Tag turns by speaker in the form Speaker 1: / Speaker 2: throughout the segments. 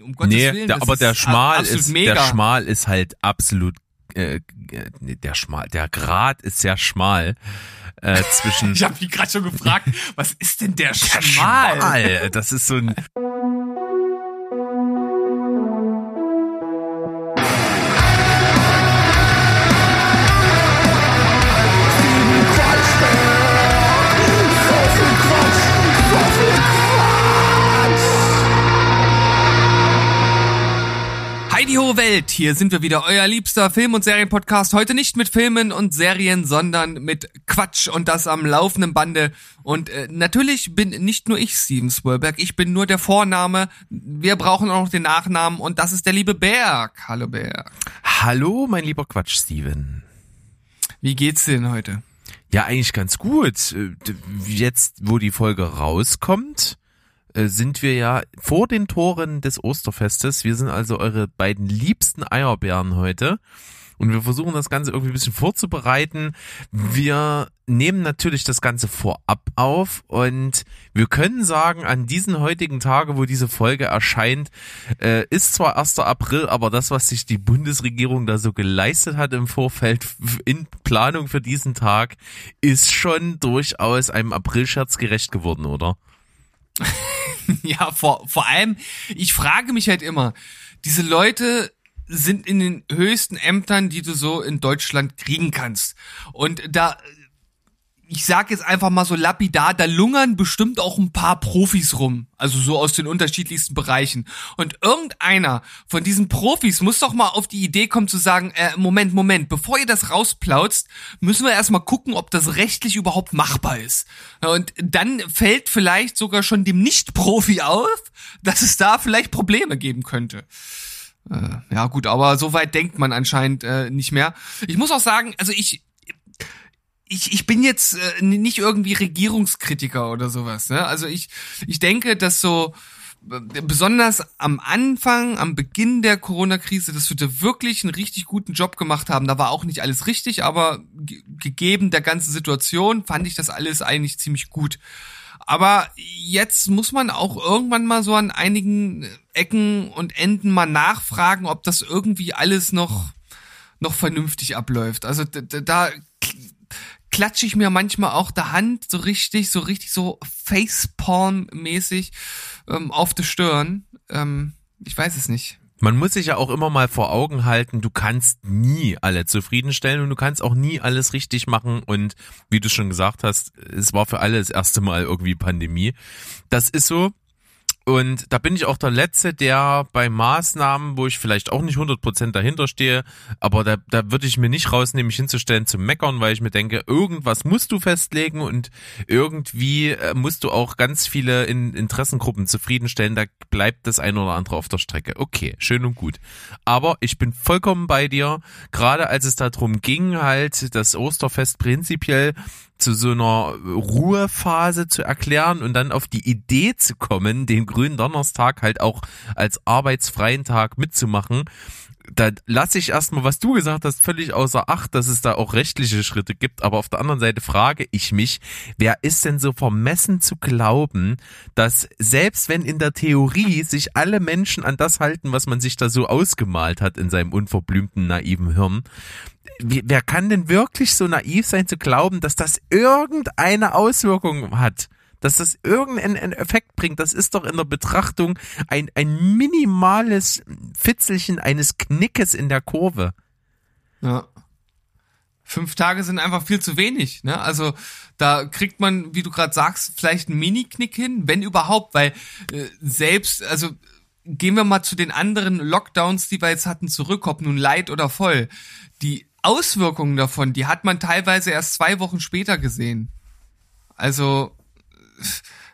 Speaker 1: Um Gottes
Speaker 2: nee,
Speaker 1: Willen,
Speaker 2: der, aber der Schmal ist,
Speaker 1: mega.
Speaker 2: der Schmal ist halt absolut, äh, nee, der Schmal, der Grad ist sehr schmal äh, zwischen
Speaker 1: Ich habe mich gerade schon gefragt, was ist denn der,
Speaker 2: der
Speaker 1: Schmal?
Speaker 2: Schmal. Das ist so ein
Speaker 1: Welt, hier sind wir wieder, euer liebster Film- und Serienpodcast. Heute nicht mit Filmen und Serien, sondern mit Quatsch und das am laufenden Bande. Und äh, natürlich bin nicht nur ich Steven Spielberg, ich bin nur der Vorname. Wir brauchen auch noch den Nachnamen und das ist der liebe Berg. Hallo Berg.
Speaker 2: Hallo, mein lieber Quatsch, Steven.
Speaker 1: Wie geht's dir denn heute?
Speaker 2: Ja, eigentlich ganz gut. Äh, Jetzt, wo die Folge rauskommt, sind wir ja vor den Toren des Osterfestes. Wir sind also eure beiden liebsten Eierbären heute. Und wir versuchen das Ganze irgendwie ein bisschen vorzubereiten. Wir nehmen natürlich das Ganze vorab auf und wir können sagen, an diesen heutigen Tage, wo diese Folge erscheint, äh, ist zwar 1. April, aber das, was sich die Bundesregierung da so geleistet hat im Vorfeld in Planung für diesen Tag, ist schon durchaus einem Aprilscherz gerecht geworden, oder?
Speaker 1: Ja, vor, vor allem, ich frage mich halt immer, diese Leute sind in den höchsten Ämtern, die du so in Deutschland kriegen kannst. Und da, ich sag jetzt einfach mal so lapidar, da lungern bestimmt auch ein paar Profis rum. Also so aus den unterschiedlichsten Bereichen. Und irgendeiner von diesen Profis muss doch mal auf die Idee kommen zu sagen, äh, Moment, Moment, bevor ihr das rausplautzt, müssen wir erstmal gucken, ob das rechtlich überhaupt machbar ist. Und dann fällt vielleicht sogar schon dem Nicht-Profi auf, dass es da vielleicht Probleme geben könnte. Äh, ja gut, aber so weit denkt man anscheinend äh, nicht mehr. Ich muss auch sagen, also ich ich, ich bin jetzt äh, nicht irgendwie Regierungskritiker oder sowas. Ne? Also ich, ich denke, dass so äh, besonders am Anfang, am Beginn der Corona-Krise, dass wir da wirklich einen richtig guten Job gemacht haben. Da war auch nicht alles richtig, aber ge gegeben der ganzen Situation fand ich das alles eigentlich ziemlich gut. Aber jetzt muss man auch irgendwann mal so an einigen Ecken und Enden mal nachfragen, ob das irgendwie alles noch noch vernünftig abläuft. Also da- da klatsche ich mir manchmal auch der Hand so richtig, so richtig so Facepalm-mäßig ähm, auf die Stirn. Ähm, ich weiß es nicht.
Speaker 2: Man muss sich ja auch immer mal vor Augen halten, du kannst nie alle zufriedenstellen und du kannst auch nie alles richtig machen und wie du schon gesagt hast, es war für alle das erste Mal irgendwie Pandemie. Das ist so. Und da bin ich auch der Letzte, der bei Maßnahmen, wo ich vielleicht auch nicht 100% dahinter stehe, aber da, da würde ich mir nicht rausnehmen, mich hinzustellen zu meckern, weil ich mir denke, irgendwas musst du festlegen und irgendwie äh, musst du auch ganz viele in Interessengruppen zufriedenstellen, da bleibt das eine oder andere auf der Strecke. Okay, schön und gut. Aber ich bin vollkommen bei dir, gerade als es darum ging, halt das Osterfest prinzipiell zu so einer Ruhephase zu erklären und dann auf die Idee zu kommen, den grünen Donnerstag halt auch als arbeitsfreien Tag mitzumachen. Da lasse ich erstmal, was du gesagt hast, völlig außer Acht, dass es da auch rechtliche Schritte gibt. Aber auf der anderen Seite frage ich mich, wer ist denn so vermessen zu glauben, dass selbst wenn in der Theorie sich alle Menschen an das halten, was man sich da so ausgemalt hat in seinem unverblümten, naiven Hirn, wer kann denn wirklich so naiv sein zu glauben, dass das irgendeine Auswirkung hat? Dass das irgendeinen einen Effekt bringt, das ist doch in der Betrachtung ein, ein minimales Fitzelchen eines Knickes in der Kurve.
Speaker 1: Ja. Fünf Tage sind einfach viel zu wenig. Ne? Also da kriegt man, wie du gerade sagst, vielleicht einen Mini-Knick hin, wenn überhaupt, weil äh, selbst, also gehen wir mal zu den anderen Lockdowns, die wir jetzt hatten, zurück, ob nun light oder voll. Die Auswirkungen davon, die hat man teilweise erst zwei Wochen später gesehen. Also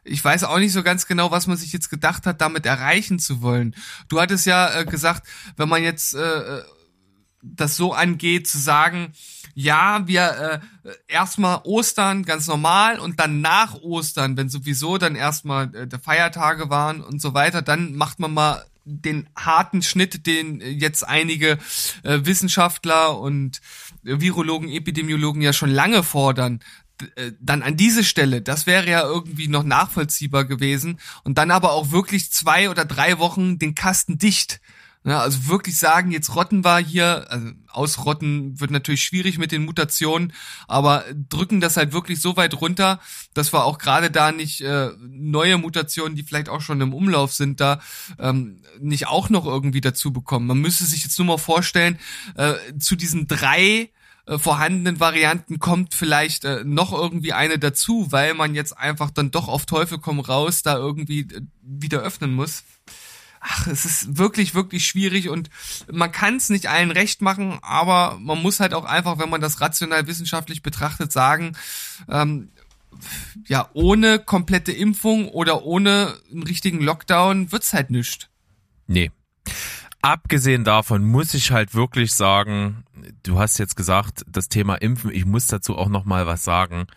Speaker 1: ich weiß auch nicht so ganz genau, was man sich jetzt gedacht hat, damit erreichen zu wollen. Du hattest ja äh, gesagt, wenn man jetzt äh, das so angeht, zu sagen, ja, wir äh, erstmal Ostern ganz normal und dann nach Ostern, wenn sowieso dann erstmal äh, der Feiertage waren und so weiter, dann macht man mal den harten Schnitt, den äh, jetzt einige äh, Wissenschaftler und äh, Virologen, Epidemiologen ja schon lange fordern, äh, dann an diese Stelle, das wäre ja irgendwie noch nachvollziehbar gewesen. Und dann aber auch wirklich zwei oder drei Wochen den Kasten dicht. Ja, also wirklich sagen, jetzt rotten wir hier, also ausrotten wird natürlich schwierig mit den Mutationen, aber drücken das halt wirklich so weit runter, dass wir auch gerade da nicht äh, neue Mutationen, die vielleicht auch schon im Umlauf sind, da ähm, nicht auch noch irgendwie dazu bekommen. Man müsste sich jetzt nur mal vorstellen, äh, zu diesen drei äh, vorhandenen Varianten kommt vielleicht äh, noch irgendwie eine dazu, weil man jetzt einfach dann doch auf Teufel komm raus da irgendwie äh, wieder öffnen muss ach, es ist wirklich, wirklich schwierig und man kann es nicht allen recht machen, aber man muss halt auch einfach, wenn man das rational wissenschaftlich betrachtet, sagen, ähm, ja, ohne komplette Impfung oder ohne einen richtigen Lockdown wird's halt nichts.
Speaker 2: Nee. Abgesehen davon muss ich halt wirklich sagen, du hast jetzt gesagt, das Thema Impfen, ich muss dazu auch noch mal was sagen.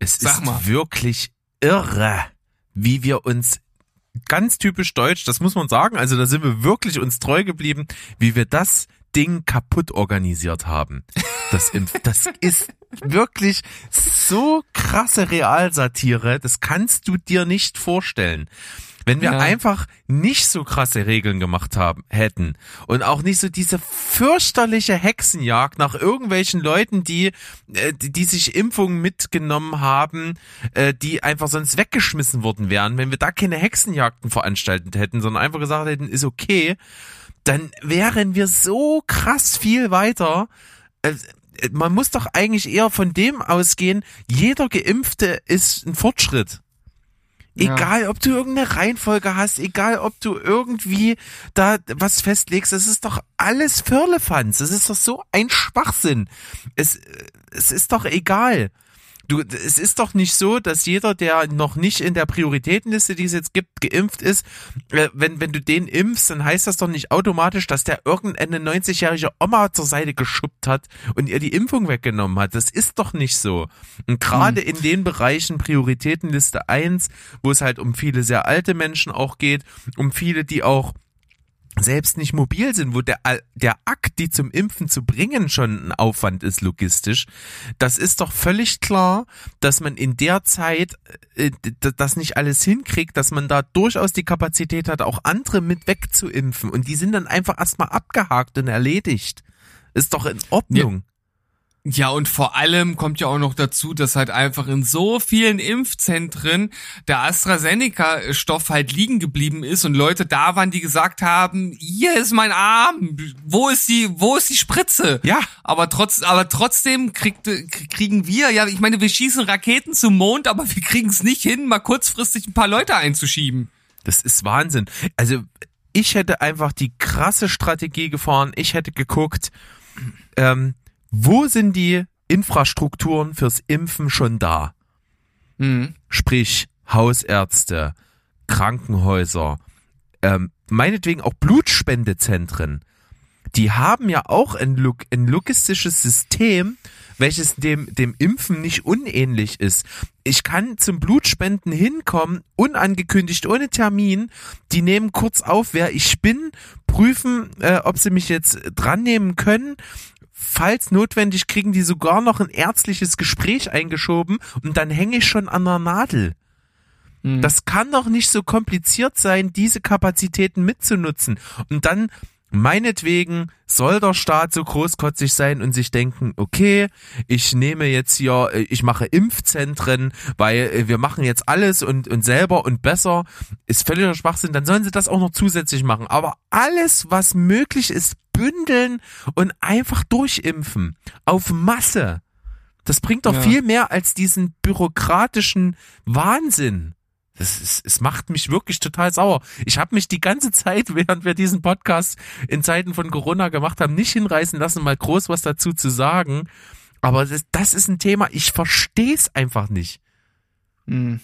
Speaker 2: Es Sag ist mal. wirklich irre, wie wir uns ganz typisch deutsch, das muss man sagen. Also da sind wir wirklich uns treu geblieben, wie wir das Ding kaputt organisiert haben. Das, das ist wirklich so krasse Realsatire, das kannst du dir nicht vorstellen. Wenn wir ja. einfach nicht so krasse Regeln gemacht haben, hätten und auch nicht so diese fürchterliche Hexenjagd nach irgendwelchen Leuten, die, äh, die, die sich Impfungen mitgenommen haben, äh, die einfach sonst weggeschmissen worden wären, wenn wir da keine Hexenjagden veranstaltet hätten, sondern einfach gesagt hätten, ist okay, dann wären wir so krass viel weiter. Äh, man muss doch eigentlich eher von dem ausgehen, jeder Geimpfte ist ein Fortschritt. Egal, ob du irgendeine Reihenfolge hast, egal, ob du irgendwie da was festlegst, es ist doch alles Firlefanz. Es ist doch so ein Schwachsinn. Es, es ist doch egal. Du, es ist doch nicht so, dass jeder, der noch nicht in der Prioritätenliste, die es jetzt gibt, geimpft ist, äh, wenn, wenn du den impfst, dann heißt das doch nicht automatisch, dass der irgendeine 90-jährige Oma zur Seite geschubbt hat und ihr die Impfung weggenommen hat. Das ist doch nicht so. Und gerade hm. in den Bereichen Prioritätenliste 1, wo es halt um viele sehr alte Menschen auch geht, um viele, die auch selbst nicht mobil sind, wo der, der Akt, die zum Impfen zu bringen, schon ein Aufwand ist logistisch, das ist doch völlig klar, dass man in der Zeit äh, das nicht alles hinkriegt, dass man da durchaus die Kapazität hat, auch andere mit wegzuimpfen. Und die sind dann einfach erstmal abgehakt und erledigt. Ist doch in Ordnung. Ja.
Speaker 1: Ja, und vor allem kommt ja auch noch dazu, dass halt einfach in so vielen Impfzentren der AstraZeneca-Stoff halt liegen geblieben ist und Leute da waren, die gesagt haben, hier ist mein Arm, wo ist die, wo ist die Spritze?
Speaker 2: Ja.
Speaker 1: Aber trotz, aber trotzdem kriegt, kriegen wir, ja, ich meine, wir schießen Raketen zum Mond, aber wir kriegen es nicht hin, mal kurzfristig ein paar Leute einzuschieben.
Speaker 2: Das ist Wahnsinn. Also, ich hätte einfach die krasse Strategie gefahren. Ich hätte geguckt, ähm, wo sind die Infrastrukturen fürs Impfen schon da? Mhm. Sprich, Hausärzte, Krankenhäuser, ähm, meinetwegen auch Blutspendezentren. Die haben ja auch ein, log ein logistisches System, welches dem, dem Impfen nicht unähnlich ist. Ich kann zum Blutspenden hinkommen, unangekündigt, ohne Termin. Die nehmen kurz auf, wer ich bin, prüfen, äh, ob sie mich jetzt dran nehmen können falls notwendig, kriegen die sogar noch ein ärztliches Gespräch eingeschoben und dann hänge ich schon an der Nadel. Mhm. Das kann doch nicht so kompliziert sein, diese Kapazitäten mitzunutzen. Und dann Meinetwegen soll der Staat so großkotzig sein und sich denken, okay, ich nehme jetzt hier, äh, ich mache Impfzentren, weil äh, wir machen jetzt alles und, und selber und besser, ist völliger Schwachsinn, dann sollen sie das auch noch zusätzlich machen. Aber alles, was möglich ist, bündeln und einfach durchimpfen. Auf Masse. Das bringt doch ja. viel mehr als diesen bürokratischen Wahnsinn. Das ist, es macht mich wirklich total sauer. Ich habe mich die ganze Zeit, während wir diesen Podcast in Zeiten von Corona gemacht haben, nicht hinreißen lassen, mal groß was dazu zu sagen. Aber das, das ist ein Thema, ich verstehe es einfach nicht.
Speaker 1: Hm.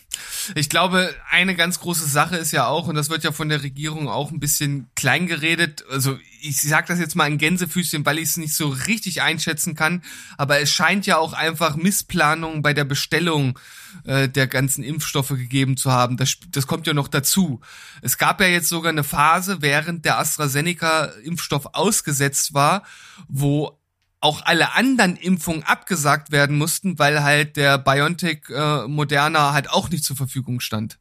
Speaker 1: Ich glaube, eine ganz große Sache ist ja auch, und das wird ja von der Regierung auch ein bisschen klein geredet, also ich sage das jetzt mal in Gänsefüßchen, weil ich es nicht so richtig einschätzen kann, aber es scheint ja auch einfach Missplanung bei der Bestellung äh, der ganzen Impfstoffe gegeben zu haben. Das, das kommt ja noch dazu. Es gab ja jetzt sogar eine Phase, während der AstraZeneca-Impfstoff ausgesetzt war, wo auch alle anderen Impfungen abgesagt werden mussten, weil halt der BioNTech äh, Moderna halt auch nicht zur Verfügung stand.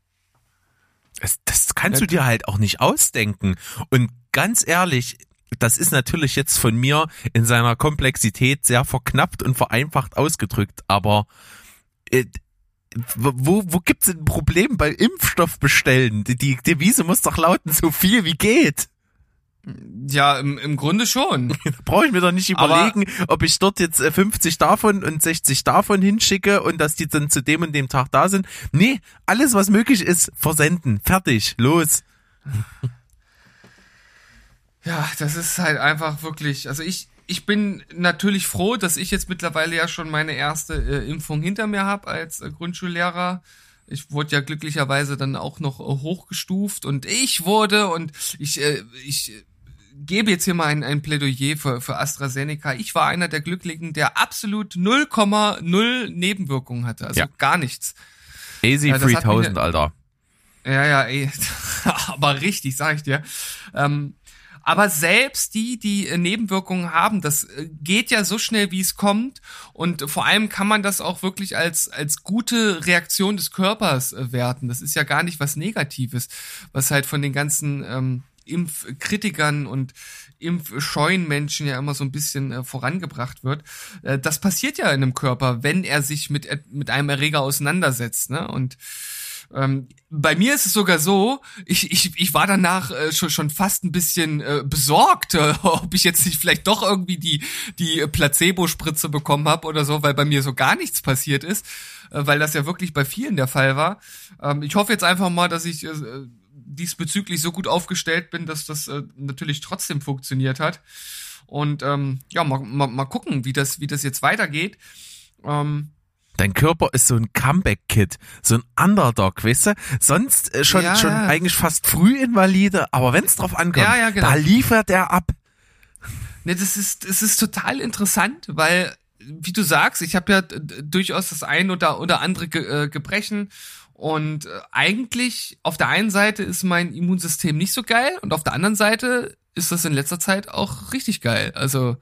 Speaker 2: Das, das kannst du dir halt auch nicht ausdenken. Und ganz ehrlich, das ist natürlich jetzt von mir in seiner Komplexität sehr verknappt und vereinfacht ausgedrückt, aber äh, wo, wo gibt's ein Problem bei Impfstoff bestellen? Die, die Devise muss doch lauten, so viel wie geht.
Speaker 1: Ja, im, im Grunde schon.
Speaker 2: Brauche ich mir doch nicht überlegen, Aber ob ich dort jetzt 50 äh, davon und 60 davon hinschicke und dass die dann zu dem und dem Tag da sind. Nee, alles was möglich ist, versenden. Fertig, los.
Speaker 1: Ja, das ist halt einfach wirklich, also ich, ich bin natürlich froh, dass ich jetzt mittlerweile ja schon meine erste äh, Impfung hinter mir habe als äh, Grundschullehrer. Ich wurde ja glücklicherweise dann auch noch äh, hochgestuft und ich wurde und ich, äh, ich gebe jetzt hier mal ein, ein Plädoyer für, für AstraZeneca. Ich war einer der Glücklichen, der absolut 0,0 Nebenwirkungen hatte, also ja. gar nichts.
Speaker 2: Easy ja, 3000, Alter.
Speaker 1: Ja, ja, ey. aber richtig, sag ich dir. Ähm, aber selbst die, die äh, Nebenwirkungen haben, das äh, geht ja so schnell, wie es kommt. Und vor allem kann man das auch wirklich als, als gute Reaktion des Körpers äh, werten. Das ist ja gar nicht was Negatives, was halt von den ganzen ähm, Impfkritikern und impfscheuen Menschen ja immer so ein bisschen äh, vorangebracht wird. Äh, das passiert ja in einem Körper, wenn er sich mit, mit einem Erreger auseinandersetzt. Ne? Und ähm, bei mir ist es sogar so, ich, ich, ich war danach äh, schon, schon fast ein bisschen äh, besorgt, äh, ob ich jetzt nicht vielleicht doch irgendwie die, die Placebo-Spritze bekommen habe oder so, weil bei mir so gar nichts passiert ist, äh, weil das ja wirklich bei vielen der Fall war. Ähm, ich hoffe jetzt einfach mal, dass ich äh, diesbezüglich so gut aufgestellt bin, dass das äh, natürlich trotzdem funktioniert hat. Und ähm, ja, mal, mal, mal gucken, wie das, wie das jetzt weitergeht. Ähm,
Speaker 2: Dein Körper ist so ein Comeback-Kit, so ein Underdog, weißt du? Sonst äh, schon, ja, schon ja. eigentlich fast Frühinvalide, aber wenn es drauf ankommt, ja, genau. da liefert er ab.
Speaker 1: Ne, das ist, das ist total interessant, weil, wie du sagst, ich habe ja durchaus das ein oder, oder andere Ge äh, Gebrechen und äh, eigentlich auf der einen Seite ist mein Immunsystem nicht so geil und auf der anderen Seite ist das in letzter Zeit auch richtig geil. Also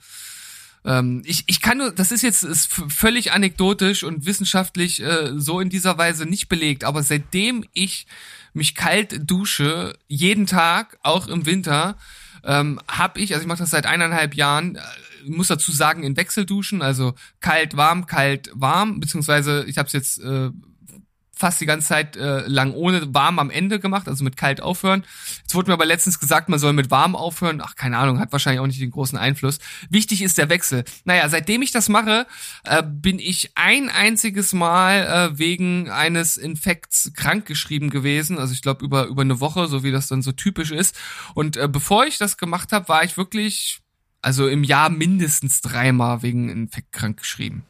Speaker 1: ähm, ich, ich kann nur, das ist jetzt ist völlig anekdotisch und wissenschaftlich äh, so in dieser Weise nicht belegt, aber seitdem ich mich kalt dusche, jeden Tag, auch im Winter, ähm, habe ich, also ich mache das seit eineinhalb Jahren, äh, muss dazu sagen, in Wechselduschen, also kalt, warm, kalt, warm, beziehungsweise ich habe es jetzt äh, fast die ganze Zeit äh, lang ohne warm am Ende gemacht, also mit kalt aufhören. Jetzt wurde mir aber letztens gesagt, man soll mit warm aufhören. Ach, keine Ahnung, hat wahrscheinlich auch nicht den großen Einfluss. Wichtig ist der Wechsel. Naja, seitdem ich das mache, äh, bin ich ein einziges Mal äh, wegen eines Infekts krankgeschrieben gewesen. Also ich glaube über, über eine Woche, so wie das dann so typisch ist. Und äh, bevor ich das gemacht habe, war ich wirklich, also im Jahr mindestens dreimal wegen Infekt krankgeschrieben.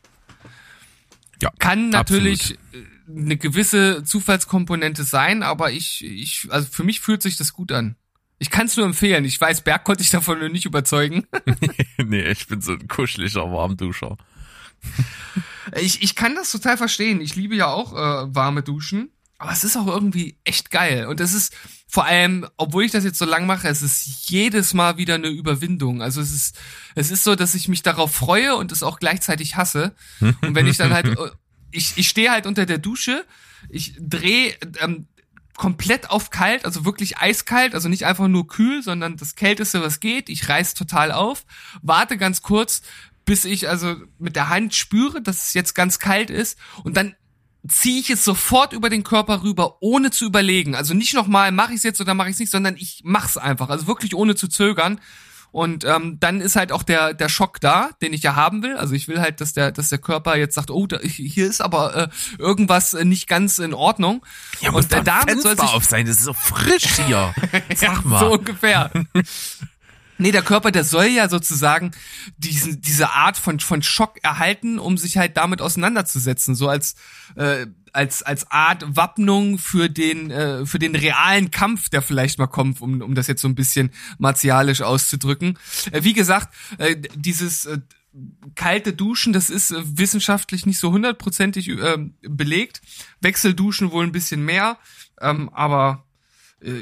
Speaker 1: Ja, Kann natürlich absolut eine gewisse Zufallskomponente sein, aber ich, ich, also für mich fühlt sich das gut an. Ich kann es nur empfehlen. Ich weiß, Berg konnte ich davon nur nicht überzeugen.
Speaker 2: nee, ich bin so ein kuscheliger Warmduscher.
Speaker 1: ich, ich kann das total verstehen. Ich liebe ja auch äh, warme Duschen. Aber es ist auch irgendwie echt geil. Und es ist vor allem, obwohl ich das jetzt so lang mache, es ist jedes Mal wieder eine Überwindung. Also es ist, es ist so, dass ich mich darauf freue und es auch gleichzeitig hasse. Und wenn ich dann halt ich, ich stehe halt unter der Dusche, ich drehe ähm, komplett auf kalt, also wirklich eiskalt, also nicht einfach nur kühl, sondern das Kälteste, was geht. Ich reiß total auf, warte ganz kurz, bis ich also mit der Hand spüre, dass es jetzt ganz kalt ist und dann ziehe ich es sofort über den Körper rüber, ohne zu überlegen. Also nicht nochmal, mache ich es jetzt oder mache ich es nicht, sondern ich mach's einfach. Also wirklich ohne zu zögern. Und ähm, dann ist halt auch der der Schock da, den ich ja haben will. Also ich will halt, dass der dass der Körper jetzt sagt, oh, da, hier ist aber äh, irgendwas äh, nicht ganz in Ordnung.
Speaker 2: Ja, muss und der damit soll sich auf sein. Das ist so frisch hier. Sag mal.
Speaker 1: so ungefähr. Nee, der Körper, der soll ja sozusagen diesen, diese Art von, von Schock erhalten, um sich halt damit auseinanderzusetzen. So als, äh, als, als Art Wappnung für den, äh, für den realen Kampf, der vielleicht mal kommt, um, um das jetzt so ein bisschen martialisch auszudrücken. Äh, wie gesagt, äh, dieses äh, kalte Duschen, das ist äh, wissenschaftlich nicht so hundertprozentig äh, belegt. Wechselduschen wohl ein bisschen mehr, ähm, aber äh,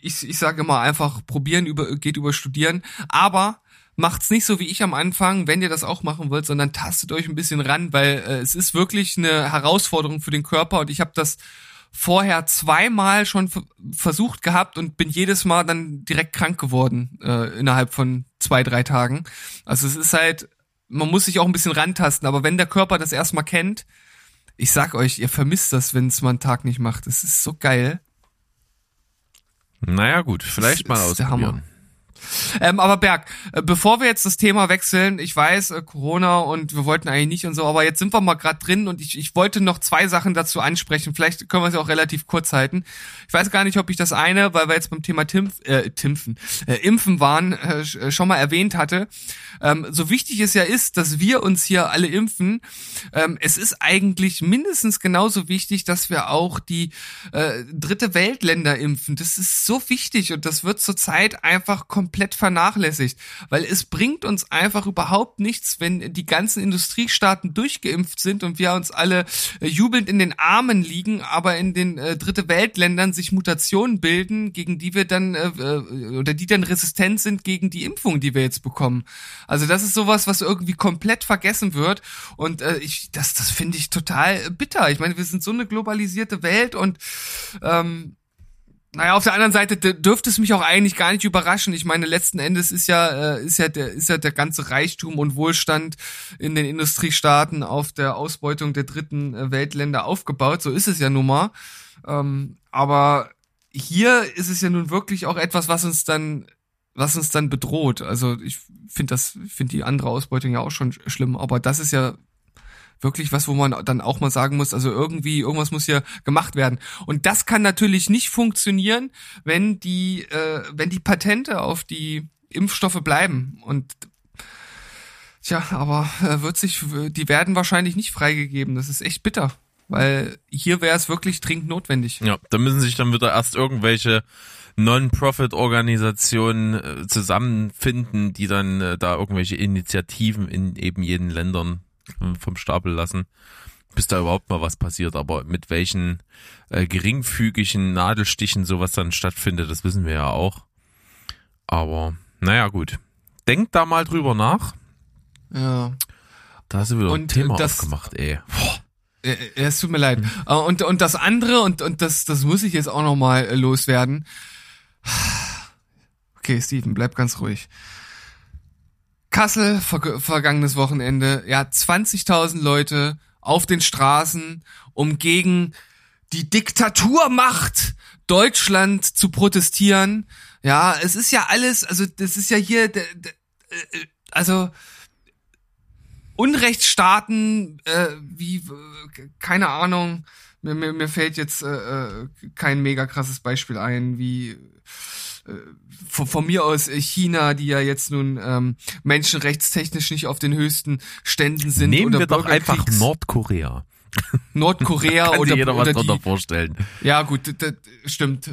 Speaker 1: ich, ich sage immer einfach, probieren über, geht über studieren. Aber macht's nicht so wie ich am Anfang, wenn ihr das auch machen wollt, sondern tastet euch ein bisschen ran, weil äh, es ist wirklich eine Herausforderung für den Körper und ich habe das vorher zweimal schon versucht gehabt und bin jedes Mal dann direkt krank geworden äh, innerhalb von zwei, drei Tagen. Also es ist halt, man muss sich auch ein bisschen rantasten, aber wenn der Körper das erstmal kennt, ich sag euch, ihr vermisst das, wenn es mal einen Tag nicht macht. Es ist so geil.
Speaker 2: Naja gut, vielleicht das mal ausprobieren.
Speaker 1: Ähm, aber Berg, äh, bevor wir jetzt das Thema wechseln, ich weiß, äh, Corona und wir wollten eigentlich nicht und so, aber jetzt sind wir mal gerade drin und ich, ich wollte noch zwei Sachen dazu ansprechen. Vielleicht können wir es ja auch relativ kurz halten. Ich weiß gar nicht, ob ich das eine, weil wir jetzt beim Thema Timpf, äh, Timpfen, äh, Impfen waren, äh, äh schon mal erwähnt hatte. Ähm, so wichtig es ja ist, dass wir uns hier alle impfen, ähm, es ist eigentlich mindestens genauso wichtig, dass wir auch die äh, dritte Weltländer impfen. Das ist so wichtig und das wird zurzeit einfach komplett vernachlässigt, weil es bringt uns einfach überhaupt nichts, wenn die ganzen Industriestaaten durchgeimpft sind und wir uns alle äh, jubelnd in den Armen liegen, aber in den äh, dritte Weltländern sich Mutationen bilden, gegen die wir dann äh, äh, oder die dann resistent sind gegen die Impfung, die wir jetzt bekommen. Also das ist sowas, was irgendwie komplett vergessen wird und äh, ich das das finde ich total bitter. Ich meine, wir sind so eine globalisierte Welt und ähm, naja, auf der anderen Seite dürfte es mich auch eigentlich gar nicht überraschen. Ich meine, letzten Endes ist ja, äh, ist ja der, ist ja der ganze Reichtum und Wohlstand in den Industriestaaten auf der Ausbeutung der dritten äh, Weltländer aufgebaut. So ist es ja nun mal. Ähm, aber hier ist es ja nun wirklich auch etwas, was uns dann, was uns dann bedroht. Also ich finde das, finde die andere Ausbeutung ja auch schon schlimm. Aber das ist ja wirklich was, wo man dann auch mal sagen muss, also irgendwie, irgendwas muss hier gemacht werden. Und das kann natürlich nicht funktionieren, wenn die, äh, wenn die Patente auf die Impfstoffe bleiben. Und tja, aber äh, wird sich, die werden wahrscheinlich nicht freigegeben. Das ist echt bitter. Weil hier wäre es wirklich dringend notwendig.
Speaker 2: Ja, da müssen sich dann wieder erst irgendwelche Non-Profit-Organisationen äh, zusammenfinden, die dann äh, da irgendwelche Initiativen in eben jeden Ländern vom Stapel lassen, bis da überhaupt mal was passiert. Aber mit welchen äh, geringfügigen Nadelstichen sowas dann stattfindet, das wissen wir ja auch. Aber naja, gut. Denkt da mal drüber nach.
Speaker 1: Ja.
Speaker 2: Da hast du wieder und ein Thema das, aufgemacht, ey. Boah.
Speaker 1: Es tut mir leid. Mhm. Und, und das andere, und, und das, das muss ich jetzt auch noch mal loswerden. Okay, Steven, bleib ganz ruhig. Kassel, ver vergangenes Wochenende, ja, 20.000 Leute auf den Straßen, um gegen die Diktaturmacht Deutschland zu protestieren. Ja, es ist ja alles, also das ist ja hier, äh, also Unrechtsstaaten, äh, wie, keine Ahnung, mir, mir, mir fällt jetzt äh, äh kein mega krasses Beispiel ein, wie äh, von, von, mir aus äh, China, die ja jetzt nun ähm, menschenrechtstechnisch nicht auf den höchsten Ständen sind.
Speaker 2: Nehmen oder wir doch einfach Nordkorea.
Speaker 1: Nordkorea
Speaker 2: Kann
Speaker 1: oder,
Speaker 2: sich jeder was
Speaker 1: oder
Speaker 2: die, vorstellen.
Speaker 1: Ja, gut, das, das stimmt.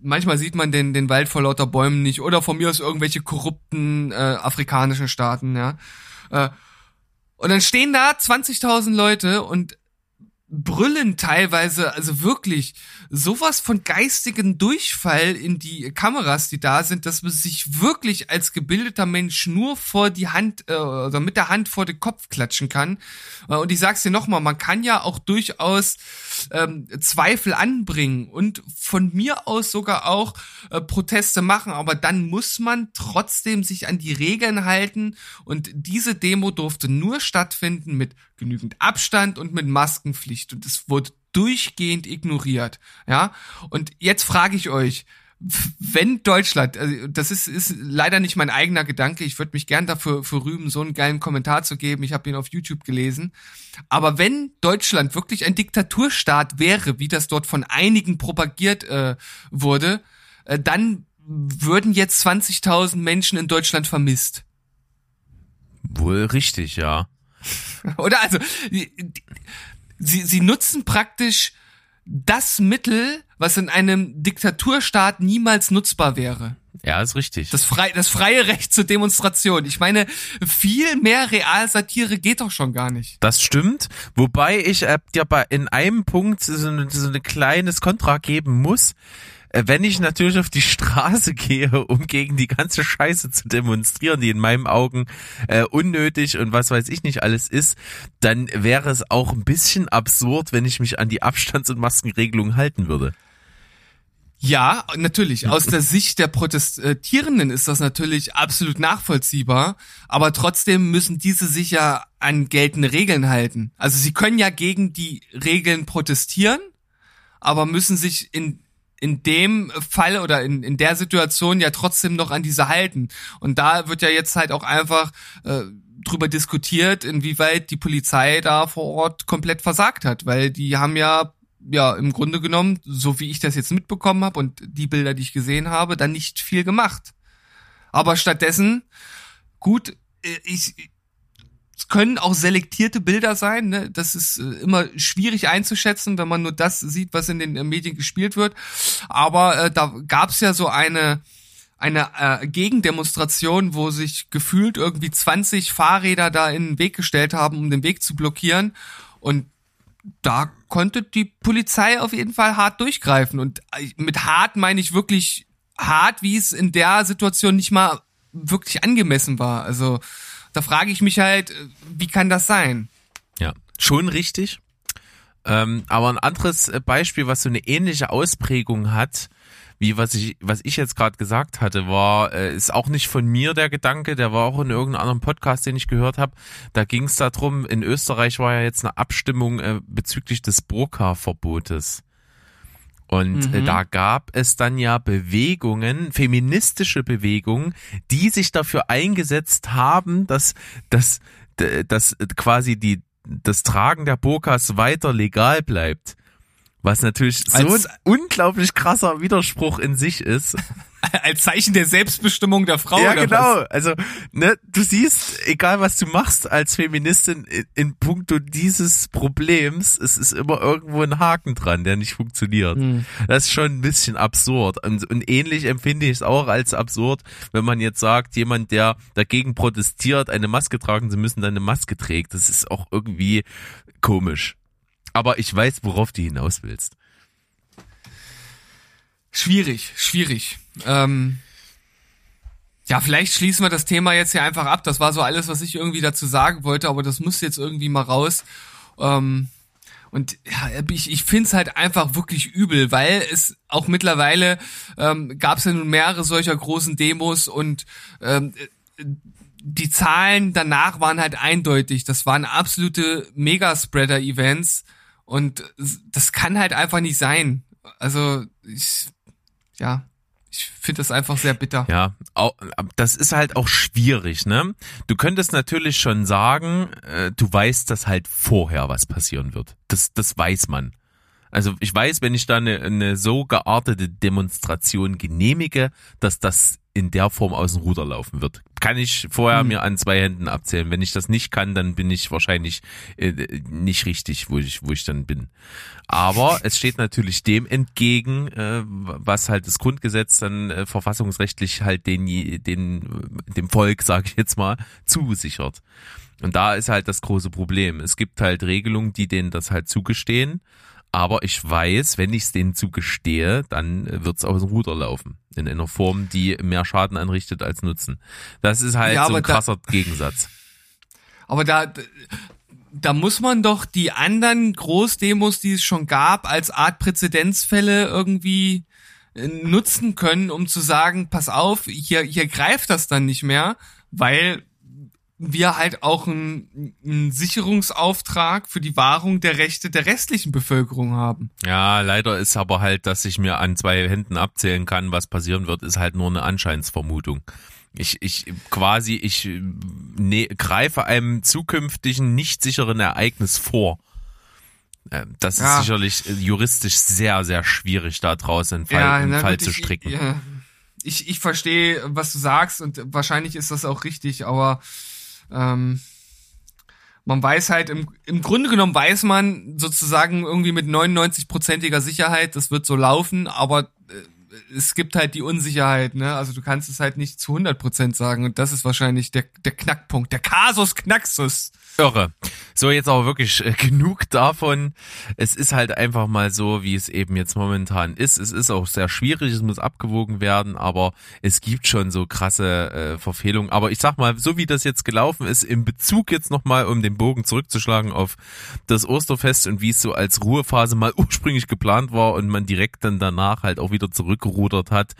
Speaker 1: Manchmal sieht man den, den Wald vor lauter Bäumen nicht. Oder von mir aus irgendwelche korrupten äh, afrikanischen Staaten, ja. Äh, und dann stehen da 20.000 Leute und brüllen teilweise, also wirklich sowas von geistigen Durchfall in die Kameras, die da sind, dass man sich wirklich als gebildeter Mensch nur vor die Hand äh, oder mit der Hand vor den Kopf klatschen kann. Äh, und ich sag's dir nochmal, man kann ja auch durchaus ähm, Zweifel anbringen und von mir aus sogar auch äh, Proteste machen, aber dann muss man trotzdem sich an die Regeln halten. Und diese Demo durfte nur stattfinden mit genügend Abstand und mit Maskenpflicht. Und es wurde durchgehend ignoriert, ja? Und jetzt frage ich euch, wenn Deutschland, also das ist, ist leider nicht mein eigener Gedanke, ich würde mich gern dafür für rühmen, so einen geilen Kommentar zu geben, ich habe ihn auf YouTube gelesen, aber wenn Deutschland wirklich ein Diktaturstaat wäre, wie das dort von einigen propagiert äh, wurde, äh, dann würden jetzt 20.000 Menschen in Deutschland vermisst.
Speaker 2: Wohl richtig, ja.
Speaker 1: Oder also, sie, sie nutzen praktisch das Mittel, was in einem Diktaturstaat niemals nutzbar wäre.
Speaker 2: Ja, ist richtig.
Speaker 1: Das, frei, das freie Recht zur Demonstration. Ich meine, viel mehr Realsatire geht doch schon gar nicht.
Speaker 2: Das stimmt. Wobei ich äh, dir bei in einem Punkt so, ein so ein kleines Kontra geben muss wenn ich natürlich auf die Straße gehe, um gegen die ganze Scheiße zu demonstrieren, die in meinen Augen äh, unnötig und was weiß ich nicht alles ist, dann wäre es auch ein bisschen absurd, wenn ich mich an die Abstands- und Maskenregelung halten würde.
Speaker 1: Ja, natürlich. Aus der Sicht der Protestierenden ist das natürlich absolut nachvollziehbar. Aber trotzdem müssen diese sich ja an geltende Regeln halten. Also sie können ja gegen die Regeln protestieren, aber müssen sich in in dem Fall oder in, in der Situation ja trotzdem noch an diese halten. Und da wird ja jetzt halt auch einfach äh, drüber diskutiert, inwieweit die Polizei da vor Ort komplett versagt hat, weil die haben ja ja im Grunde genommen, so wie ich das jetzt mitbekommen habe und die Bilder, die ich gesehen habe, dann nicht viel gemacht. Aber stattdessen, gut, äh, ich, es können auch selektierte Bilder sein. Ne? Das ist äh, immer schwierig einzuschätzen, wenn man nur das sieht, was in den äh, Medien gespielt wird. Aber äh, da gab es ja so eine eine äh, Gegendemonstration, wo sich gefühlt irgendwie 20 Fahrräder da in den Weg gestellt haben, um den Weg zu blockieren. Und da konnte die Polizei auf jeden Fall hart durchgreifen. Und äh, mit hart meine ich wirklich hart, wie es in der Situation nicht mal wirklich angemessen war. Also da frage ich mich halt, äh, wie kann das sein?
Speaker 2: Ja, schon richtig. Ähm, aber ein anderes äh, Beispiel, was so eine ähnliche Ausprägung hat, wie was ich, was ich jetzt gerade gesagt hatte, war, äh, ist auch nicht von mir der Gedanke, der war auch in irgendeinem anderen Podcast, den ich gehört habe. Da ging es darum, in Österreich war ja jetzt eine Abstimmung äh, bezüglich des Burka-Verbotes. Und äh, mhm. da gab es dann ja Bewegungen, feministische Bewegungen, die sich dafür eingesetzt haben, dass, dass, dass quasi die, das Tragen der Burkas weiter legal bleibt. Was natürlich so ein unglaublich krasser Widerspruch in sich ist.
Speaker 1: Als Zeichen der Selbstbestimmung der Frau.
Speaker 2: Ja, genau. Was? Also, ne, du siehst, egal was du machst als Feministin in, in puncto dieses Problems, es ist immer irgendwo ein Haken dran, der nicht funktioniert. Hm. Das ist schon ein bisschen absurd. Und, und ähnlich empfinde ich es auch als absurd, wenn man jetzt sagt, jemand, der dagegen protestiert, eine Maske tragen zu müssen, dann eine Maske trägt. Das ist auch irgendwie komisch aber ich weiß, worauf du hinaus willst.
Speaker 1: Schwierig, schwierig. Ähm, ja, vielleicht schließen wir das Thema jetzt hier einfach ab. Das war so alles, was ich irgendwie dazu sagen wollte, aber das muss jetzt irgendwie mal raus. Ähm, und ja, ich, ich finde es halt einfach wirklich übel, weil es auch mittlerweile ähm, gab es ja nun mehrere solcher großen Demos und ähm, die Zahlen danach waren halt eindeutig. Das waren absolute Megaspreader-Events und das kann halt einfach nicht sein. Also, ich, ja, ich finde das einfach sehr bitter.
Speaker 2: Ja, das ist halt auch schwierig, ne? Du könntest natürlich schon sagen, äh, du weißt, dass halt vorher was passieren wird. Das, das weiß man. Also ich weiß, wenn ich da eine, eine so geartete Demonstration genehmige, dass das in der Form aus dem Ruder laufen wird. Kann ich vorher hm. mir an zwei Händen abzählen. Wenn ich das nicht kann, dann bin ich wahrscheinlich äh, nicht richtig, wo ich, wo ich dann bin. Aber es steht natürlich dem entgegen, äh, was halt das Grundgesetz dann äh, verfassungsrechtlich halt den, den, dem Volk, sage ich jetzt mal, zusichert. Und da ist halt das große Problem. Es gibt halt Regelungen, die denen das halt zugestehen aber ich weiß, wenn ich es denen zugestehe, dann wird es aus dem Ruder laufen. In einer Form, die mehr Schaden anrichtet als Nutzen. Das ist halt ja, so ein krasser da, Gegensatz.
Speaker 1: Aber da, da muss man doch die anderen Großdemos, die es schon gab, als Art Präzedenzfälle irgendwie äh, nutzen können, um zu sagen, pass auf, hier, hier greift das dann nicht mehr, weil wir halt auch einen, einen Sicherungsauftrag für die Wahrung der Rechte der restlichen Bevölkerung haben.
Speaker 2: Ja, leider ist aber halt, dass ich mir an zwei Händen abzählen kann, was passieren wird, ist halt nur eine Anscheinsvermutung. Ich, ich quasi, ich ne, greife einem zukünftigen nicht sicheren Ereignis vor. Äh, das ist ja. sicherlich juristisch sehr, sehr schwierig, da draußen einen Fall, ja, einen Fall zu stricken.
Speaker 1: Ich, ja, ich, ich verstehe, was du sagst und wahrscheinlich ist das auch richtig, aber ähm, man weiß halt, im, im Grunde genommen weiß man sozusagen irgendwie mit 99-prozentiger Sicherheit, das wird so laufen, aber äh, es gibt halt die Unsicherheit, ne? Also du kannst es halt nicht zu 100 Prozent sagen und das ist wahrscheinlich der, der Knackpunkt, der Kasus Knaxus.
Speaker 2: Irre. So, jetzt aber wirklich äh, genug davon. Es ist halt einfach mal so, wie es eben jetzt momentan ist. Es ist auch sehr schwierig, es muss abgewogen werden, aber es gibt schon so krasse äh, Verfehlungen. Aber ich sag mal, so wie das jetzt gelaufen ist, im Bezug jetzt nochmal, um den Bogen zurückzuschlagen auf das Osterfest und wie es so als Ruhephase mal ursprünglich geplant war und man direkt dann danach halt auch wieder zurückgerudert hat,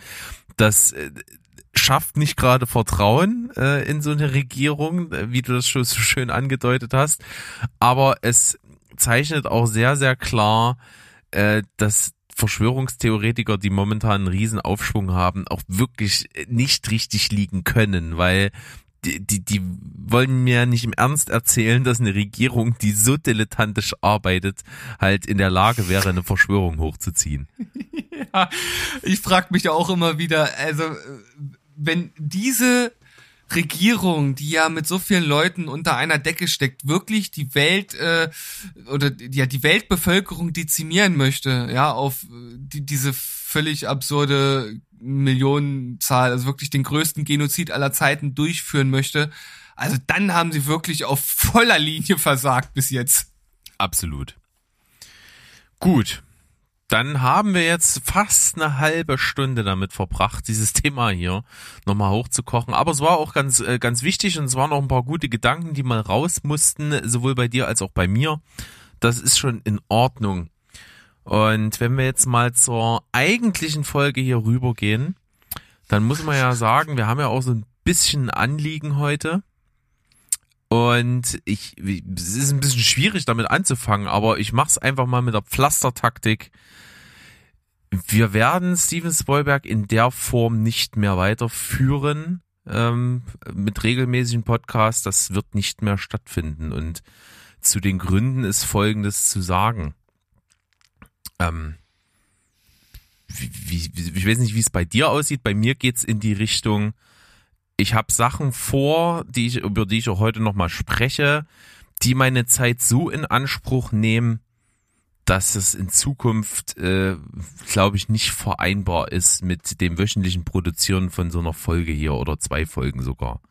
Speaker 2: das äh, schafft nicht gerade Vertrauen äh, in so eine Regierung, äh, wie du das schon so schön angedeutet hast. Aber es zeichnet auch sehr, sehr klar, äh, dass Verschwörungstheoretiker, die momentan einen riesen Aufschwung haben, auch wirklich nicht richtig liegen können, weil die, die, die wollen mir nicht im Ernst erzählen, dass eine Regierung, die so dilettantisch arbeitet, halt in der Lage wäre, eine Verschwörung hochzuziehen.
Speaker 1: ja, ich frage mich auch immer wieder, also wenn diese Regierung, die ja mit so vielen Leuten unter einer Decke steckt, wirklich die Welt äh, oder ja die Weltbevölkerung dezimieren möchte, ja auf äh, die, diese völlig absurde Millionenzahl, also wirklich den größten Genozid aller Zeiten durchführen möchte, also dann haben sie wirklich auf voller Linie versagt bis jetzt.
Speaker 2: Absolut. Gut, dann haben wir jetzt fast eine halbe Stunde damit verbracht, dieses Thema hier nochmal hochzukochen. Aber es war auch ganz, äh, ganz wichtig und es waren auch ein paar gute Gedanken, die mal raus mussten, sowohl bei dir als auch bei mir. Das ist schon in Ordnung. Und wenn wir jetzt mal zur eigentlichen Folge hier rübergehen, dann muss man ja sagen, wir haben ja auch so ein bisschen Anliegen heute. Und ich, es ist ein bisschen schwierig damit anzufangen, aber ich mach's einfach mal mit der Pflastertaktik. Wir werden Steven Spielberg in der Form nicht mehr weiterführen ähm, mit regelmäßigen Podcasts. Das wird nicht mehr stattfinden. Und zu den Gründen ist Folgendes zu sagen. Ähm, wie, wie, ich weiß nicht, wie es bei dir aussieht. Bei mir geht's in die Richtung, ich habe Sachen vor, die ich, über die ich auch heute nochmal spreche, die meine Zeit so in Anspruch nehmen, dass es in Zukunft, äh, glaube ich, nicht vereinbar ist mit dem wöchentlichen Produzieren von so einer Folge hier oder zwei Folgen sogar.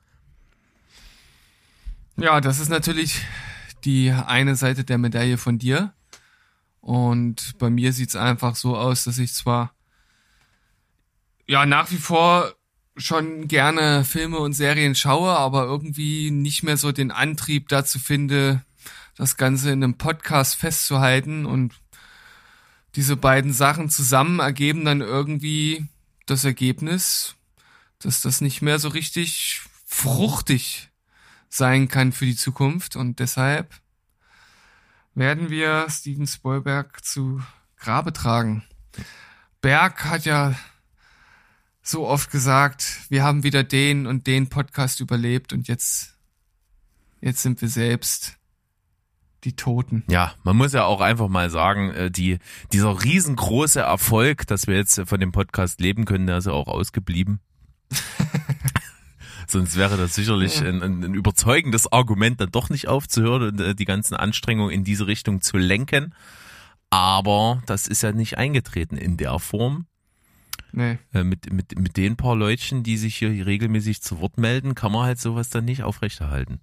Speaker 1: Ja, das ist natürlich die eine Seite der Medaille von dir. Und bei mir sieht's einfach so aus, dass ich zwar ja nach wie vor schon gerne Filme und Serien schaue, aber irgendwie nicht mehr so den Antrieb dazu finde, das Ganze in einem Podcast festzuhalten und diese beiden Sachen zusammen ergeben dann irgendwie das Ergebnis, dass das nicht mehr so richtig fruchtig sein kann für die Zukunft. Und deshalb werden wir Steven Spielberg zu Grabe tragen. Berg hat ja so oft gesagt, wir haben wieder den und den Podcast überlebt und jetzt, jetzt sind wir selbst die Toten.
Speaker 2: Ja, man muss ja auch einfach mal sagen, äh, die, dieser riesengroße Erfolg, dass wir jetzt von dem Podcast leben können, der ist ja auch ausgeblieben. Sonst wäre das sicherlich ein, ein, ein, überzeugendes Argument, dann doch nicht aufzuhören und äh, die ganzen Anstrengungen in diese Richtung zu lenken. Aber das ist ja nicht eingetreten in der Form. Nee. Äh, mit, mit, mit den paar Leutchen, die sich hier regelmäßig zu Wort melden, kann man halt sowas dann nicht aufrechterhalten.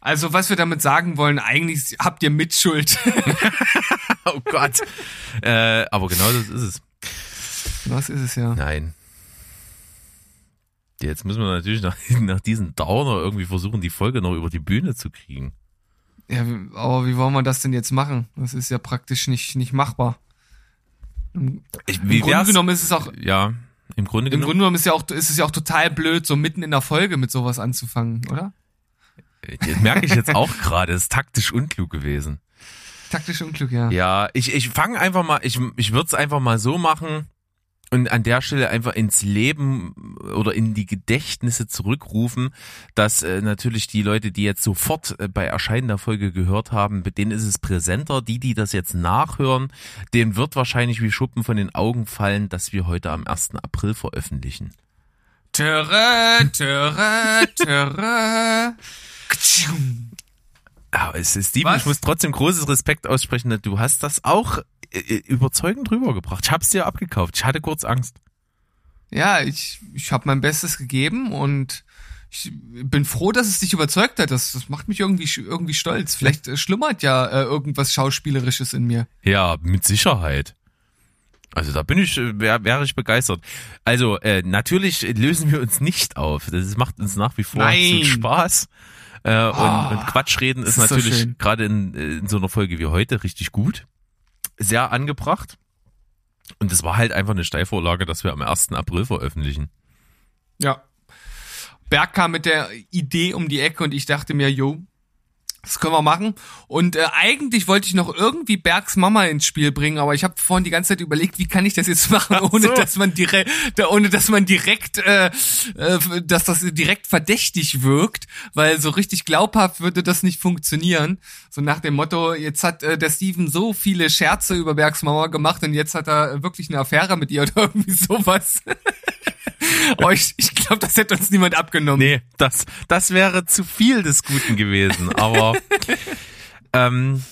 Speaker 1: Also, was wir damit sagen wollen, eigentlich habt ihr Mitschuld.
Speaker 2: oh Gott. Äh, aber genau das ist es.
Speaker 1: Was ist es ja?
Speaker 2: Nein. Jetzt müssen wir natürlich nach, nach diesen Downer irgendwie versuchen, die Folge noch über die Bühne zu kriegen.
Speaker 1: Ja, aber wie wollen wir das denn jetzt machen? Das ist ja praktisch nicht, nicht machbar. Im, ich, im Grunde genommen ist es auch.
Speaker 2: Ja, im Grunde genommen.
Speaker 1: Im Grunde genommen ist, ja auch, ist es ja auch total blöd, so mitten in der Folge mit sowas anzufangen, oder?
Speaker 2: Das merke ich jetzt auch gerade. Das ist taktisch unklug gewesen.
Speaker 1: Taktisch unklug, ja.
Speaker 2: Ja, ich, ich fange einfach mal, ich, ich würde es einfach mal so machen und an der Stelle einfach ins Leben oder in die Gedächtnisse zurückrufen, dass äh, natürlich die Leute, die jetzt sofort äh, bei Erscheinen der Folge gehört haben, bei denen ist es präsenter. Die, die das jetzt nachhören, denen wird wahrscheinlich wie Schuppen von den Augen fallen, dass wir heute am 1. April veröffentlichen.
Speaker 1: Töre, töre, töre.
Speaker 2: Aber es ist Was? ich muss trotzdem großes Respekt aussprechen. Du hast das auch überzeugend rübergebracht. Ich hab's dir abgekauft. Ich hatte kurz Angst.
Speaker 1: Ja, ich, ich habe mein Bestes gegeben und ich bin froh, dass es dich überzeugt hat. Das, das macht mich irgendwie irgendwie stolz. Vielleicht äh, schlummert ja äh, irgendwas Schauspielerisches in mir.
Speaker 2: Ja, mit Sicherheit. Also da bin ich, äh, wäre wär ich begeistert. Also äh, natürlich lösen wir uns nicht auf. Das macht uns nach wie vor
Speaker 1: Nein.
Speaker 2: Spaß. Äh, und,
Speaker 1: Oh,
Speaker 2: und Quatschreden ist,
Speaker 1: ist so
Speaker 2: natürlich
Speaker 1: schön.
Speaker 2: gerade in, in so einer Folge wie heute richtig gut. Sehr angebracht. Und es war halt einfach eine Steilvorlage, dass wir am 1. April veröffentlichen.
Speaker 1: Ja. Berg kam mit der Idee um die Ecke und ich dachte mir, jo, das können wir machen. Und äh, eigentlich wollte ich noch irgendwie Bergs Mama ins Spiel bringen, aber ich habe vorhin die ganze Zeit überlegt, wie kann ich das jetzt machen, ohne
Speaker 2: so.
Speaker 1: dass man direkt, ohne dass man direkt, äh, äh, dass das direkt verdächtig wirkt, weil so richtig glaubhaft würde das nicht funktionieren. So nach dem Motto, jetzt hat äh, der Steven so viele Scherze über Bergs Mama gemacht und jetzt hat er wirklich eine Affäre mit ihr oder irgendwie sowas. oh, ich ich glaube, das hätte uns niemand abgenommen.
Speaker 2: Nee, das, das wäre zu viel des Guten gewesen. Aber ähm,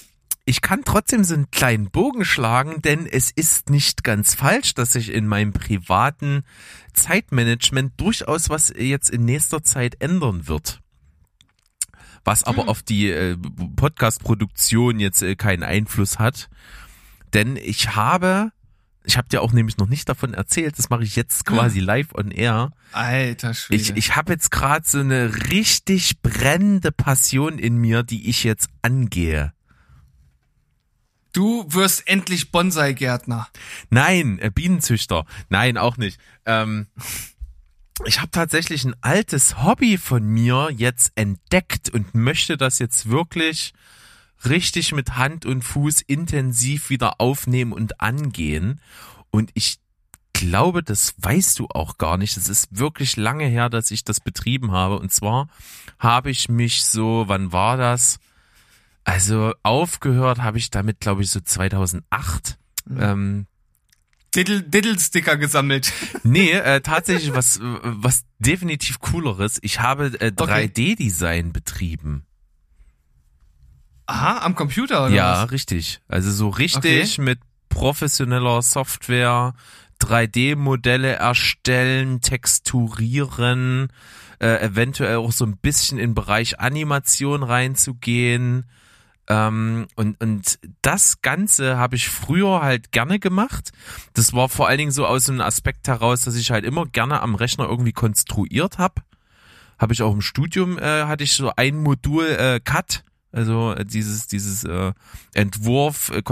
Speaker 2: ich kann trotzdem so einen kleinen Bogen schlagen, denn es ist nicht ganz falsch, dass sich in meinem privaten Zeitmanagement durchaus was jetzt in nächster Zeit ändern wird. Was aber auf die äh, Podcast-Produktion jetzt äh, keinen Einfluss hat. Denn ich habe, ich habe dir auch nämlich noch nicht davon erzählt, das mache ich jetzt quasi live on air.
Speaker 1: Alter Schwede.
Speaker 2: Ich, ich habe jetzt gerade so eine richtig brennende Passion in mir, die ich jetzt angehe.
Speaker 1: du wirst endlich Bonsai-Gärtner.
Speaker 2: Nein, äh, Bienenzüchter. Nein, auch nicht. Ähm, ich habe tatsächlich ein altes Hobby von mir jetzt entdeckt und möchte das jetzt wirklich richtig mit Hand und Fuß intensiv wieder aufnehmen und angehen. Und ich glaube, das weißt du auch gar nicht. Es ist wirklich lange her, dass ich das betrieben habe. Und zwar habe ich mich so, wann war das? Also aufgehört habe ich damit, glaube ich, so 2008. Ähm,
Speaker 1: Diddle, Diddle-Sticker gesammelt.
Speaker 2: Nee, äh, tatsächlich was, was definitiv cooleres. Ich habe äh,
Speaker 1: Okay.
Speaker 2: 3D-Design betrieben.
Speaker 1: Aha, am Computer oder
Speaker 2: ja,
Speaker 1: was?
Speaker 2: richtig. Also so richtig mit professioneller Software, 3D-Modelle erstellen, texturieren, äh, eventuell auch so ein bisschen in den Bereich Animation reinzugehen. Ähm, und, und das Ganze habe ich früher halt gerne gemacht. Das war vor allen Dingen so aus einem Aspekt heraus, dass ich halt immer gerne am Rechner irgendwie konstruiert habe. Habe ich auch im Studium, äh, hatte ich so ein Modul äh, CAD, also äh, dieses, dieses äh, Entwurf, äh,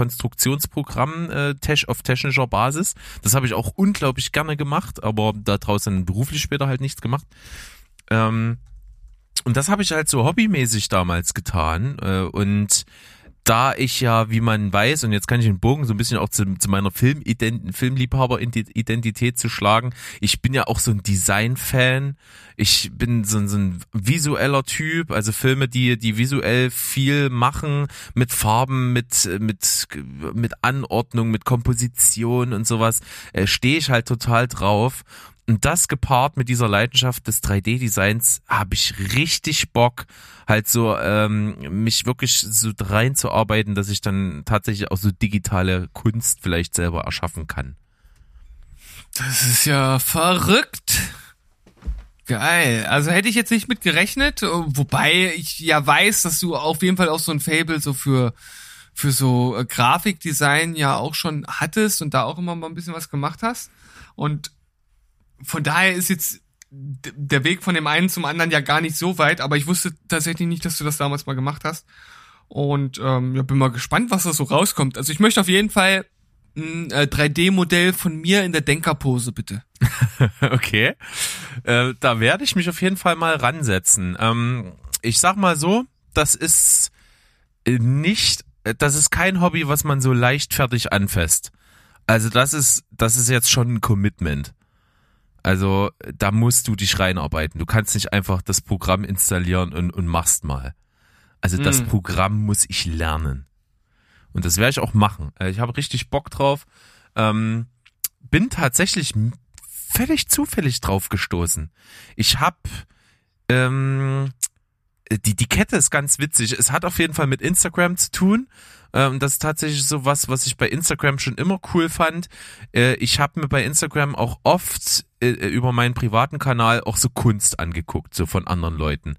Speaker 2: äh, tech, auf technischer Basis. Das habe ich auch unglaublich gerne gemacht, aber da draußen beruflich später halt nichts gemacht. Ähm, und das habe ich halt so hobbymäßig damals getan. Äh, und da ich ja, wie man weiß, und jetzt kann ich den Bogen so ein bisschen auch zu, zu meiner Filmident Filmliebhaber-Identität zu schlagen, ich bin ja auch so ein Design-Fan. Ich bin so, ein- so ein visueller Typ, also Filme, die, die visuell viel machen, mit Farben, mit, mit, mit Anordnung, mit Komposition und sowas, äh, stehe ich halt total drauf. Und das gepaart mit dieser Leidenschaft des 3D-Designs habe ich richtig Bock, halt so ähm, mich wirklich so reinzuarbeiten, dass ich dann tatsächlich auch so digitale Kunst vielleicht selber erschaffen kann.
Speaker 1: Das ist ja verrückt. Geil. Also hätte ich jetzt nicht mit gerechnet, wobei ich ja weiß, dass du auf jeden Fall auch so ein Fable so für für so äh, Grafikdesign ja auch schon hattest und da auch immer mal ein bisschen was gemacht hast. Und von daher ist jetzt der Weg von dem einen zum anderen ja gar nicht so weit, aber ich wusste tatsächlich nicht, dass du das damals mal gemacht hast. Und ähm, ja, bin mal gespannt, was da so rauskommt. Also ich möchte auf jeden Fall ein äh, 3D-Modell von mir in der Denkerpose, bitte.
Speaker 2: Okay. Äh, da werde ich mich auf jeden Fall mal ransetzen. Ähm, ich sag mal so, das ist äh, nicht, äh, das ist kein Hobby, was man so leichtfertig anfasst. Also das ist, das ist jetzt schon ein Commitment. Also da musst du dich reinarbeiten. Du kannst nicht einfach das Programm installieren und, und machst mal. Also das
Speaker 1: Mhm.
Speaker 2: Programm muss ich lernen. Und das werde ich auch machen. Äh, Ich habe richtig Bock drauf. Ähm, bin tatsächlich völlig zufällig drauf gestoßen. Ich habe ähm, die, die Kette ist ganz witzig. Es hat auf jeden Fall mit Instagram zu tun. Ähm, das ist tatsächlich so was, was ich bei Instagram schon immer cool fand. Äh, ich habe mir bei Instagram auch oft äh, über meinen privaten Kanal auch so Kunst angeguckt, so von anderen Leuten.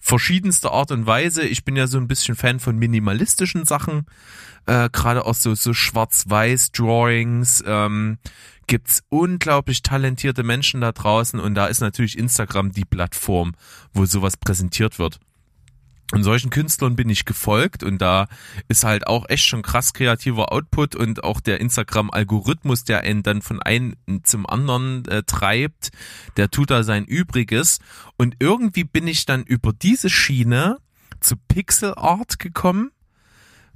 Speaker 2: Verschiedenster Art und Weise. Ich bin ja so ein bisschen Fan von minimalistischen Sachen, äh, gerade auch so, so Schwarz-Weiß-Drawings. Ähm, gibt's unglaublich talentierte Menschen da draußen und da ist natürlich Instagram die Plattform, wo sowas präsentiert wird. Und solchen Künstlern bin ich gefolgt und da ist halt auch echt schon krass kreativer Output und auch der Instagram-Algorithmus, der einen dann von einem zum anderen äh, treibt, der tut da sein Übriges. Und irgendwie bin ich dann über diese Schiene zu Pixel Art gekommen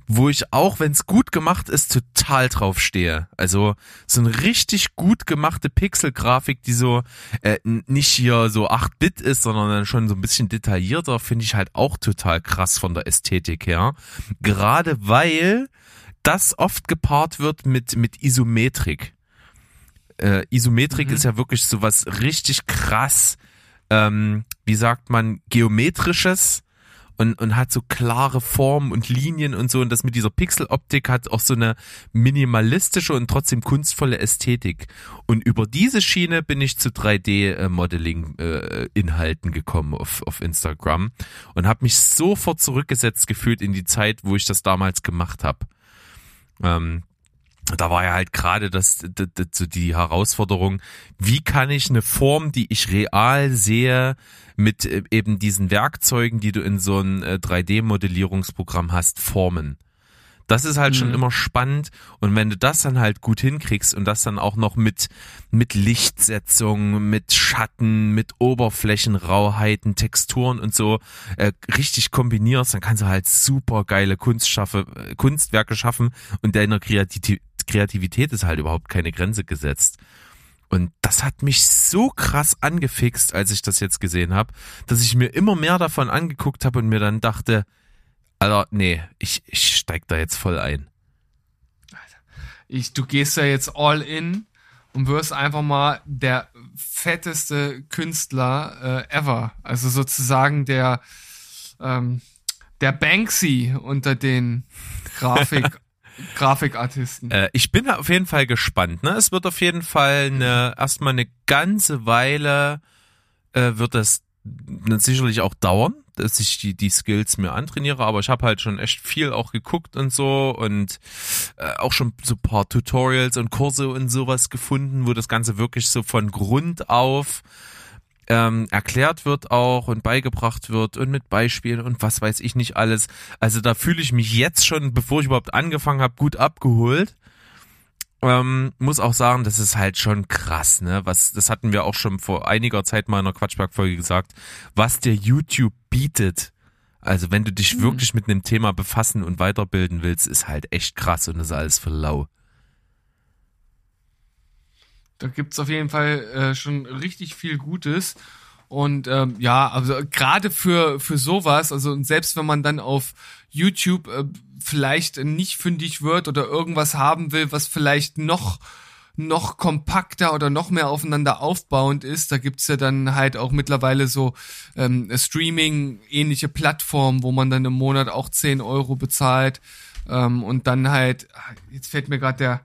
Speaker 2: wo ich auch, wenn es gut gemacht ist, total drauf stehe. Also so eine richtig gut gemachte Pixel-Grafik, die so äh, nicht hier so 8-Bit ist, sondern dann schon so ein bisschen detaillierter, finde ich halt auch total krass von der Ästhetik her. Gerade weil das oft gepaart wird mit, mit Isometrik. Äh, Isometrik mhm. ist ja wirklich so was richtig krass, ähm, wie sagt man, geometrisches und, und hat so klare Formen und Linien und so. Und das mit dieser Pixeloptik hat auch so eine minimalistische und trotzdem kunstvolle Ästhetik. Und über diese Schiene bin ich zu 3D-Modeling-Inhalten äh, gekommen auf, auf Instagram und habe mich sofort zurückgesetzt gefühlt in die Zeit, wo ich das damals gemacht habe. Ähm, da war ja halt gerade das, das, das, die Herausforderung, wie kann ich eine Form, die ich real sehe, mit äh, eben diesen Werkzeugen, die du in so ein 3D-Modellierungsprogramm äh, hast, formen. Das ist halt mhm. schon immer spannend und wenn du das dann halt gut hinkriegst und das dann auch noch mit mit Lichtsetzung, mit Schatten, mit Oberflächenrauheiten, Texturen und so äh, richtig kombinierst, dann kannst du halt super geile Kunst schaffe, Kunstwerke schaffen und deiner Kreativität Kreativität ist halt überhaupt keine Grenze gesetzt. Und das hat mich so krass angefixt, als ich das jetzt gesehen habe, dass ich mir immer mehr davon angeguckt habe und mir dann dachte, Alter, nee, ich, ich steig da jetzt voll ein.
Speaker 1: Ich, du gehst ja jetzt all in und wirst einfach mal der fetteste Künstler äh, ever. Also sozusagen der, ähm, der Banksy unter den Grafik Grafikartisten.
Speaker 2: Äh, ich bin auf jeden Fall gespannt. Ne? Es wird auf jeden Fall eine, erstmal eine ganze Weile äh, wird das sicherlich auch dauern, dass ich die, die Skills mir antrainiere, aber ich habe halt schon echt viel auch geguckt und so und äh, auch schon so paar Tutorials und Kurse und sowas gefunden, wo das Ganze wirklich so von Grund auf ähm, erklärt wird auch und beigebracht wird und mit Beispielen und was weiß ich nicht alles. Also da fühle ich mich jetzt schon, bevor ich überhaupt angefangen habe, gut abgeholt. Ähm, muss auch sagen, das ist halt schon krass, ne? Was, das hatten wir auch schon vor einiger Zeit mal in einer Quatschberg-Folge gesagt, was der YouTube bietet. Also wenn du dich hm. wirklich mit einem Thema befassen und weiterbilden willst, ist halt echt krass und das ist alles für lau.
Speaker 1: Da gibt's auf jeden Fall äh, schon richtig viel Gutes. Und ähm, ja, also gerade für, für sowas, also selbst wenn man dann auf YouTube äh, vielleicht nicht fündig wird oder irgendwas haben will, was vielleicht noch noch kompakter oder noch mehr aufeinander aufbauend ist. Da gibt's ja dann halt auch mittlerweile so ähm, Streaming-ähnliche Plattformen, wo man dann im Monat auch 10 Euro bezahlt. Ähm, und dann halt, jetzt fällt mir gerade der,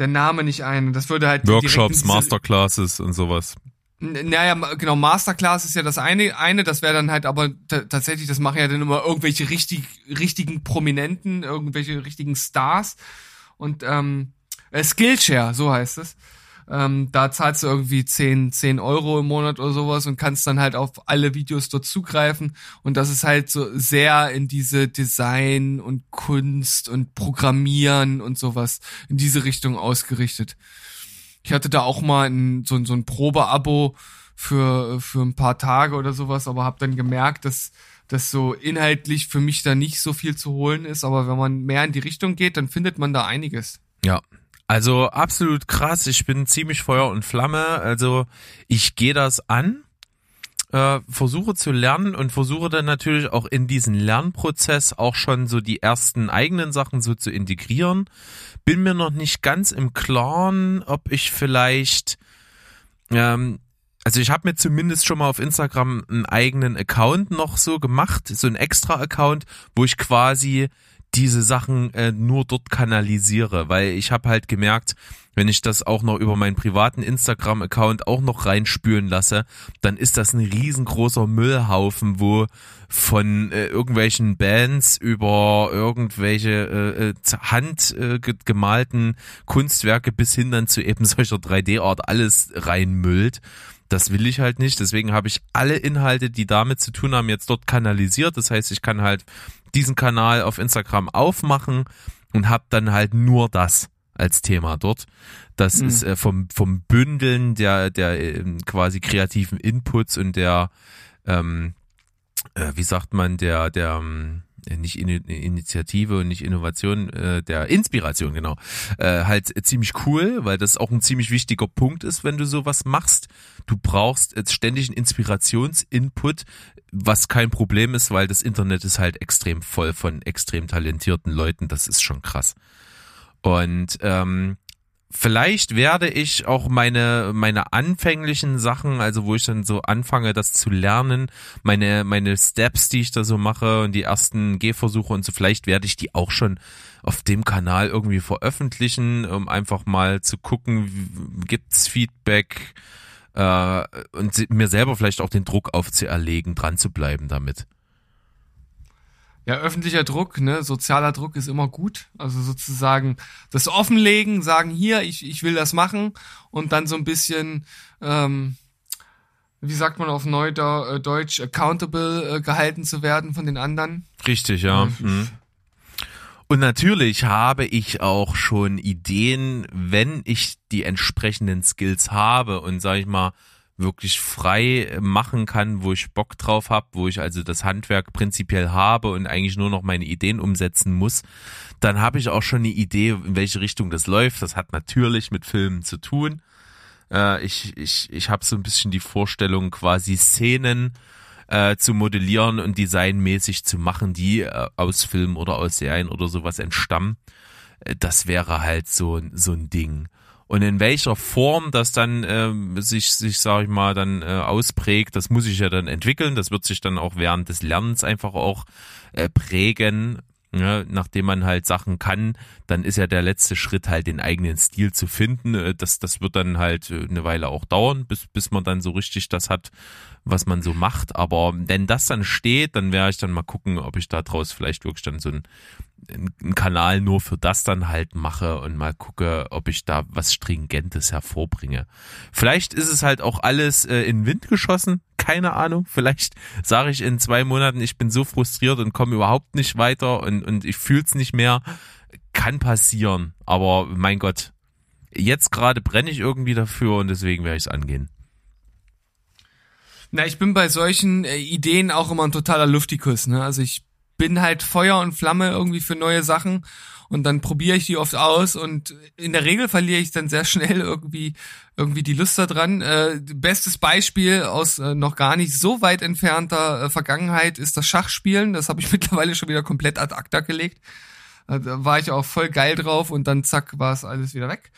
Speaker 1: der Name nicht ein. Das würde halt
Speaker 2: Workshops, Masterclasses und sowas.
Speaker 1: Naja, genau, Masterclass ist ja das eine, eine, das wäre dann halt aber tatsächlich, das machen ja dann immer irgendwelche richtig, richtigen Prominenten, irgendwelche richtigen Stars und ähm, äh, Skillshare, so heißt es. Ähm, da zahlst du irgendwie 10, 10 Euro im Monat oder sowas und kannst dann halt auf alle Videos dort zugreifen. Und das ist halt so sehr in diese Design und Kunst und Programmieren und sowas in diese Richtung ausgerichtet. Ich hatte da auch mal ein, so, so ein Probeabo für, für ein paar Tage oder sowas, aber habe dann gemerkt, dass das so inhaltlich für mich da nicht so viel zu holen ist. Aber wenn man mehr in die Richtung geht, dann findet man da einiges.
Speaker 2: Ja, also absolut krass. Ich bin ziemlich Feuer und Flamme. Also ich gehe das an, äh, versuche zu lernen und versuche dann natürlich auch in diesen Lernprozess auch schon so die ersten eigenen Sachen so zu integrieren. Bin mir noch nicht ganz im Klaren, ob ich vielleicht ähm, also ich habe mir zumindest schon mal auf Instagram einen eigenen Account noch so gemacht, so ein extra Account, wo ich quasi diese Sachen äh, nur dort kanalisiere, weil ich habe halt gemerkt, wenn ich das auch noch über meinen privaten Instagram-Account auch noch reinspülen lasse, dann ist das ein riesengroßer Müllhaufen, wo von äh, irgendwelchen Bands über irgendwelche äh, äh handgemalten äh, Kunstwerke bis hin dann zu eben solcher 3D-Art alles reinmüllt. Das will ich halt nicht. Deswegen habe ich alle Inhalte, die damit zu tun haben, jetzt dort kanalisiert. Das heißt, ich kann halt diesen Kanal auf Instagram aufmachen und habe dann halt nur das als Thema dort. Das mhm. ist äh, vom, vom Bündeln der, der äh, quasi kreativen Inputs und der, ähm, äh, wie sagt man, der, der, ähm, nicht Initiative und nicht Innovation, äh, der Inspiration, genau, äh, halt ziemlich cool, weil das auch ein ziemlich wichtiger Punkt ist, wenn du sowas machst. Du brauchst jetzt ständig einen Inspirationsinput, was kein Problem ist, weil das Internet ist halt extrem voll von extrem talentierten Leuten, das ist schon krass. Und ähm, vielleicht werde ich auch meine meine anfänglichen Sachen, also wo ich dann so anfange, das zu lernen, meine meine Steps, die ich da so mache und die ersten Gehversuche und so, vielleicht werde ich die auch schon auf dem Kanal irgendwie veröffentlichen, um einfach mal zu gucken, gibt's Feedback äh, und mir selber vielleicht auch den Druck aufzuerlegen, dran zu bleiben damit.
Speaker 1: Ja, öffentlicher Druck, ne, sozialer Druck ist immer gut. Also sozusagen das Offenlegen, sagen hier, ich, ich will das machen und dann so ein bisschen, ähm, wie sagt man auf Neudeutsch, accountable äh, gehalten zu werden von den anderen.
Speaker 2: Richtig, ja. Mhm. Und natürlich habe ich auch schon Ideen, wenn ich die entsprechenden Skills habe und sage ich mal, wirklich frei machen kann, wo ich Bock drauf habe, wo ich also das Handwerk prinzipiell habe und eigentlich nur noch meine Ideen umsetzen muss, dann habe ich auch schon eine Idee, in welche Richtung das läuft. Das hat natürlich mit Filmen zu tun. Äh, ich ich, ich habe so ein bisschen die Vorstellung, quasi Szenen äh, zu modellieren und designmäßig zu machen, die äh, aus Filmen oder aus Serien oder sowas entstammen. Äh, das wäre halt so, so ein Ding. Und in welcher Form das dann äh, sich, sich sage ich mal, dann äh, ausprägt, das muss ich ja dann entwickeln. Das wird sich dann auch während des Lernens einfach auch äh, prägen. Ja, nachdem man halt Sachen kann, dann ist ja der letzte Schritt halt den eigenen Stil zu finden. Äh, das, das wird dann halt äh, eine Weile auch dauern, bis, bis man dann so richtig das hat, was man so macht. Aber wenn das dann steht, dann werde ich dann mal gucken, ob ich da draus vielleicht wirklich dann so ein einen Kanal nur für das dann halt mache und mal gucke, ob ich da was Stringentes hervorbringe. Vielleicht ist es halt auch alles äh, in Wind geschossen, keine Ahnung. Vielleicht sage ich in zwei Monaten, ich bin so frustriert und komme überhaupt nicht weiter und, und ich fühl's nicht mehr. Kann passieren, aber mein Gott, jetzt gerade brenne ich irgendwie dafür und deswegen werde ich es angehen.
Speaker 1: Na, ich bin bei solchen äh, Ideen auch immer ein totaler Luftikus. Ne? Also ich bin halt Feuer und Flamme irgendwie für neue Sachen und dann probiere ich die oft aus und in der Regel verliere ich dann sehr schnell irgendwie irgendwie die Lust daran. Äh, bestes Beispiel aus äh, noch gar nicht so weit entfernter äh, Vergangenheit ist das Schachspielen. Das habe ich mittlerweile schon wieder komplett ad acta gelegt. Äh, da war ich auch voll geil drauf und dann zack war es alles wieder weg.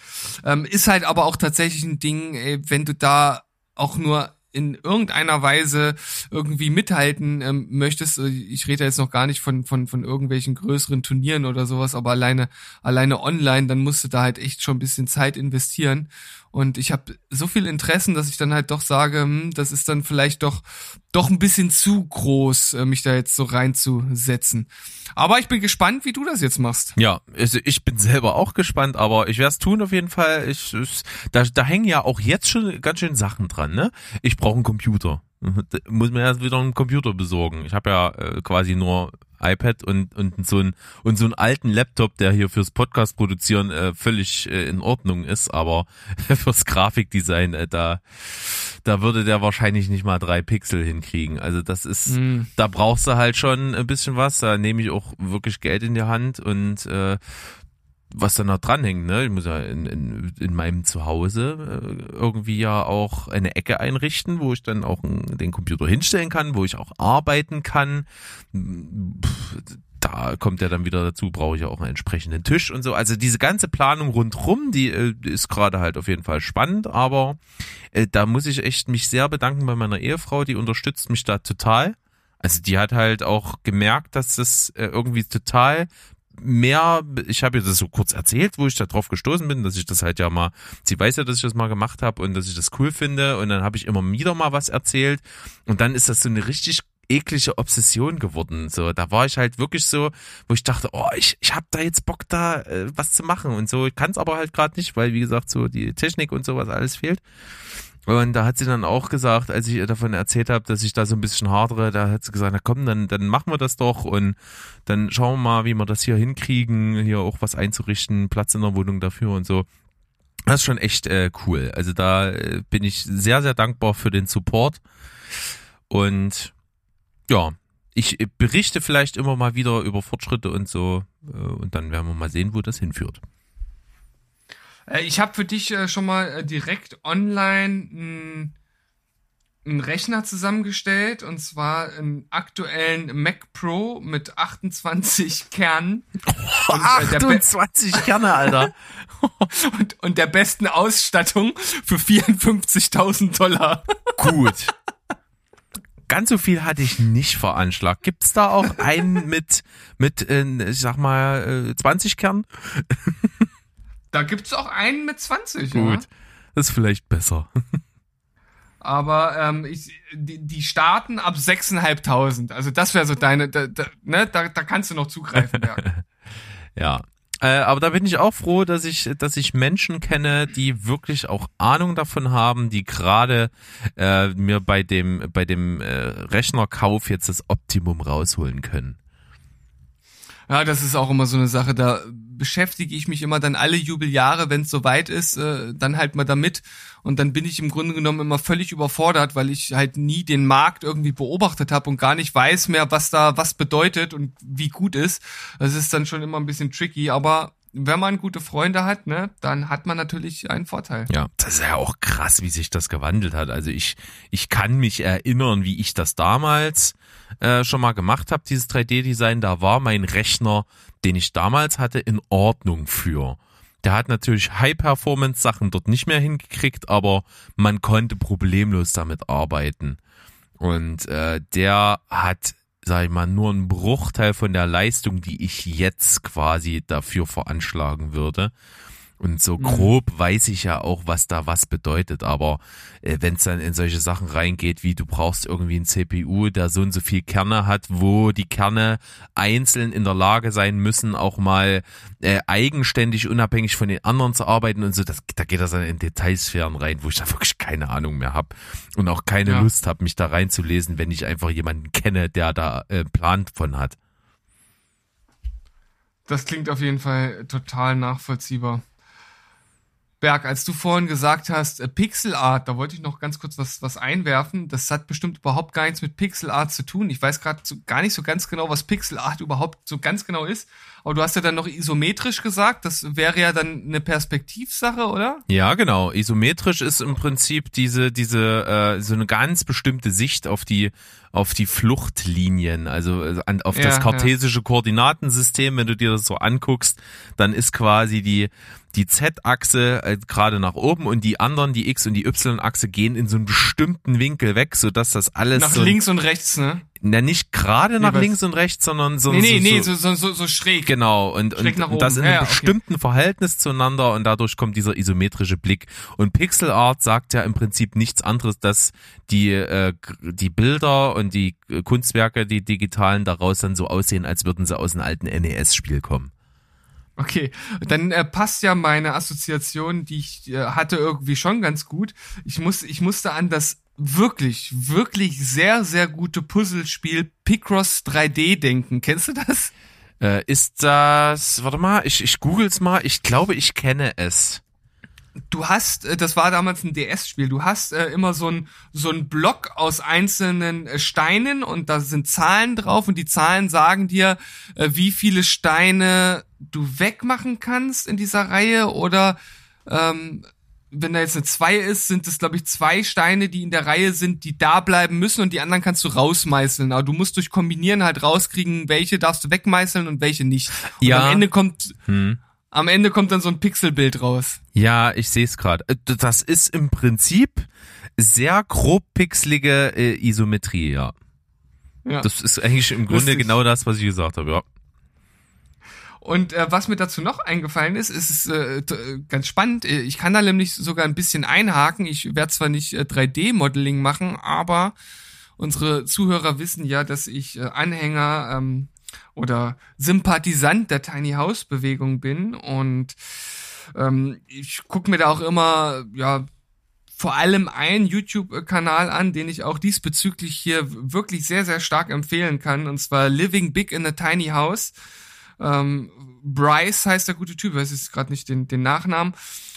Speaker 1: Ähm, ist halt aber auch tatsächlich ein Ding, ey, wenn du da auch nur in irgendeiner Weise irgendwie mithalten ähm, möchtest, äh, ich rede jetzt noch gar nicht von, von, von irgendwelchen größeren Turnieren oder sowas, aber alleine, alleine online, dann musst du da halt echt schon ein bisschen Zeit investieren. Und ich habe so viel Interessen, dass ich dann halt doch sage, hm, das ist dann vielleicht doch doch ein bisschen zu groß, äh, mich da jetzt so reinzusetzen. Aber ich bin gespannt, wie du das jetzt machst.
Speaker 2: Ja, also ich bin selber auch gespannt, aber ich werde es tun auf jeden Fall. Ich, ich, da, da hängen ja auch jetzt schon ganz schön Sachen dran. Ne? Ich brauche einen Computer. Muss mir erst wieder einen Computer besorgen. Ich habe ja äh, quasi nur iPad und, und so ein und so einen alten Laptop, der hier fürs Podcast produzieren äh, völlig äh, in Ordnung ist, aber fürs Grafikdesign, äh, da, da würde der wahrscheinlich nicht mal drei Pixel hinkriegen. Also das ist, mm. da brauchst du halt schon ein bisschen was. Da nehme ich auch wirklich Geld in die Hand und äh, was dann noch dranhängt, ne? Ich muss ja in, in, in meinem Zuhause äh, irgendwie ja auch eine Ecke einrichten, wo ich dann auch den Computer hinstellen kann, wo ich auch arbeiten kann. da kommt ja dann wieder dazu, brauche ich auch einen entsprechenden Tisch und so. Also diese ganze Planung rundrum, die äh, ist gerade halt auf jeden Fall spannend, aber äh, da muss ich echt mich sehr bedanken bei meiner Ehefrau, die unterstützt mich da total. Also die hat halt auch gemerkt, dass das irgendwie total mehr, ich habe ihr das so kurz erzählt, wo ich da drauf gestoßen bin, dass ich das halt ja mal, sie weiß ja, dass ich das mal gemacht habe und dass ich das cool finde und dann habe ich immer wieder mal was erzählt und dann ist das so eine richtig eklige Obsession geworden. So, da war ich halt wirklich so, wo ich dachte, oh, ich, ich hab da jetzt Bock da äh, was zu machen und so. Ich kann es aber halt gerade nicht, weil wie gesagt so die Technik und sowas alles fehlt. Und da hat sie dann auch gesagt, als ich ihr davon erzählt habe, dass ich da so ein bisschen hadere, da hat sie gesagt, na komm, dann, dann machen wir das doch und dann schauen wir mal, wie wir das hier hinkriegen, hier auch was einzurichten, Platz in der Wohnung dafür und so. Das ist schon echt äh, cool. Also da äh, bin ich sehr, sehr dankbar für den Support. Und ja, ich berichte vielleicht immer mal wieder über Fortschritte und so äh, und dann werden wir mal sehen, wo das hinführt.
Speaker 1: Äh, ich habe für dich äh, schon mal direkt online einen Rechner zusammengestellt und zwar einen aktuellen Mac Pro mit 28 Kernen.
Speaker 2: Und, 28 Kerne, Alter.
Speaker 1: und, und der besten Ausstattung für 54.000 Dollar.
Speaker 2: Gut ganz so viel hatte ich nicht veranschlagt. Gibt's da auch einen mit, mit, äh, ich sag mal, äh, 20 Kernen?
Speaker 1: Da gibt's auch einen mit 20.
Speaker 2: Gut, ja? das ist vielleicht besser.
Speaker 1: Aber ähm, ich, die, die starten ab 6.500. Also das wäre so deine, da, da, ne, da, da kannst du noch zugreifen. Ja.
Speaker 2: ja. Äh, aber da bin ich auch froh, dass ich, dass ich Menschen kenne, die wirklich auch Ahnung davon haben, die gerade äh, mir bei dem, bei dem äh, Rechnerkauf jetzt das Optimum rausholen können.
Speaker 1: Ja, das ist auch immer so eine Sache, da beschäftige ich mich immer dann alle Jubeljahre, wenn es soweit ist, äh, dann halt mal damit. Und dann bin ich im Grunde genommen immer völlig überfordert, weil ich halt nie den Markt irgendwie beobachtet habe und gar nicht weiß mehr, was da was bedeutet und wie gut ist. Das ist dann schon immer ein bisschen tricky, aber wenn man gute Freunde hat, ne, dann hat man natürlich einen Vorteil.
Speaker 2: Ja, das ist ja auch krass, wie sich das gewandelt hat. Also ich, ich kann mich erinnern, wie ich das damals äh, schon mal gemacht habe, dieses 3D-Design. Da war mein Rechner, den ich damals hatte, in Ordnung für. Der hat natürlich High-Performance-Sachen dort nicht mehr hingekriegt, aber man konnte problemlos damit arbeiten. Und äh, der hat sag ich mal, nur ein Bruchteil von der Leistung, die ich jetzt quasi dafür veranschlagen würde. Und so mhm. grob weiß ich ja auch, was da was bedeutet. Aber äh, wenn es dann in solche Sachen reingeht, wie du brauchst irgendwie ein CPU, der so und so viel Kerne hat, wo die Kerne einzeln in der Lage sein müssen, auch mal äh, eigenständig, unabhängig von den anderen zu arbeiten und so, das, da geht das dann in Detailsphären rein, wo ich da wirklich keine Ahnung mehr habe und auch keine ja. Lust habe, mich da reinzulesen, wenn ich einfach jemanden kenne, der da äh, Plan von hat.
Speaker 1: Das klingt auf jeden Fall total nachvollziehbar. Berg, als du vorhin gesagt hast, äh, Pixel Art, da wollte ich noch ganz kurz was, was einwerfen. Das hat bestimmt überhaupt gar nichts mit Pixel Art zu tun. Ich weiß gerade so, gar nicht so ganz genau, was Pixel Art überhaupt so ganz genau ist. Aber du hast ja dann noch isometrisch gesagt. Das wäre ja dann eine Perspektivsache, oder?
Speaker 2: Ja, genau. Isometrisch ist im Prinzip diese, diese, äh, so eine ganz bestimmte Sicht auf die, auf die Fluchtlinien, also äh, an, auf ja, das kartesische ja. Koordinatensystem. Wenn du dir das so anguckst, dann ist quasi die, die Z-Achse äh, gerade nach oben und die anderen, die X- und die Y-Achse gehen in so einen bestimmten Winkel weg, so dass das alles
Speaker 1: nach
Speaker 2: so
Speaker 1: links und rechts, ne?
Speaker 2: Na, nicht gerade nach links und rechts, sondern so
Speaker 1: Nee, nee, so, nee, so, so, so, so schräg.
Speaker 2: Genau, und, schräg und, und das in einem ja, bestimmten okay. Verhältnis zueinander und dadurch kommt dieser isometrische Blick. Und Pixel Art sagt ja im Prinzip nichts anderes, dass die, äh, die Bilder und die Kunstwerke, die digitalen daraus dann so aussehen, als würden sie aus einem alten NES-Spiel kommen.
Speaker 1: Okay, dann äh, passt ja meine Assoziation, die ich äh, hatte, irgendwie schon ganz gut. Ich muss, ich musste an das wirklich, wirklich sehr, sehr gute Puzzlespiel Picross 3D denken. Kennst du das?
Speaker 2: Äh, ist das, warte mal, ich, ich google's mal. Ich glaube, ich kenne es
Speaker 1: du hast, äh, das war damals ein DS-Spiel, du hast äh, immer so ein so ein Block aus einzelnen äh, Steinen und da sind Zahlen drauf und die Zahlen sagen dir, äh, wie viele Steine du wegmachen kannst in dieser Reihe oder ähm, wenn da jetzt eine 2 ist, sind es, glaube ich, zwei Steine, die in der Reihe sind, die da bleiben müssen und die anderen kannst du rausmeißeln. Aber du musst durch Kombinieren halt rauskriegen, welche darfst du wegmeißeln und welche nicht. Und
Speaker 2: Ja.
Speaker 1: am Ende kommt,
Speaker 2: Hm.
Speaker 1: Am Ende kommt dann so ein Pixelbild raus.
Speaker 2: Ja, ich sehe es gerade. Das ist im Prinzip sehr grob pixelige äh, Isometrie, ja.
Speaker 1: Ja.
Speaker 2: Das ist eigentlich im Grunde
Speaker 1: Lustig.
Speaker 2: genau das, was ich gesagt habe, ja.
Speaker 1: Und äh, was mir dazu noch eingefallen ist, ist äh, äh, ganz spannend. Äh, Ich kann da nämlich sogar ein bisschen einhaken. Ich werde zwar nicht äh, 3D-Modeling machen, aber unsere Zuhörer wissen ja, dass ich äh, Anhänger ähm, oder Sympathisant der Tiny House Bewegung bin und ähm, ich gucke mir da auch immer ja vor allem einen YouTube-Kanal an, den ich auch diesbezüglich hier wirklich sehr, sehr stark empfehlen kann, und zwar Living Big in a Tiny House. Ähm, Bryce heißt der gute Typ, weiß jetzt gerade nicht den, den Nachnamen.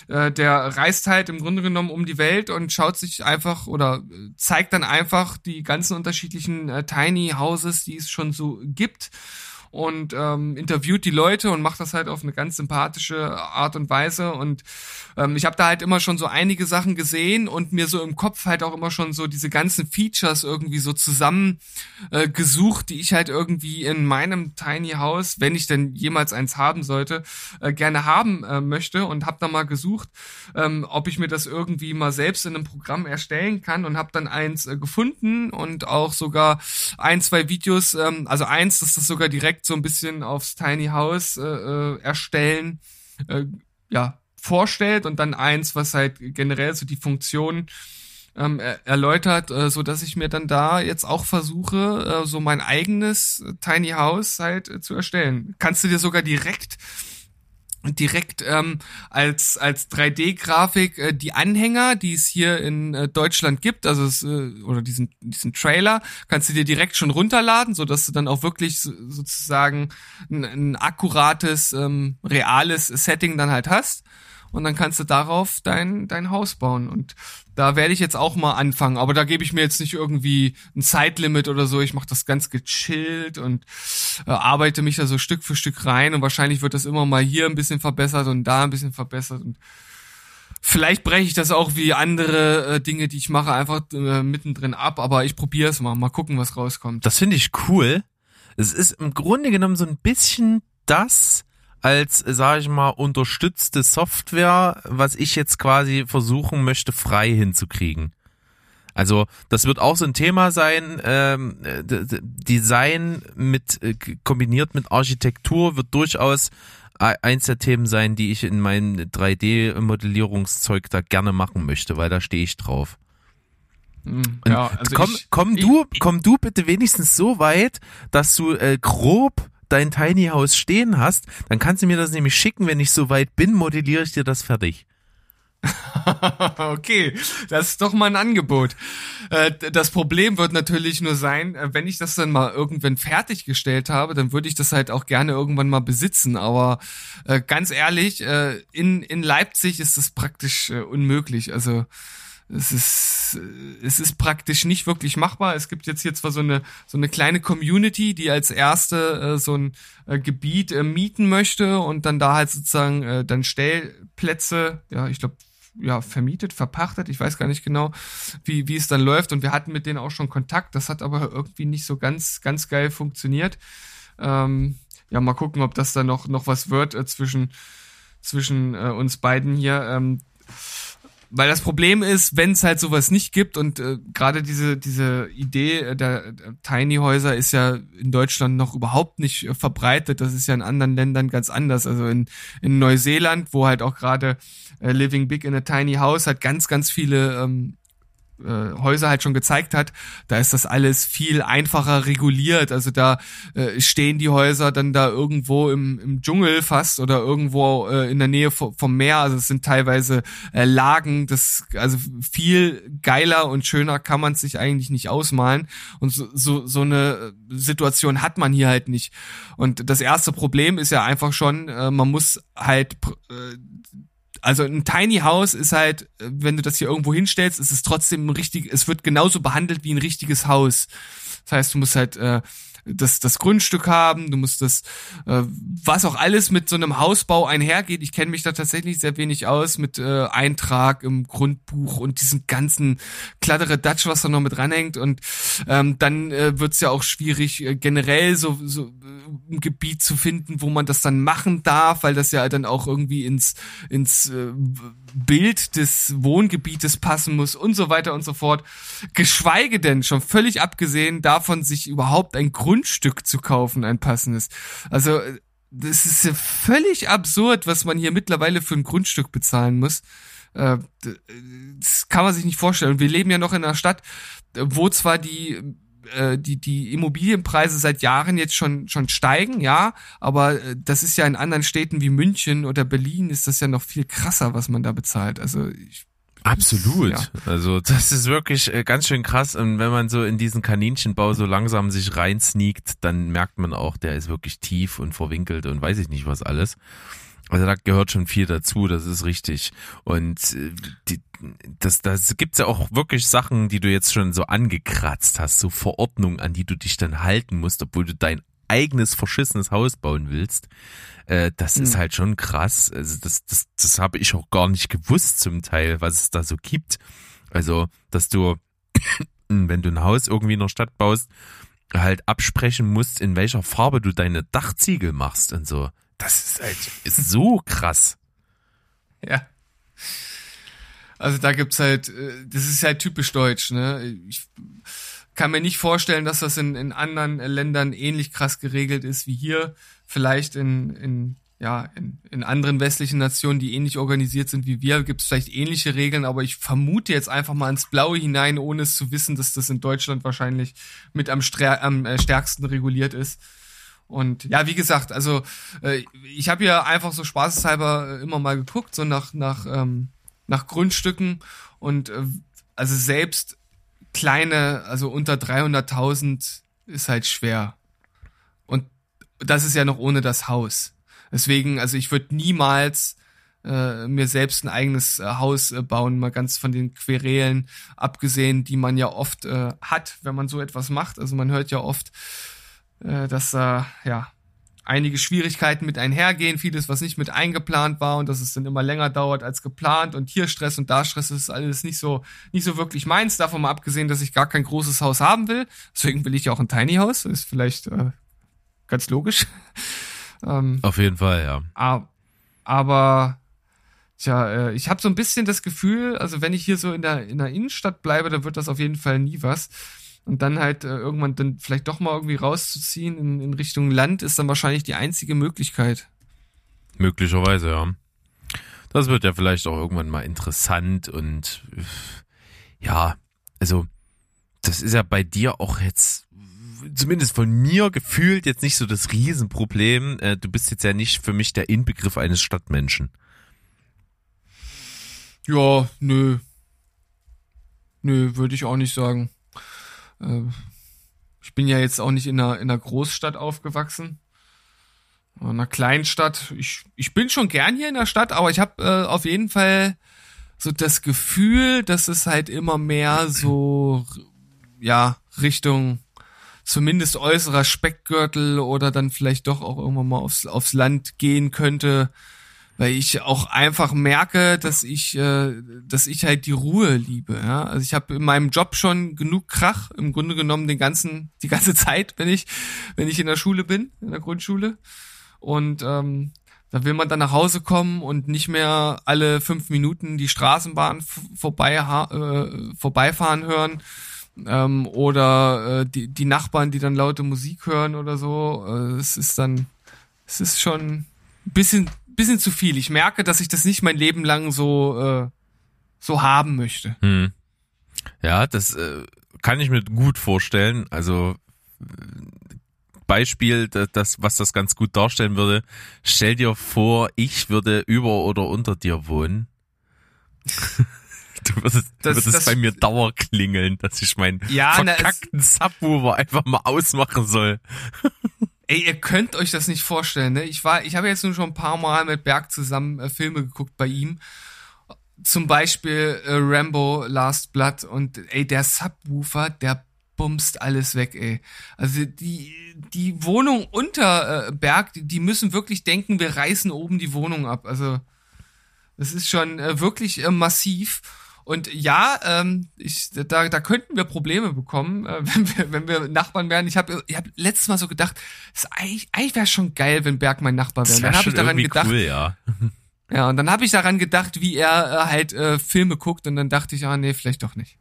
Speaker 1: Äh, der reist halt im Grunde genommen um die Welt und schaut sich einfach oder äh, zeigt dann einfach die ganzen unterschiedlichen äh, Tiny Houses, die es schon so gibt und ähm, interviewt die Leute und macht das halt auf eine ganz sympathische Art und Weise. Und ähm, ich habe da halt immer schon so einige Sachen gesehen und mir so im Kopf halt auch immer schon so diese ganzen Features irgendwie so zusammen äh, gesucht, die ich halt irgendwie in meinem Tiny House, wenn ich denn jemals eins haben sollte, äh, gerne haben äh, möchte und habe da mal gesucht, ähm, ob ich mir das irgendwie mal selbst in einem Programm erstellen kann und habe dann eins äh, gefunden und auch sogar ein, zwei Videos, ähm, also eins, dass das sogar direkt so ein bisschen aufs Tiny House äh, äh, erstellen, äh, ja, vorstellt und dann eins, was halt generell so die Funktion ähm, er erläutert, äh, so dass ich mir dann da jetzt auch versuche, äh, so mein eigenes Tiny House halt äh, zu erstellen. Kannst du dir sogar direkt direkt ähm, als als 3D-Grafik äh, die Anhänger, die es hier in äh, Deutschland gibt, also es, äh, oder diesen diesen Trailer, kannst du dir direkt schon runterladen, so dass du dann auch wirklich so, sozusagen ein, ein akkurates, ähm, reales Setting dann halt hast und dann kannst du darauf dein dein Haus bauen und da werde ich jetzt auch mal anfangen, aber da gebe ich mir jetzt nicht irgendwie ein Zeitlimit oder so. Ich mache das ganz gechillt und äh, arbeite mich da so Stück für Stück rein und wahrscheinlich wird das immer mal hier ein bisschen verbessert und da ein bisschen verbessert und vielleicht breche ich das auch wie andere äh, Dinge, die ich mache, einfach äh, mittendrin ab, aber ich probiere es mal, mal gucken, was rauskommt.
Speaker 2: Das finde ich cool. Es ist im Grunde genommen so ein bisschen das, als, sage ich mal, unterstützte Software, was ich jetzt quasi versuchen möchte, frei hinzukriegen. Also das wird auch so ein Thema sein. Ähm, Design mit äh, kombiniert mit Architektur wird durchaus e- eins der Themen sein, die ich in meinem 3D-Modellierungszeug da gerne machen möchte, weil da stehe ich drauf.
Speaker 1: Hm, ja, also
Speaker 2: komm,
Speaker 1: ich,
Speaker 2: komm
Speaker 1: ich-
Speaker 2: du, komm du bitte wenigstens so weit, dass du äh, grob dein Tiny House stehen hast, dann kannst du mir das nämlich schicken, wenn ich so weit bin, modelliere ich dir das fertig.
Speaker 1: okay, das ist doch mal ein Angebot. Äh, Das Problem wird natürlich nur sein, äh, wenn ich das dann mal irgendwann fertiggestellt habe, dann würde ich das halt auch gerne irgendwann mal besitzen. Aber äh, ganz ehrlich, in, in Leipzig ist das praktisch unmöglich. Also es ist, es ist praktisch nicht wirklich machbar. Es gibt jetzt hier zwar so eine, so eine kleine Community, die als erste äh, so ein äh, Gebiet äh, mieten möchte und dann da halt sozusagen äh, dann Stellplätze, ja, ich glaube, ja, vermietet, verpachtet, ich weiß gar nicht genau, wie, wie es dann läuft. Und wir hatten mit denen auch schon Kontakt. Das hat aber irgendwie nicht so ganz, ganz geil funktioniert. Ähm, ja, mal gucken, ob das dann noch, noch was wird äh, zwischen, zwischen äh, uns beiden hier. Ähm, weil das Problem ist, wenn es halt sowas nicht gibt und äh, gerade diese diese Idee äh, der, der Tiny Häuser ist ja in Deutschland noch überhaupt nicht äh, verbreitet. Das ist ja in anderen Ländern ganz anders. Also in in Neuseeland, wo halt auch gerade äh, Living Big in a Tiny House hat ganz ganz viele ähm, äh, Häuser halt schon gezeigt hat, da ist das alles viel einfacher reguliert. Also da äh, stehen die Häuser dann da irgendwo im, im Dschungel fast oder irgendwo äh, in der Nähe vom, Meer. Also es sind teilweise äh, Lagen. Das also viel geiler und schöner kann man sich eigentlich nicht ausmalen. Und so, so so eine Situation hat man hier halt nicht. Und das erste Problem ist ja einfach schon, äh, man muss halt äh, also ein Tiny House ist halt, wenn du das hier irgendwo hinstellst, ist es trotzdem richtig, es wird genauso behandelt wie ein richtiges Haus. Das heißt, du musst halt äh, das, das Grundstück haben, du musst das, äh, was auch alles mit so einem Hausbau einhergeht. Ich kenne mich da tatsächlich sehr wenig aus mit äh, Eintrag im Grundbuch und diesem ganzen klattere Dutch, was da noch mit ranhängt. Und ähm, dann äh, wird es ja auch schwierig, äh, generell so, so äh, ein Gebiet zu finden, wo man das dann machen darf, weil das ja dann auch irgendwie ins, ins äh, Bild des Wohngebietes passen muss und so weiter und so fort. Geschweige denn, schon völlig abgesehen davon, sich überhaupt ein Grundstück zu kaufen, ein passendes. Also, das ist ja völlig absurd, was man hier mittlerweile für ein Grundstück bezahlen muss. Äh, das kann man sich nicht vorstellen. Und wir leben ja noch in einer Stadt, wo zwar die äh, die, die Immobilienpreise seit Jahren jetzt schon, schon steigen, ja, aber äh, das ist ja in anderen Städten wie München oder Berlin ist das ja noch viel krasser, was man da bezahlt. Also ich,
Speaker 2: Absolut. Ja. Also das ist wirklich äh, ganz schön krass. Und wenn man so in diesen Kaninchenbau so langsam sich reinsneakt, dann merkt man auch, der ist wirklich tief und verwinkelt und weiß ich nicht was alles. Also da gehört schon viel dazu, das ist richtig. Und äh, die, das, das gibt's ja auch wirklich Sachen, die du jetzt schon so angekratzt hast, so Verordnungen, an die du dich dann halten musst, obwohl du dein eigenes verschissenes Haus bauen willst. Äh, das mhm. ist halt schon krass. Also das, das, das habe ich auch gar nicht gewusst zum Teil, was es da so gibt. Also, dass du, wenn du ein Haus irgendwie in der Stadt baust, halt absprechen musst, in welcher Farbe du deine Dachziegel machst und so. Das ist halt ist so krass.
Speaker 1: Ja. Also da gibt's halt, äh, das ist halt typisch deutsch, ne? Ich kann mir nicht vorstellen, dass das in, in anderen Ländern ähnlich krass geregelt ist wie hier. Vielleicht in, in ja, in, in anderen westlichen Nationen, die ähnlich organisiert sind wie wir, gibt es vielleicht ähnliche Regeln, aber ich vermute jetzt einfach mal ins Blaue hinein, ohne es zu wissen, dass das in Deutschland wahrscheinlich mit am, am äh, stärksten reguliert ist. Und ja, wie gesagt, also äh, ich habe ja einfach so spaßeshalber äh, immer mal geguckt, so nach nach ähm, nach Grundstücken und äh, also selbst kleine, also unter 300.000 ist halt schwer. Und das ist ja noch ohne das Haus. Deswegen, also ich würde niemals äh, mir selbst ein eigenes äh, Haus äh, bauen, mal ganz von den Querelen abgesehen, die man ja oft äh, hat, wenn man so etwas macht. Also man hört ja oft, äh, dass äh, ja einige Schwierigkeiten mit einhergehen, vieles, was nicht mit eingeplant war und dass es dann immer länger dauert als geplant und hier Stress und da Stress ist alles nicht so, nicht so wirklich meins. Davon mal abgesehen, dass ich gar kein großes Haus haben will. Deswegen will ich auch ein Tiny House. Ist vielleicht äh, ganz logisch.
Speaker 2: ähm, Auf jeden Fall,
Speaker 1: ja. Aber Tja, äh, ich habe so ein bisschen das Gefühl, also wenn ich hier so in der in der Innenstadt bleibe, dann wird das auf jeden Fall nie was und dann halt äh, irgendwann dann vielleicht doch mal irgendwie rauszuziehen in, in Richtung Land ist dann wahrscheinlich die einzige Möglichkeit.
Speaker 2: Möglicherweise, ja. Das wird ja vielleicht auch irgendwann mal interessant und ja, also das ist ja bei dir auch jetzt zumindest von mir gefühlt jetzt nicht so das Riesenproblem. Äh, du bist jetzt ja nicht für mich der Inbegriff eines Stadtmenschen.
Speaker 1: Ja, nö. Nö, würde ich auch nicht sagen. Äh, ich bin ja jetzt auch nicht in einer, in einer Großstadt aufgewachsen. In einer Kleinstadt. Ich, ich bin schon gern hier in der Stadt, aber ich habe äh, auf jeden Fall so das Gefühl, dass es halt immer mehr so, ja, Richtung zumindest äußerer Speckgürtel oder dann vielleicht doch auch irgendwann mal aufs, aufs Land gehen könnte weil ich auch einfach merke, dass ich, äh, dass ich halt die Ruhe liebe. Ja? Also ich habe in meinem Job schon genug Krach, im Grunde genommen den ganzen, die ganze Zeit, wenn ich, wenn ich in der Schule bin, in der Grundschule. Und ähm, da will man dann nach Hause kommen und nicht mehr alle fünf Minuten die Straßenbahn vorbei, äh, vorbeifahren hören. Ähm, oder äh, die, die Nachbarn, die dann laute Musik hören oder so. Äh, es ist dann, es ist schon ein bisschen bisschen zu viel. Ich merke, dass ich das nicht mein Leben lang so, äh, so haben möchte. Hm.
Speaker 2: Ja, das äh, kann ich mir gut vorstellen. Also Beispiel, das, was das ganz gut darstellen würde. Stell dir vor, ich würde über oder unter dir wohnen. Du würdest, das, würdest das, bei mir Dauer klingeln, dass ich meinen ja, verkackten Subwoofer einfach mal ausmachen soll.
Speaker 1: Ey, ihr könnt euch das nicht vorstellen, ne? Ich war, ich habe jetzt nur schon ein paar Mal mit Berg zusammen äh, Filme geguckt bei ihm. Zum Beispiel äh, Rambo Last Blood und ey, der Subwoofer, der bumst alles weg, ey. Also die, die Wohnung unter äh, Berg, die, die müssen wirklich denken, wir reißen oben die Wohnung ab. Also das ist schon äh, wirklich äh, massiv. Und ja, ähm, ich, da, da könnten wir Probleme bekommen, äh, wenn, wir, wenn wir Nachbarn wären. Ich habe ich hab letztes Mal so gedacht, das eigentlich, eigentlich wäre schon geil, wenn Berg mein Nachbar wäre.
Speaker 2: wär
Speaker 1: Dann habe ich daran gedacht,
Speaker 2: cool, ja.
Speaker 1: ja, und dann habe ich daran gedacht, wie er äh, halt äh, Filme guckt, und dann dachte ich, ah nee, vielleicht doch nicht.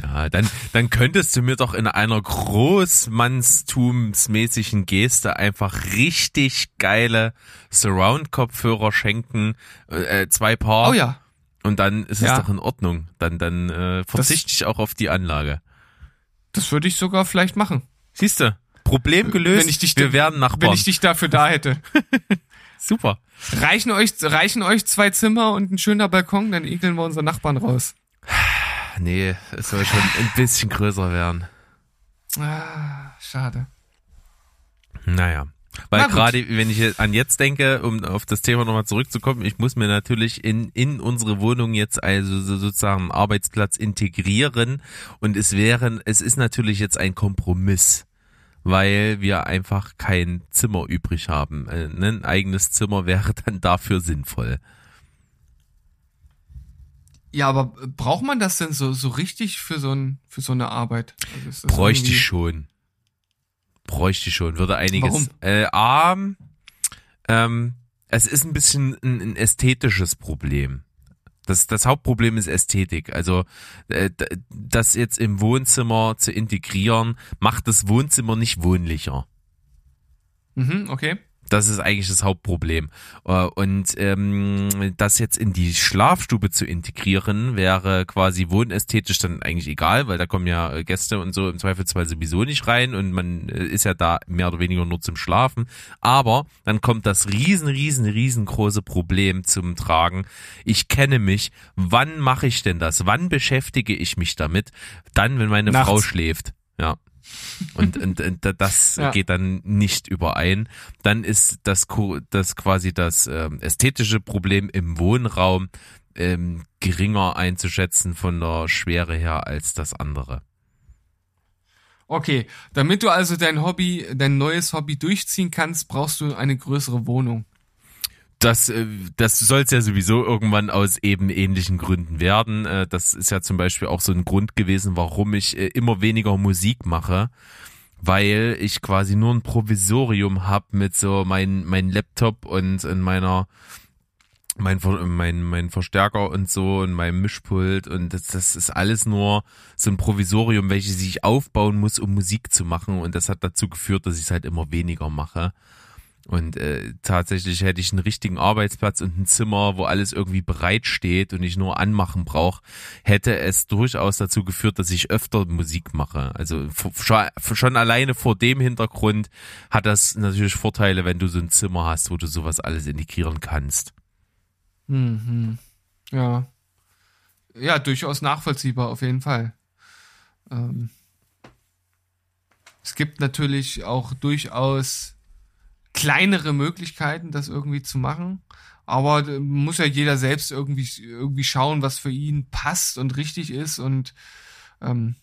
Speaker 2: Ja, dann, dann könntest du mir doch in einer großmannstumsmäßigen Geste einfach richtig geile Surround-Kopfhörer schenken, äh, zwei Paar.
Speaker 1: Oh ja.
Speaker 2: Und dann ist es
Speaker 1: Ja.
Speaker 2: doch in Ordnung. Dann, dann äh, verzichte ich auch auf die Anlage.
Speaker 1: Das würde ich sogar vielleicht machen.
Speaker 2: Siehst du? Problem gelöst.
Speaker 1: Wenn ich dich-
Speaker 2: Wir werden
Speaker 1: Wenn
Speaker 2: Nachbarn.
Speaker 1: ich dich dafür da hätte.
Speaker 2: Super.
Speaker 1: Reichen euch, reichen euch zwei Zimmer und ein schöner Balkon, dann ekeln wir unsere Nachbarn raus.
Speaker 2: Nee, es soll schon ein bisschen größer werden.
Speaker 1: Ah, schade.
Speaker 2: Naja. Weil gerade, wenn ich an jetzt denke, um auf das Thema nochmal zurückzukommen, ich muss mir natürlich in, in unsere Wohnung jetzt also so sozusagen einen Arbeitsplatz integrieren und es wären, es ist natürlich jetzt ein Kompromiss, weil wir einfach kein Zimmer übrig haben. Äh, ne, Ein eigenes Zimmer wäre dann dafür sinnvoll.
Speaker 1: Ja, aber braucht man das denn so, so richtig für so, ein, für so eine Arbeit? Also
Speaker 2: Bräuchte ich schon. Bräuchte ich schon. Würde einiges.
Speaker 1: Warum?
Speaker 2: Äh, A, ähm, es ist ein bisschen ein, ein ästhetisches Problem. Das, das Hauptproblem ist Ästhetik. Also äh, das jetzt im Wohnzimmer zu integrieren, macht das Wohnzimmer nicht wohnlicher.
Speaker 1: Mhm, okay.
Speaker 2: Das ist eigentlich das Hauptproblem. Äh, Und ähm, das jetzt in die Schlafstube zu integrieren, wäre quasi wohnästhetisch dann eigentlich egal, weil da kommen ja äh, Gäste und so im Zweifelsfall sowieso nicht rein und man äh, ist ja da mehr oder weniger nur zum Schlafen. Aber dann kommt das riesen, riesen, riesengroße Problem zum Tragen. Ich kenne mich. Wann mache ich denn das? Wann beschäftige ich mich damit? Dann, wenn meine
Speaker 1: Nachts.
Speaker 2: Frau schläft. Ja. Und, und, und das
Speaker 1: Ja.
Speaker 2: geht dann nicht überein. Dann ist das, das quasi das ähm, ästhetische Problem im Wohnraum ähm, geringer einzuschätzen von der Schwere her als das andere.
Speaker 1: Okay, damit du also dein Hobby, dein neues Hobby durchziehen kannst, brauchst du eine größere Wohnung.
Speaker 2: Das, äh, das soll es ja sowieso irgendwann aus eben ähnlichen Gründen werden. Äh, Das ist ja zum Beispiel auch so ein Grund gewesen, warum ich äh, immer weniger Musik mache, weil ich quasi nur ein Provisorium hab mit so mein, mein Laptop und in meiner mein, mein, mein Verstärker und so und mein Mischpult und das, das ist alles nur so ein Provisorium, welches ich aufbauen muss, um Musik zu machen und das hat dazu geführt, dass ich es halt immer weniger mache. Und äh, tatsächlich hätte ich einen richtigen Arbeitsplatz und ein Zimmer, wo alles irgendwie bereit steht und ich nur anmachen brauche, hätte es durchaus dazu geführt, dass ich öfter Musik mache. Also schon alleine vor dem Hintergrund hat das natürlich Vorteile, wenn du so ein Zimmer hast, wo du sowas alles integrieren kannst.
Speaker 1: Mhm. Ja. Ja, durchaus nachvollziehbar, auf jeden Fall. Ähm, es gibt natürlich auch durchaus kleinere Möglichkeiten, das irgendwie zu machen. Aber äh, muss ja jeder selbst irgendwie, irgendwie schauen, was für ihn passt und richtig ist. Und ähm,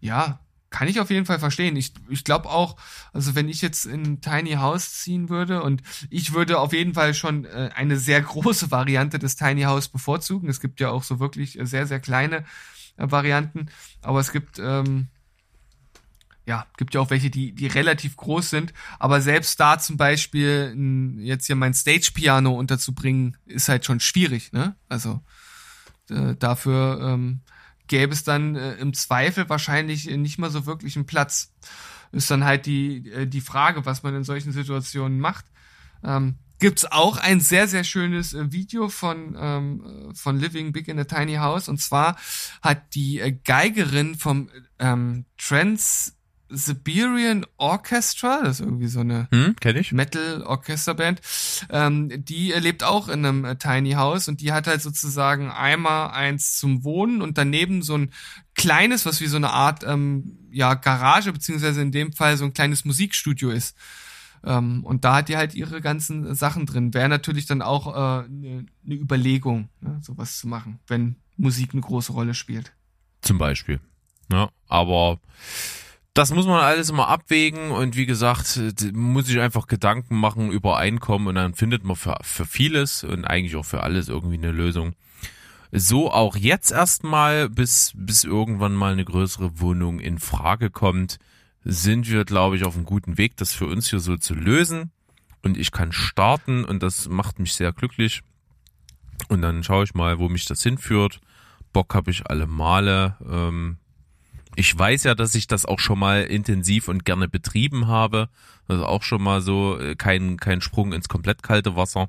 Speaker 1: ja, kann ich auf jeden Fall verstehen. Ich, ich glaube auch, also wenn ich jetzt in Tiny House ziehen würde und ich würde auf jeden Fall schon äh, eine sehr große Variante des Tiny House bevorzugen. Es gibt ja auch so wirklich äh, sehr, sehr kleine äh, Varianten, aber es gibt, ähm, ja, gibt ja auch welche, die, die relativ groß sind. Aber selbst da zum Beispiel n, jetzt hier mein Stage-Piano unterzubringen, ist halt schon schwierig, ne? Also äh, dafür ähm, gäbe es dann äh, im Zweifel wahrscheinlich nicht mal so wirklich einen Platz. Ist dann halt die, äh, die Frage, was man in solchen Situationen macht. Ähm, gibt's auch ein sehr, sehr schönes äh, Video von, ähm, äh, von Living Big in a Tiny House. Und zwar hat die äh, Geigerin vom ähm, Trans Siberian Orchestra, das ist irgendwie so eine
Speaker 2: Hm?
Speaker 1: Metal-Orchesterband, ähm, die lebt auch in einem äh, Tiny House und die hat halt sozusagen einmal eins zum Wohnen und daneben so ein kleines, was wie so eine Art ähm, ja Garage beziehungsweise in dem Fall so ein kleines Musikstudio ist. Ähm, und da hat die halt ihre ganzen Sachen drin. Wäre natürlich dann auch eine äh, ne ne Überlegung, ne, sowas zu machen, wenn Musik eine große Rolle spielt.
Speaker 2: Zum Beispiel. Ja, aber das muss man alles immer abwägen und wie gesagt, muss ich einfach Gedanken machen über Einkommen und dann findet man für, für vieles und eigentlich auch für alles irgendwie eine Lösung. So auch jetzt erstmal, bis, bis irgendwann mal eine größere Wohnung in Frage kommt, sind wir, glaube ich, auf einem guten Weg, das für uns hier so zu lösen. Und ich kann starten und das macht mich sehr glücklich. Und dann schaue ich mal, wo mich das hinführt. Bock habe ich alle Male. Ähm, ich weiß ja, dass ich das auch schon mal intensiv und gerne betrieben habe. Also auch schon mal so äh, kein, kein Sprung ins komplett kalte Wasser.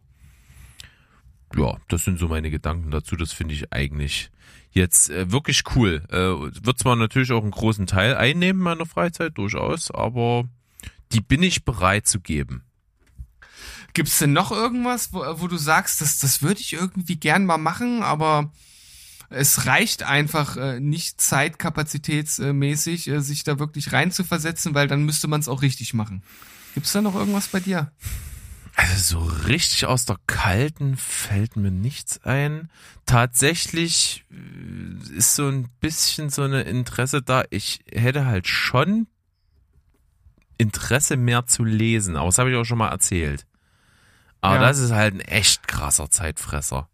Speaker 2: Ja, das sind so meine Gedanken dazu. Das finde ich eigentlich jetzt äh, wirklich cool. Äh, wird zwar natürlich auch einen großen Teil einnehmen meiner Freizeit, durchaus, aber die bin ich bereit zu geben.
Speaker 1: Gibt's denn noch irgendwas, wo, wo du sagst, das, das würde ich irgendwie gern mal machen, aber es reicht einfach äh, nicht zeitkapazitätsmäßig, äh, sich da wirklich reinzuversetzen, weil dann müsste man es auch richtig machen. Gibt's da noch irgendwas bei dir?
Speaker 2: Also so richtig aus der Kalten fällt mir nichts ein. Tatsächlich äh, ist so ein bisschen so eine Interesse da. Ich hätte halt schon Interesse mehr zu lesen, aber das habe ich auch schon mal erzählt. Aber ja. das ist halt ein echt krasser Zeitfresser.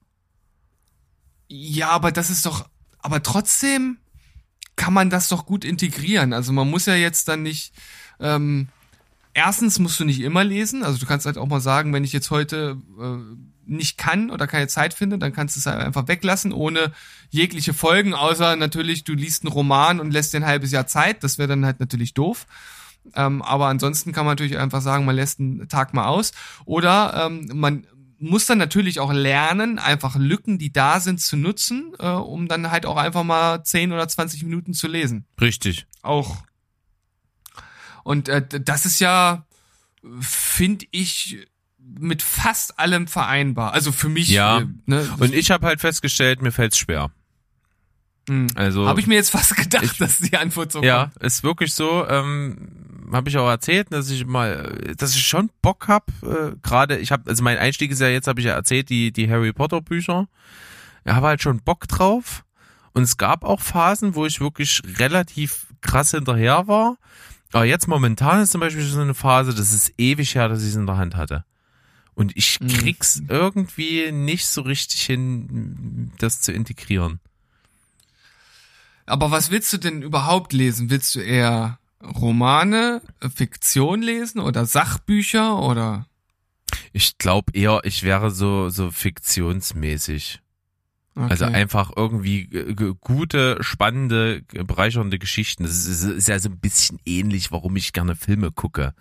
Speaker 1: Ja, aber das ist doch, aber trotzdem kann man das doch gut integrieren. Also man muss ja jetzt dann nicht, ähm, erstens musst du nicht immer lesen. Also du kannst halt auch mal sagen, wenn ich jetzt heute äh, nicht kann oder keine Zeit finde, dann kannst du es halt einfach weglassen, ohne jegliche Folgen, außer natürlich, du liest einen Roman und lässt dir ein halbes Jahr Zeit. Das wäre dann halt natürlich doof. Ähm, aber ansonsten kann man natürlich einfach sagen, man lässt einen Tag mal aus. Oder ähm, man muss dann natürlich auch lernen, einfach Lücken, die da sind, zu nutzen, äh, um dann halt auch einfach mal 10 oder 20 Minuten zu lesen.
Speaker 2: Richtig.
Speaker 1: Auch. Und äh, das ist ja, finde ich, mit fast allem vereinbar. Also für mich.
Speaker 2: Ja. Äh, ne, und ich habe halt festgestellt, mir fällt's schwer.
Speaker 1: Hm. Also habe ich mir jetzt fast gedacht, ich, dass die Antwort so
Speaker 2: Ja, kommt. ist wirklich so. Ähm, habe ich auch erzählt, dass ich mal, dass ich schon Bock hab. Äh, Gerade, ich habe, also mein Einstieg ist ja jetzt, habe ich ja erzählt, die die Harry Potter Bücher. Ich habe halt schon Bock drauf. Und es gab auch Phasen, wo ich wirklich relativ krass hinterher war. Aber jetzt momentan ist zum Beispiel so eine Phase, das ist ewig her, dass ich es in der Hand hatte. Und ich hm. krieg's mhm. irgendwie nicht so richtig hin, das zu integrieren.
Speaker 1: Aber was willst du denn überhaupt lesen? Willst du eher Romane, Fiktion lesen oder Sachbücher oder?
Speaker 2: Ich glaube eher, ich wäre so so fiktionsmäßig. Okay. Also einfach irgendwie gute, spannende, bereichernde Geschichten. Das ist, ist, ja so ein bisschen ähnlich, warum ich gerne Filme gucke.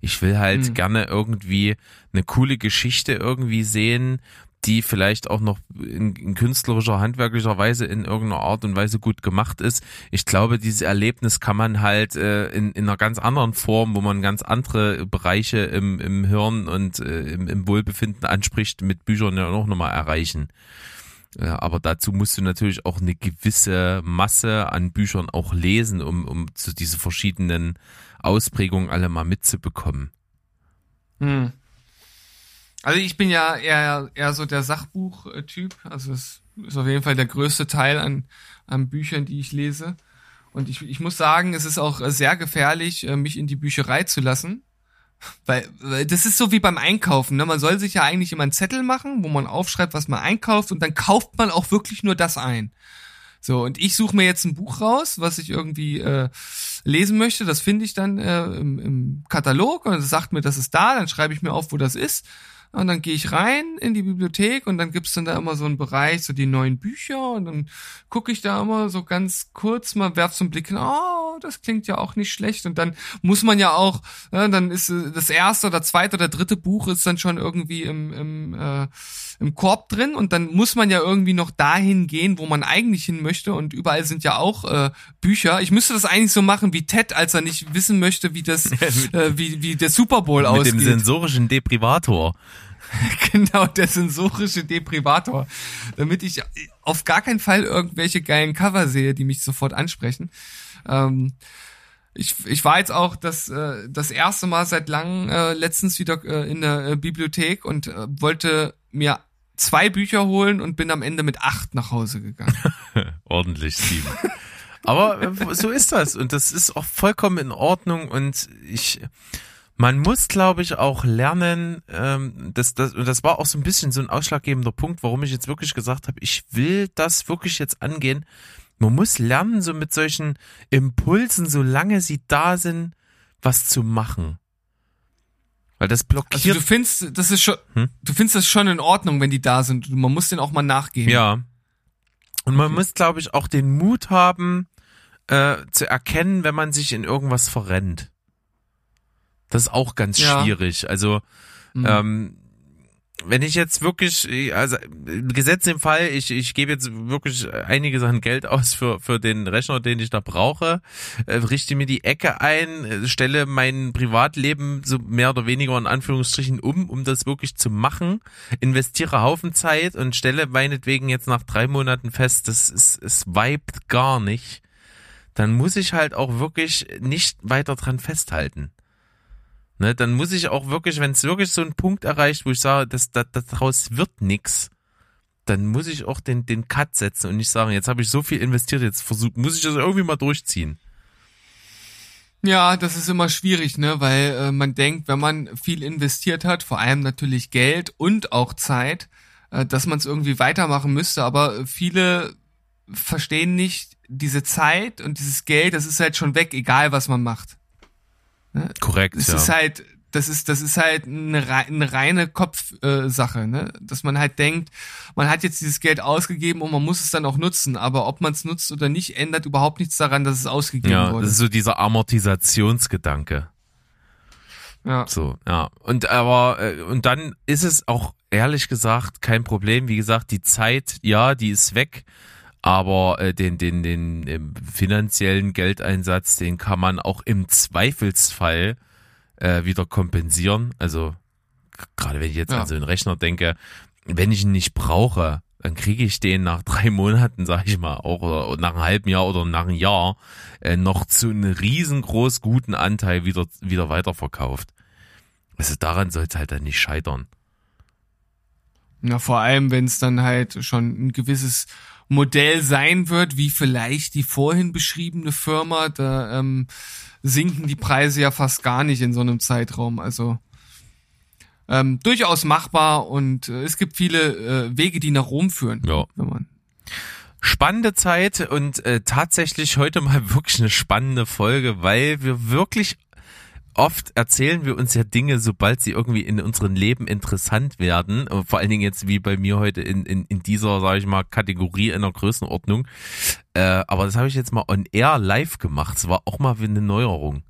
Speaker 2: Ich will halt hm. gerne irgendwie eine coole Geschichte irgendwie sehen, die vielleicht auch noch in, in, künstlerischer, handwerklicher Weise in irgendeiner Art und Weise gut gemacht ist. Ich glaube, dieses Erlebnis kann man halt äh, in, in einer ganz anderen Form, wo man ganz andere Bereiche im, im Hirn und äh, im, im Wohlbefinden anspricht, mit Büchern ja auch nochmal erreichen. Ja, aber dazu musst du natürlich auch eine gewisse Masse an Büchern auch lesen, um, um zu diese verschiedenen Ausprägungen alle mal mitzubekommen.
Speaker 1: Hm. Also ich bin ja eher, eher so der Sachbuch-Typ. Also es ist auf jeden Fall der größte Teil an, an Büchern, die ich lese. Und ich, ich muss sagen, es ist auch sehr gefährlich, äh, mich in die Bücherei zu lassen. Weil, weil das ist so wie beim Einkaufen. Ne? Man soll sich ja eigentlich immer einen Zettel machen, wo man aufschreibt, was man einkauft und dann kauft man auch wirklich nur das ein. So, und ich suche mir jetzt ein Buch raus, was ich irgendwie äh, lesen möchte. Das finde ich dann äh, im, im Katalog und sagt mir, das ist da, dann schreibe ich mir auf, wo das ist. Und dann gehe ich rein in die Bibliothek und dann gibt's dann da immer so einen Bereich, so die neuen Bücher und dann gucke ich da immer so ganz kurz mal, werf so einen Blick hin, oh, das klingt ja auch nicht schlecht. Und dann muss man ja auch, ja, dann ist äh, das erste oder zweite oder dritte Buch ist dann schon irgendwie im, im, äh, im Korb drin und dann muss man ja irgendwie noch dahin gehen, wo man eigentlich hin möchte und überall sind ja auch äh, Bücher. Ich müsste das eigentlich so machen wie Ted, als er nicht wissen möchte, wie das, äh, wie, wie der Super Bowl
Speaker 2: mit
Speaker 1: ausgeht.
Speaker 2: Mit dem sensorischen Deprivator.
Speaker 1: genau, der sensorische Deprivator. Damit ich auf gar keinen Fall irgendwelche geilen Cover sehe, die mich sofort ansprechen. Ähm, ich, ich war jetzt auch das, äh, das erste Mal seit langem äh, letztens wieder äh, in der äh, Bibliothek und äh, wollte mir zwei Bücher holen und bin am Ende mit acht nach Hause gegangen.
Speaker 2: Ordentlich sieben. Aber äh, so ist das und das ist auch vollkommen in Ordnung und ich, man muss, glaube ich, auch lernen, ähm, das, das, und das war auch so ein bisschen so ein ausschlaggebender Punkt, warum ich jetzt wirklich gesagt habe, ich will das wirklich jetzt angehen. Man muss lernen, so mit solchen Impulsen, solange sie da sind, was zu machen. Weil das blockiert.
Speaker 1: Also du findest, das ist schon, hm? du findest das schon in Ordnung, wenn die da sind. Man muss denen auch mal nachgeben.
Speaker 2: Ja. Und man okay. muss, glaube ich, auch den Mut haben, äh, zu erkennen, wenn man sich in irgendwas verrennt. Das ist auch ganz ja. schwierig. Also mhm. ähm, wenn ich jetzt wirklich, also Gesetz im Fall, ich, ich gebe jetzt wirklich einige Sachen Geld aus für, für den Rechner, den ich da brauche, äh, richte mir die Ecke ein, stelle mein Privatleben so mehr oder weniger in Anführungsstrichen um, um das wirklich zu machen, investiere Haufen Zeit und stelle meinetwegen jetzt nach drei Monaten fest, das ist, es vibet gar nicht, dann muss ich halt auch wirklich nicht weiter dran festhalten. Ne, dann muss ich auch wirklich, wenn es wirklich so einen Punkt erreicht, wo ich sage, das, das, daraus wird nix, dann muss ich auch den, den Cut setzen und nicht sagen, jetzt habe ich so viel investiert, jetzt versuch, muss ich das irgendwie mal durchziehen.
Speaker 1: Ja, das ist immer schwierig, ne, weil äh, man denkt, wenn man viel investiert hat, vor allem natürlich Geld und auch Zeit, äh, dass man es irgendwie weitermachen müsste, aber viele verstehen nicht diese Zeit und dieses Geld, das ist halt schon weg, egal was man macht.
Speaker 2: Ne? Korrekt.
Speaker 1: Es
Speaker 2: ja.
Speaker 1: ist halt, das ist, das ist halt eine, eine reine Kopfsache, äh, ne? Dass man halt denkt, man hat jetzt dieses Geld ausgegeben und man muss es dann auch nutzen, aber ob man es nutzt oder nicht, ändert überhaupt nichts daran, dass es ausgegeben
Speaker 2: ja,
Speaker 1: wurde.
Speaker 2: Das ist so dieser Amortisationsgedanke. Ja. So, ja. Und aber, äh, und dann ist es auch ehrlich gesagt kein Problem. Wie gesagt, die Zeit, ja, die ist weg aber äh, den, den, den äh, finanziellen Geldeinsatz, den kann man auch im Zweifelsfall äh, wieder kompensieren. Also gerade wenn ich jetzt ja. an so einen Rechner denke, wenn ich ihn nicht brauche, dann kriege ich den nach drei Monaten, sag ich mal, auch oder nach einem halben Jahr oder nach einem Jahr äh, noch zu einem riesengroß guten Anteil wieder, wieder weiterverkauft. Also daran soll es halt dann nicht scheitern.
Speaker 1: Na, vor allem, wenn es dann halt schon ein gewisses Modell sein wird, wie vielleicht die vorhin beschriebene Firma. Da ähm, sinken die Preise ja fast gar nicht in so einem Zeitraum. Also ähm, durchaus machbar und äh, es gibt viele äh, Wege, die nach Rom führen.
Speaker 2: Ja. Wenn man Spannende Zeit und äh, tatsächlich heute mal wirklich eine spannende Folge, weil wir wirklich oft erzählen wir uns ja Dinge, sobald sie irgendwie in unserem Leben interessant werden. Vor allen Dingen jetzt wie bei mir heute in, in, in dieser, sage ich mal, Kategorie in der Größenordnung. Äh, aber das habe ich jetzt mal on air live gemacht. Es war auch mal eine Neuerung.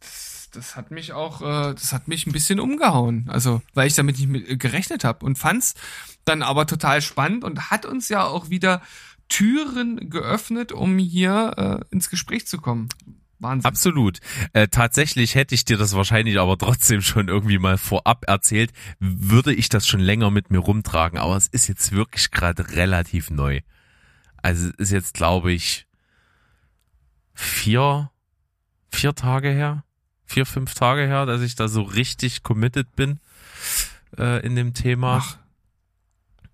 Speaker 1: Das, das hat mich auch, äh, das hat mich ein bisschen umgehauen. Also, weil ich damit nicht mit, gerechnet habe und fand's dann aber total spannend und hat uns ja auch wieder Türen geöffnet, um hier äh, ins Gespräch zu kommen.
Speaker 2: Wahnsinn. Absolut. Äh, tatsächlich hätte ich dir das wahrscheinlich aber trotzdem schon irgendwie mal vorab erzählt, würde ich das schon länger mit mir rumtragen, aber es ist jetzt wirklich gerade relativ neu. Also es ist jetzt, glaube ich, vier, vier Tage her, vier, fünf Tage her, dass ich da so richtig committed bin äh, in dem Thema. Ach.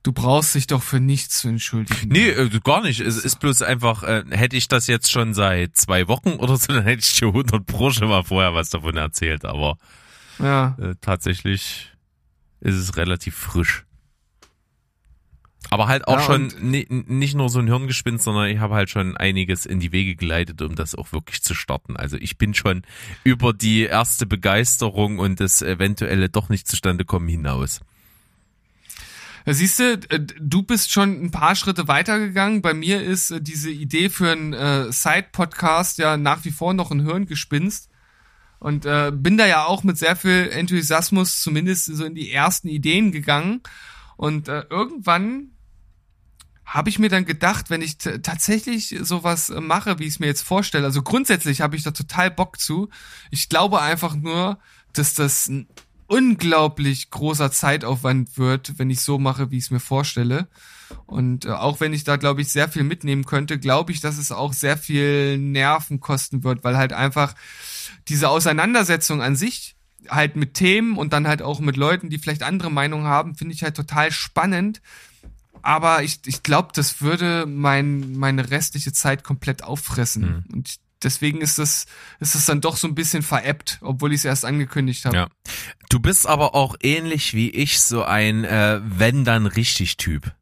Speaker 1: Du brauchst dich doch für nichts zu entschuldigen.
Speaker 2: Nee, äh, gar nicht. Es ist bloß einfach, äh, hätte ich das jetzt schon seit zwei Wochen oder so, dann hätte ich dir 100 Pro schon mal vorher was davon erzählt. Aber ja. äh, tatsächlich ist es relativ frisch. Aber halt auch ja, schon nicht nur so ein Hirngespinst, sondern ich habe halt schon einiges in die Wege geleitet, um das auch wirklich zu starten. Also ich bin schon über die erste Begeisterung und das eventuelle doch nicht zustande kommen hinaus.
Speaker 1: Siehst du, äh, du bist schon ein paar Schritte weitergegangen. Bei mir ist äh, diese Idee für einen äh, Side-Podcast ja nach wie vor noch ein Hirngespinst. Und bin da ja auch mit sehr viel Enthusiasmus zumindest so in die ersten Ideen gegangen. Und irgendwann habe ich mir dann gedacht, wenn ich tatsächlich sowas mache, wie ich es mir jetzt vorstelle, also grundsätzlich habe ich da total Bock zu. Ich glaube einfach nur, dass das unglaublich großer Zeitaufwand wird, wenn ich so mache, wie ich es mir vorstelle. Und äh, auch wenn ich da, glaube ich, sehr viel mitnehmen könnte, glaube ich, dass es auch sehr viel Nerven kosten wird, weil halt einfach diese Auseinandersetzung an sich halt mit Themen und dann halt auch mit Leuten, die vielleicht andere Meinungen haben, finde ich halt total spannend. aber ich, ich glaube, das würde mein, meine restliche Zeit komplett auffressen.
Speaker 2: Mhm.
Speaker 1: Und deswegen ist das, ist dann doch so ein bisschen veräppt, obwohl ich es erst angekündigt habe.
Speaker 2: Ja. Du bist aber auch ähnlich wie ich so ein äh, wenn dann richtig Typ.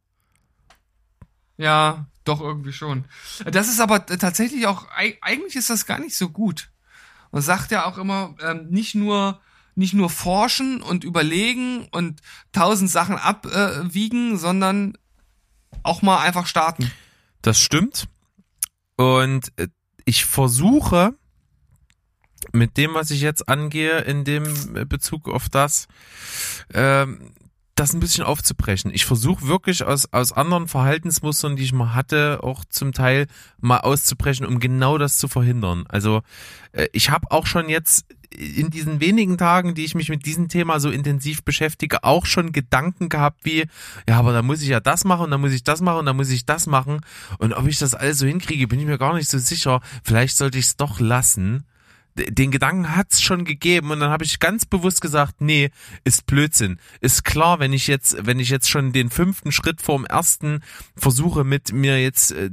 Speaker 1: Ja, doch irgendwie schon. Das ist aber tatsächlich auch, eigentlich ist das gar nicht so gut. Man sagt ja auch immer, ähm, nicht nur nicht nur forschen und überlegen und tausend Sachen abwiegen, sondern auch mal einfach starten.
Speaker 2: Das stimmt. Und äh, ich versuche mit dem, was ich jetzt angehe, in dem Bezug auf das, ähm, das ein bisschen aufzubrechen. Ich versuche wirklich aus, aus anderen Verhaltensmustern, die ich mal hatte, auch zum Teil mal auszubrechen, um genau das zu verhindern. Also äh, ich habe auch schon jetzt in diesen wenigen Tagen, die ich mich mit diesem Thema so intensiv beschäftige, auch schon Gedanken gehabt wie, ja, aber da muss ich ja das machen, da muss ich das machen, da muss ich das machen. Und ob ich das alles so hinkriege, bin ich mir gar nicht so sicher. Vielleicht sollte ich es doch lassen den Gedanken hat's schon gegeben und dann habe ich ganz bewusst gesagt, nee, ist Blödsinn. Ist klar, wenn ich jetzt, wenn ich jetzt schon den fünften Schritt vorm ersten versuche mit mir jetzt äh,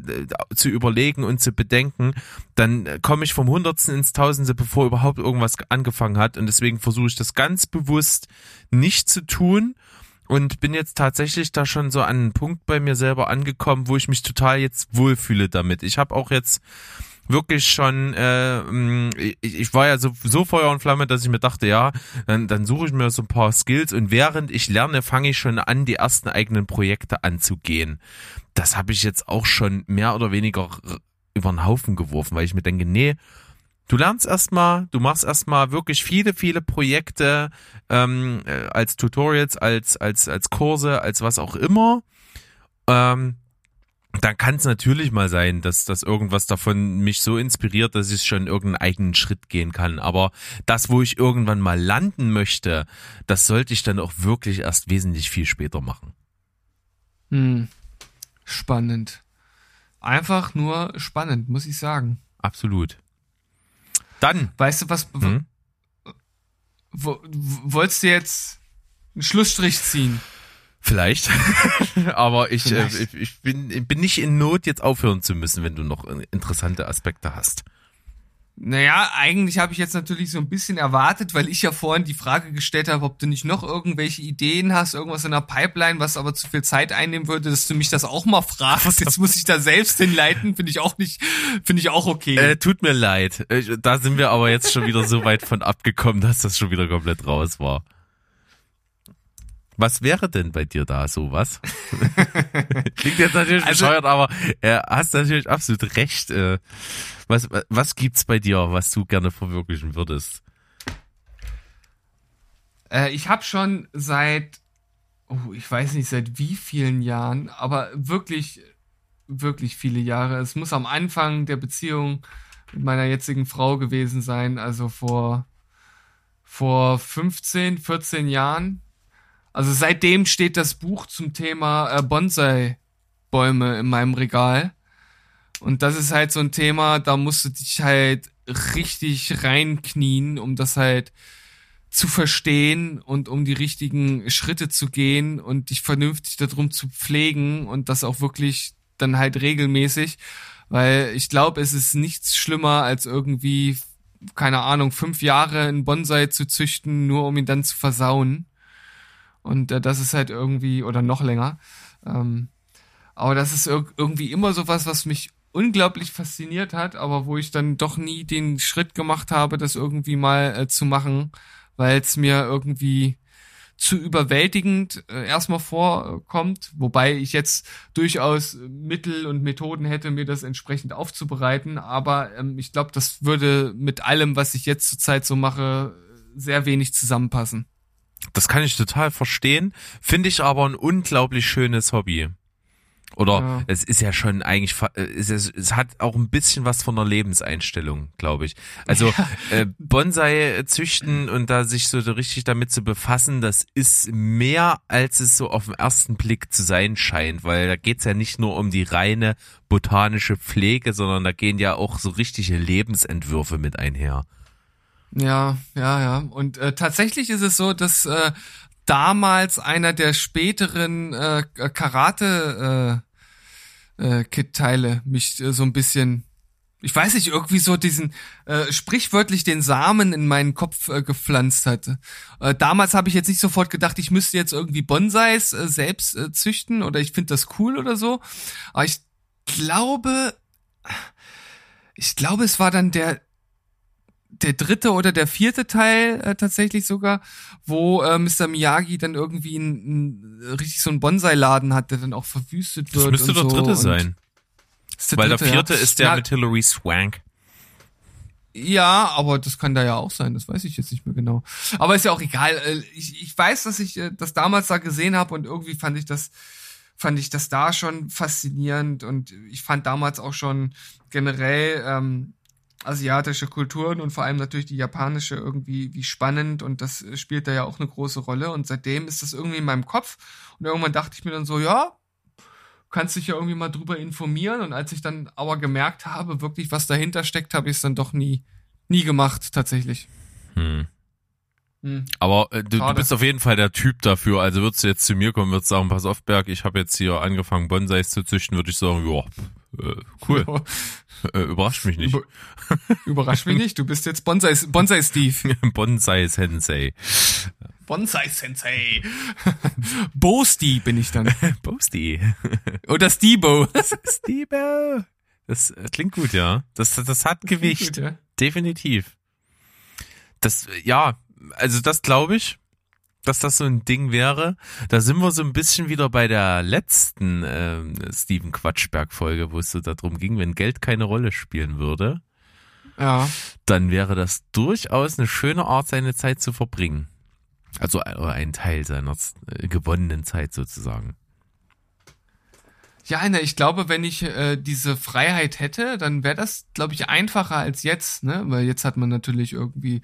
Speaker 2: zu überlegen und zu bedenken, dann komme ich vom Hundertsten ins Tausendste, bevor überhaupt irgendwas angefangen hat und deswegen versuche ich das ganz bewusst nicht zu tun und bin jetzt tatsächlich da schon so an einen Punkt bei mir selber angekommen, wo ich mich total jetzt wohlfühle damit. Ich habe auch jetzt wirklich schon, äh, mm, ich, ich war ja so, so Feuer und Flamme, dass ich mir dachte, ja, dann, dann suche ich mir so ein paar Skills und während ich lerne, fange ich schon an, die ersten eigenen Projekte anzugehen. Das habe ich jetzt auch schon mehr oder weniger über den Haufen geworfen, weil ich mir denke, nee, Du lernst erstmal, du machst erstmal wirklich viele, viele Projekte ähm, äh, als Tutorials, als, als, als Kurse, als was auch immer. Ähm, dann kann es natürlich mal sein, dass dass irgendwas davon mich so inspiriert, dass ich schon irgendeinen eigenen Schritt gehen kann. Aber das, wo ich irgendwann mal landen möchte, das sollte ich dann auch wirklich erst wesentlich viel später machen.
Speaker 1: Hm. Spannend. Einfach nur spannend, muss ich sagen.
Speaker 2: Absolut. Dann.
Speaker 1: Weißt du was? Hm? Wolltest du jetzt einen Schlussstrich ziehen?
Speaker 2: Vielleicht. Aber ich, äh, Vielleicht. Äh, ich, bin, bin nicht in Not, jetzt aufhören zu müssen, wenn du noch interessante Aspekte hast.
Speaker 1: Naja, eigentlich habe ich jetzt natürlich so ein bisschen erwartet, weil ich ja vorhin die Frage gestellt habe, ob du nicht noch irgendwelche Ideen hast, irgendwas in der Pipeline, was aber zu viel Zeit einnehmen würde, dass du mich das auch mal fragst. Jetzt muss ich da selbst hinleiten, finde ich auch nicht, finde ich auch okay.
Speaker 2: Äh, tut mir leid. Äh, da sind wir aber jetzt schon wieder so weit von abgekommen, dass das schon wieder komplett raus war. Was wäre denn bei dir da sowas? Klingt jetzt natürlich also, bescheuert, aber äh, hast natürlich absolut recht. Äh, was, was gibt's bei dir, was du gerne verwirklichen würdest?
Speaker 1: Äh, ich habe schon seit, oh, ich weiß nicht seit wie vielen Jahren, aber wirklich, wirklich viele Jahre. Es muss am Anfang der Beziehung mit meiner jetzigen Frau gewesen sein, also vor vor 15, 14 Jahren also seitdem steht das Buch zum Thema äh, Bonsai-Bäume in meinem Regal. Und das ist halt so ein Thema, da musst du dich halt richtig reinknien, um das halt zu verstehen und um die richtigen Schritte zu gehen und dich vernünftig darum zu pflegen und das auch wirklich dann halt regelmäßig, weil ich glaube, es ist nichts schlimmer als irgendwie, keine Ahnung, fünf Jahre einen Bonsai zu züchten, nur um ihn dann zu versauen. Und äh, das ist halt irgendwie, oder noch länger. Ähm, aber das ist ir irgendwie immer so was, was mich unglaublich fasziniert hat, aber wo ich dann doch nie den Schritt gemacht habe, das irgendwie mal äh, zu machen, weil es mir irgendwie zu überwältigend äh, erstmal vorkommt, wobei ich jetzt durchaus Mittel und Methoden hätte, mir das entsprechend aufzubereiten, aber ähm, ich glaube, das würde mit allem, was ich jetzt zurzeit so mache, sehr wenig zusammenpassen.
Speaker 2: Das kann ich total verstehen, finde ich aber ein unglaublich schönes Hobby. Oder ja. es ist ja schon eigentlich, es, ist, es hat auch ein bisschen was von der Lebenseinstellung, glaube ich. Also äh, Bonsai züchten und da sich so richtig damit zu befassen, das ist mehr, als es so auf den ersten Blick zu sein scheint, weil da geht's ja nicht nur um die reine botanische Pflege, sondern da gehen ja auch so richtige Lebensentwürfe mit einher.
Speaker 1: Ja, ja, ja. Und äh, tatsächlich ist es so, dass äh, damals einer der späteren äh, Karate äh, äh, Kit-Teile mich äh, so ein bisschen ich weiß nicht, irgendwie so diesen äh, sprichwörtlich den Samen in meinen Kopf äh, gepflanzt hatte. Äh, damals habe ich jetzt nicht sofort gedacht, ich müsste jetzt irgendwie Bonsais äh, selbst äh, züchten oder ich finde das cool oder so. Aber ich glaube, ich glaube, es war dann der der dritte oder der vierte Teil äh, tatsächlich sogar, wo äh, Mr. Miyagi dann irgendwie ein, ein, richtig so einen Bonsai-Laden hat, der dann auch verwüstet wird.
Speaker 2: Das müsste der
Speaker 1: so.
Speaker 2: dritte sein.
Speaker 1: Der
Speaker 2: Weil
Speaker 1: dritte,
Speaker 2: der vierte
Speaker 1: ja.
Speaker 2: ist der
Speaker 1: ja,
Speaker 2: mit Hilary Swank.
Speaker 1: Ja, aber das kann da ja auch sein, das weiß ich jetzt nicht mehr genau. Aber ist ja auch egal. Äh, Ich, ich weiß, dass ich äh, das damals da gesehen habe und irgendwie fand ich das fand ich das da schon faszinierend und ich fand damals auch schon generell ähm, asiatische Kulturen und vor allem natürlich die japanische irgendwie wie spannend und das spielt da ja auch eine große Rolle und seitdem ist das irgendwie in meinem Kopf und irgendwann dachte ich mir dann so, ja, kannst dich ja irgendwie mal drüber informieren und als ich dann aber gemerkt habe, wirklich was dahinter steckt, habe ich es dann doch nie nie gemacht tatsächlich.
Speaker 2: Hm.
Speaker 1: Hm.
Speaker 2: Aber äh, du, du bist auf jeden Fall der Typ dafür. Also würdest du jetzt zu mir kommen, würdest sagen, pass auf, Berg, ich habe jetzt hier angefangen, Bonsais zu züchten, würde ich sagen, ja, äh, cool, äh, überrascht mich nicht.
Speaker 1: Über, überrasch mich nicht, du bist jetzt Bonsai Bonsai Steve.
Speaker 2: Bonsai Sensei.
Speaker 1: Bonsai Sensei. Bosti bin ich dann.
Speaker 2: Boasty.
Speaker 1: Oder Stebo.
Speaker 2: Steve. Das äh, klingt gut, ja. Das, das hat Gewicht.
Speaker 1: Gut, ja.
Speaker 2: Definitiv. Das, ja, also das glaube ich, dass das so ein Ding wäre. Da sind wir so ein bisschen wieder bei der letzten ähm, Steven Quatschberg-Folge, wo es so darum ging, wenn Geld keine Rolle spielen würde,
Speaker 1: ja.
Speaker 2: dann wäre das durchaus eine schöne Art, seine Zeit zu verbringen. Also äh, oder ein Teil seiner äh, gewonnenen Zeit sozusagen.
Speaker 1: Ja, ne, ich glaube, wenn ich äh, diese Freiheit hätte, dann wäre das, glaube ich, einfacher als jetzt, ne? Weil jetzt hat man natürlich irgendwie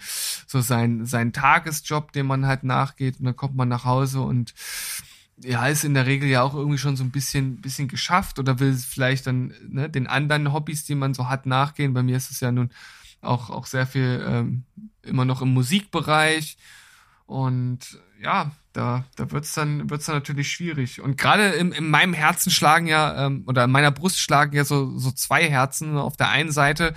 Speaker 1: so sein seinen Tagesjob, dem man halt nachgeht, und dann kommt man nach Hause und ja, ist in der Regel ja auch irgendwie schon so ein bisschen bisschen geschafft oder will vielleicht dann ne, den anderen Hobbys, die man so hat, nachgehen. Bei mir ist es ja nun auch auch sehr viel ähm, immer noch im Musikbereich und ja, da, da wird's dann, wird's dann natürlich schwierig. Und gerade in, in meinem Herzen schlagen ja, ähm, oder in meiner Brust schlagen ja so, so zwei Herzen. Auf der einen Seite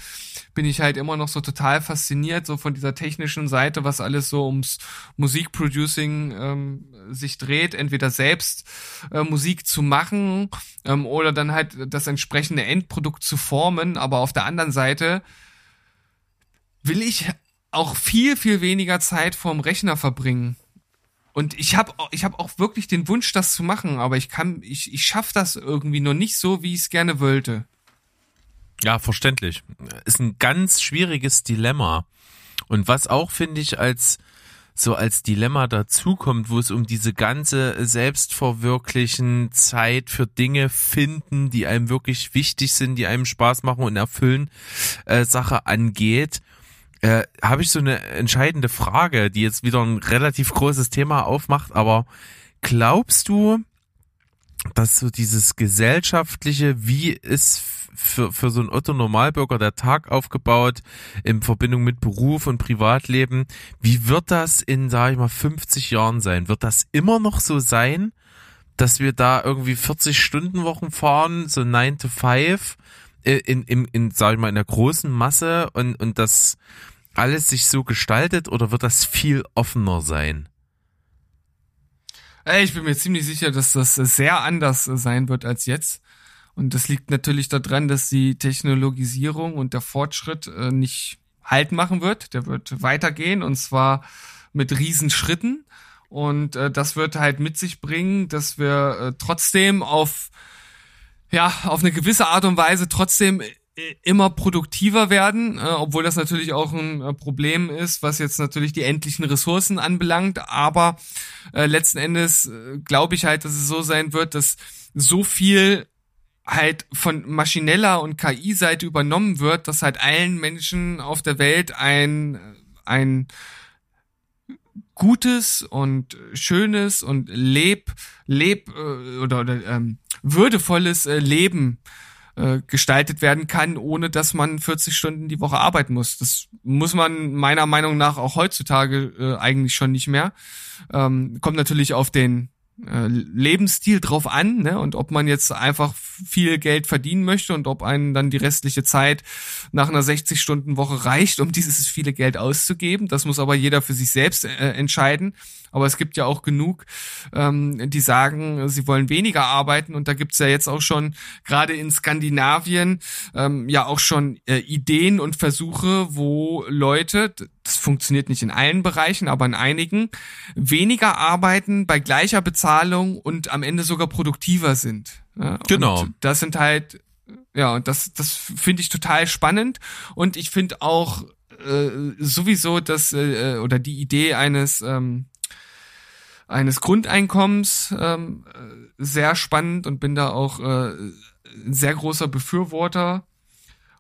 Speaker 1: bin ich halt immer noch so total fasziniert, so von dieser technischen Seite, was alles so ums Musikproducing ähm, sich dreht, entweder selbst äh, Musik zu machen ähm, oder dann halt das entsprechende Endprodukt zu formen. Aber auf der anderen Seite will ich auch viel, viel weniger Zeit vorm Rechner verbringen. Und ich habe ich hab auch wirklich den Wunsch, das zu machen, aber ich kann, ich, ich schaffe das irgendwie noch nicht so, wie ich es gerne wollte.
Speaker 2: Ja, verständlich. Ist ein ganz schwieriges Dilemma. Und was auch, finde ich, als so als Dilemma dazukommt, wo es um diese ganze Selbstverwirklichen, Zeit für Dinge finden, die einem wirklich wichtig sind, die einem Spaß machen und erfüllen, äh, Sache angeht, äh, habe ich so eine entscheidende Frage, die jetzt wieder ein relativ großes Thema aufmacht, aber glaubst du, dass so dieses gesellschaftliche, wie ist für, für so einen Otto Normalbürger der Tag aufgebaut in Verbindung mit Beruf und Privatleben, wie wird das in, sage ich mal, 50 Jahren sein? Wird das immer noch so sein, dass wir da irgendwie 40 Stunden Wochen fahren, so 9 to 5, äh, in, in, in, sag ich mal, in der großen Masse und, und das alles sich so gestaltet oder wird das viel offener sein?
Speaker 1: Ich bin mir ziemlich sicher, dass das sehr anders sein wird als jetzt. Und das liegt natürlich daran, dass die Technologisierung und der Fortschritt äh, nicht Halt machen wird. Der wird weitergehen und zwar mit Riesenschritten. Und äh, das wird halt mit sich bringen, dass wir äh, trotzdem auf, ja, auf eine gewisse Art und Weise trotzdem äh, immer produktiver werden, äh, obwohl das natürlich auch ein äh, Problem ist, was jetzt natürlich die endlichen Ressourcen anbelangt. Aber äh, letzten Endes äh, glaube ich halt, dass es so sein wird, dass so viel halt von maschineller und KI-Seite übernommen wird, dass halt allen Menschen auf der Welt ein, ein gutes und schönes und leb, leb äh, oder, oder ähm, würdevolles äh, Leben äh, gestaltet werden kann, ohne dass man 40 Stunden die Woche arbeiten muss. Das muss man meiner Meinung nach auch heutzutage äh, eigentlich schon nicht mehr. Ähm, kommt natürlich auf den Lebensstil drauf an, ne? Und ob man jetzt einfach viel Geld verdienen möchte und ob einen dann die restliche Zeit nach einer 60-Stunden-Woche reicht, um dieses viele Geld auszugeben. Das muss aber jeder für sich selbst äh, entscheiden. Aber es gibt ja auch genug, ähm, die sagen, sie wollen weniger arbeiten. Und da gibt's ja jetzt auch schon, gerade in Skandinavien, ähm, ja auch schon äh, Ideen und Versuche, wo Leute, das funktioniert nicht in allen Bereichen, aber in einigen, weniger arbeiten bei gleicher Bezahlung und am Ende sogar produktiver sind. Ja,
Speaker 2: genau.
Speaker 1: das sind halt, ja, und das, das finde ich total spannend. Und ich finde auch äh, sowieso das, äh, oder die Idee eines, ähm, eines Grundeinkommens ähm, sehr spannend und bin da auch äh, ein sehr großer Befürworter.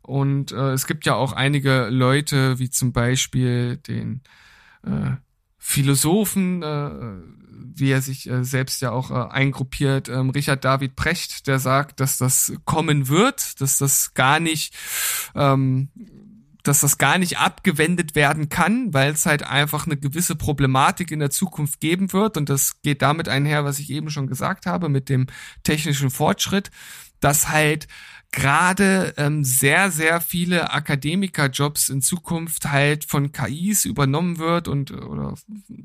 Speaker 1: Und äh, es gibt ja auch einige Leute, wie zum Beispiel den äh, Philosophen, äh, wie er sich äh, selbst ja auch äh, eingruppiert, ähm, Richard David Precht, der sagt, dass das kommen wird, dass das gar nicht ähm, dass das gar nicht abgewendet werden kann, weil es halt einfach eine gewisse Problematik in der Zukunft geben wird. Und das geht damit einher, was ich eben schon gesagt habe, mit dem technischen Fortschritt, dass halt gerade ähm, sehr, sehr viele Akademikerjobs in Zukunft halt von KIs übernommen wird und oder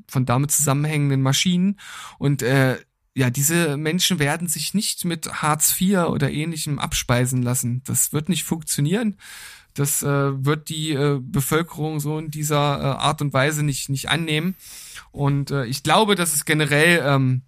Speaker 1: von damit zusammenhängenden Maschinen. Und äh, ja, diese Menschen werden sich nicht mit Hartz IV oder ähnlichem abspeisen lassen. Das wird nicht funktionieren. Das äh, wird die äh, Bevölkerung so in dieser äh, Art und Weise nicht, nicht annehmen. Und äh, ich glaube, dass es generell ähm,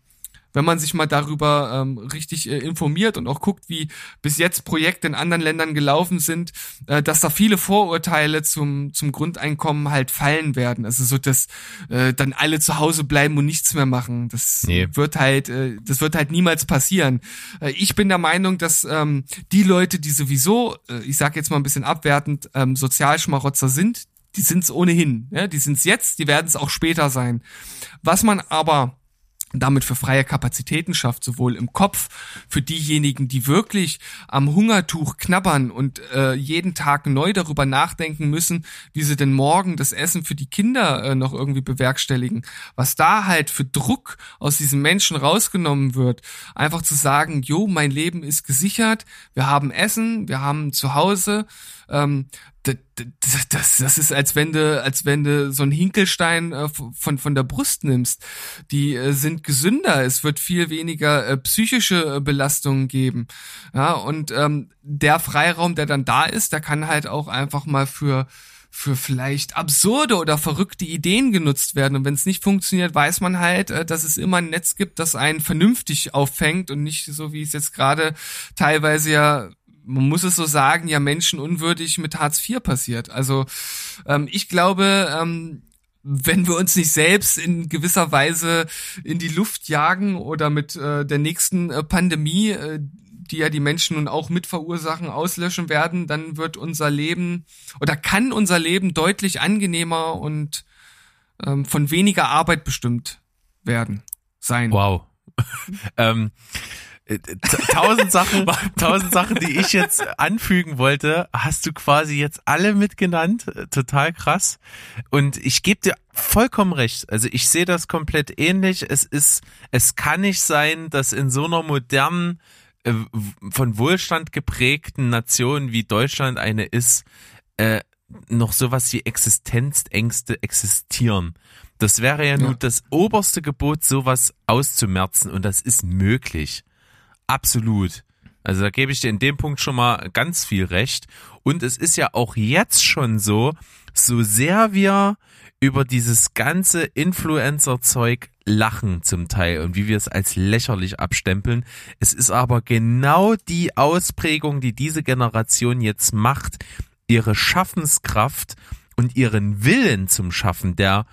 Speaker 1: wenn man sich mal darüber ähm, richtig äh, informiert und auch guckt, wie bis jetzt Projekte in anderen Ländern gelaufen sind, äh, dass da viele Vorurteile zum, zum Grundeinkommen halt fallen werden. Also so, dass äh, dann alle zu Hause bleiben und nichts mehr machen. Das nee. wird halt, äh, das wird halt niemals passieren. Äh, ich bin der Meinung, dass ähm, die Leute, die sowieso, äh, ich sage jetzt mal ein bisschen abwertend, ähm, Sozialschmarotzer sind, die sind's ohnehin. Ja? Die sind's jetzt, die werden es auch später sein. Was man aber damit für freie Kapazitäten schafft, sowohl im Kopf für diejenigen, die wirklich am Hungertuch knabbern und äh, jeden Tag neu darüber nachdenken müssen, wie sie denn morgen das Essen für die Kinder äh, noch irgendwie bewerkstelligen. Was da halt für Druck aus diesen Menschen rausgenommen wird, einfach zu sagen, jo, mein Leben ist gesichert, wir haben Essen, wir haben zu Hause, ähm, das, das, das ist, als wenn du, als wenn du so einen Hinkelstein äh, von, von der Brust nimmst. Die äh, sind gesünder, es wird viel weniger äh, psychische Belastungen geben. Ja, und ähm, der Freiraum, der dann da ist, der kann halt auch einfach mal für für vielleicht absurde oder verrückte Ideen genutzt werden. Und wenn es nicht funktioniert, weiß man halt, dass es immer ein Netz gibt, das einen vernünftig auffängt und nicht so, wie es jetzt gerade teilweise ja man muss es so sagen, ja menschenunwürdig mit Hartz IV passiert. Also ähm, ich glaube, ähm, wenn wir uns nicht selbst in gewisser Weise in die Luft jagen oder mit äh, der nächsten äh, Pandemie, äh, die ja die Menschen nun auch mit verursachen, auslöschen werden, dann wird unser Leben oder kann unser Leben deutlich angenehmer und ähm, von weniger Arbeit bestimmt werden sein.
Speaker 2: Wow. ähm, äh, tausend Sachen, tausend Sachen, die ich jetzt anfügen wollte, hast du quasi jetzt alle mitgenannt. Total krass. Und ich gebe dir vollkommen recht. Also ich sehe das komplett ähnlich. Es ist, es kann nicht sein, dass in so einer modernen, äh, von Wohlstand geprägten Nation wie Deutschland eine ist, äh, noch sowas wie Existenzängste existieren. Das wäre ja, ja. nur das oberste Gebot, sowas auszumerzen und das ist möglich. Absolut. Also da gebe ich dir in dem Punkt schon mal ganz viel recht. Und es ist ja auch jetzt schon so, so sehr wir über dieses ganze Influencer-Zeug lachen zum Teil und wie wir es als lächerlich abstempeln. Es ist aber genau die Ausprägung, die diese Generation jetzt macht, ihre Schaffenskraft und ihren Willen zum Schaffen, der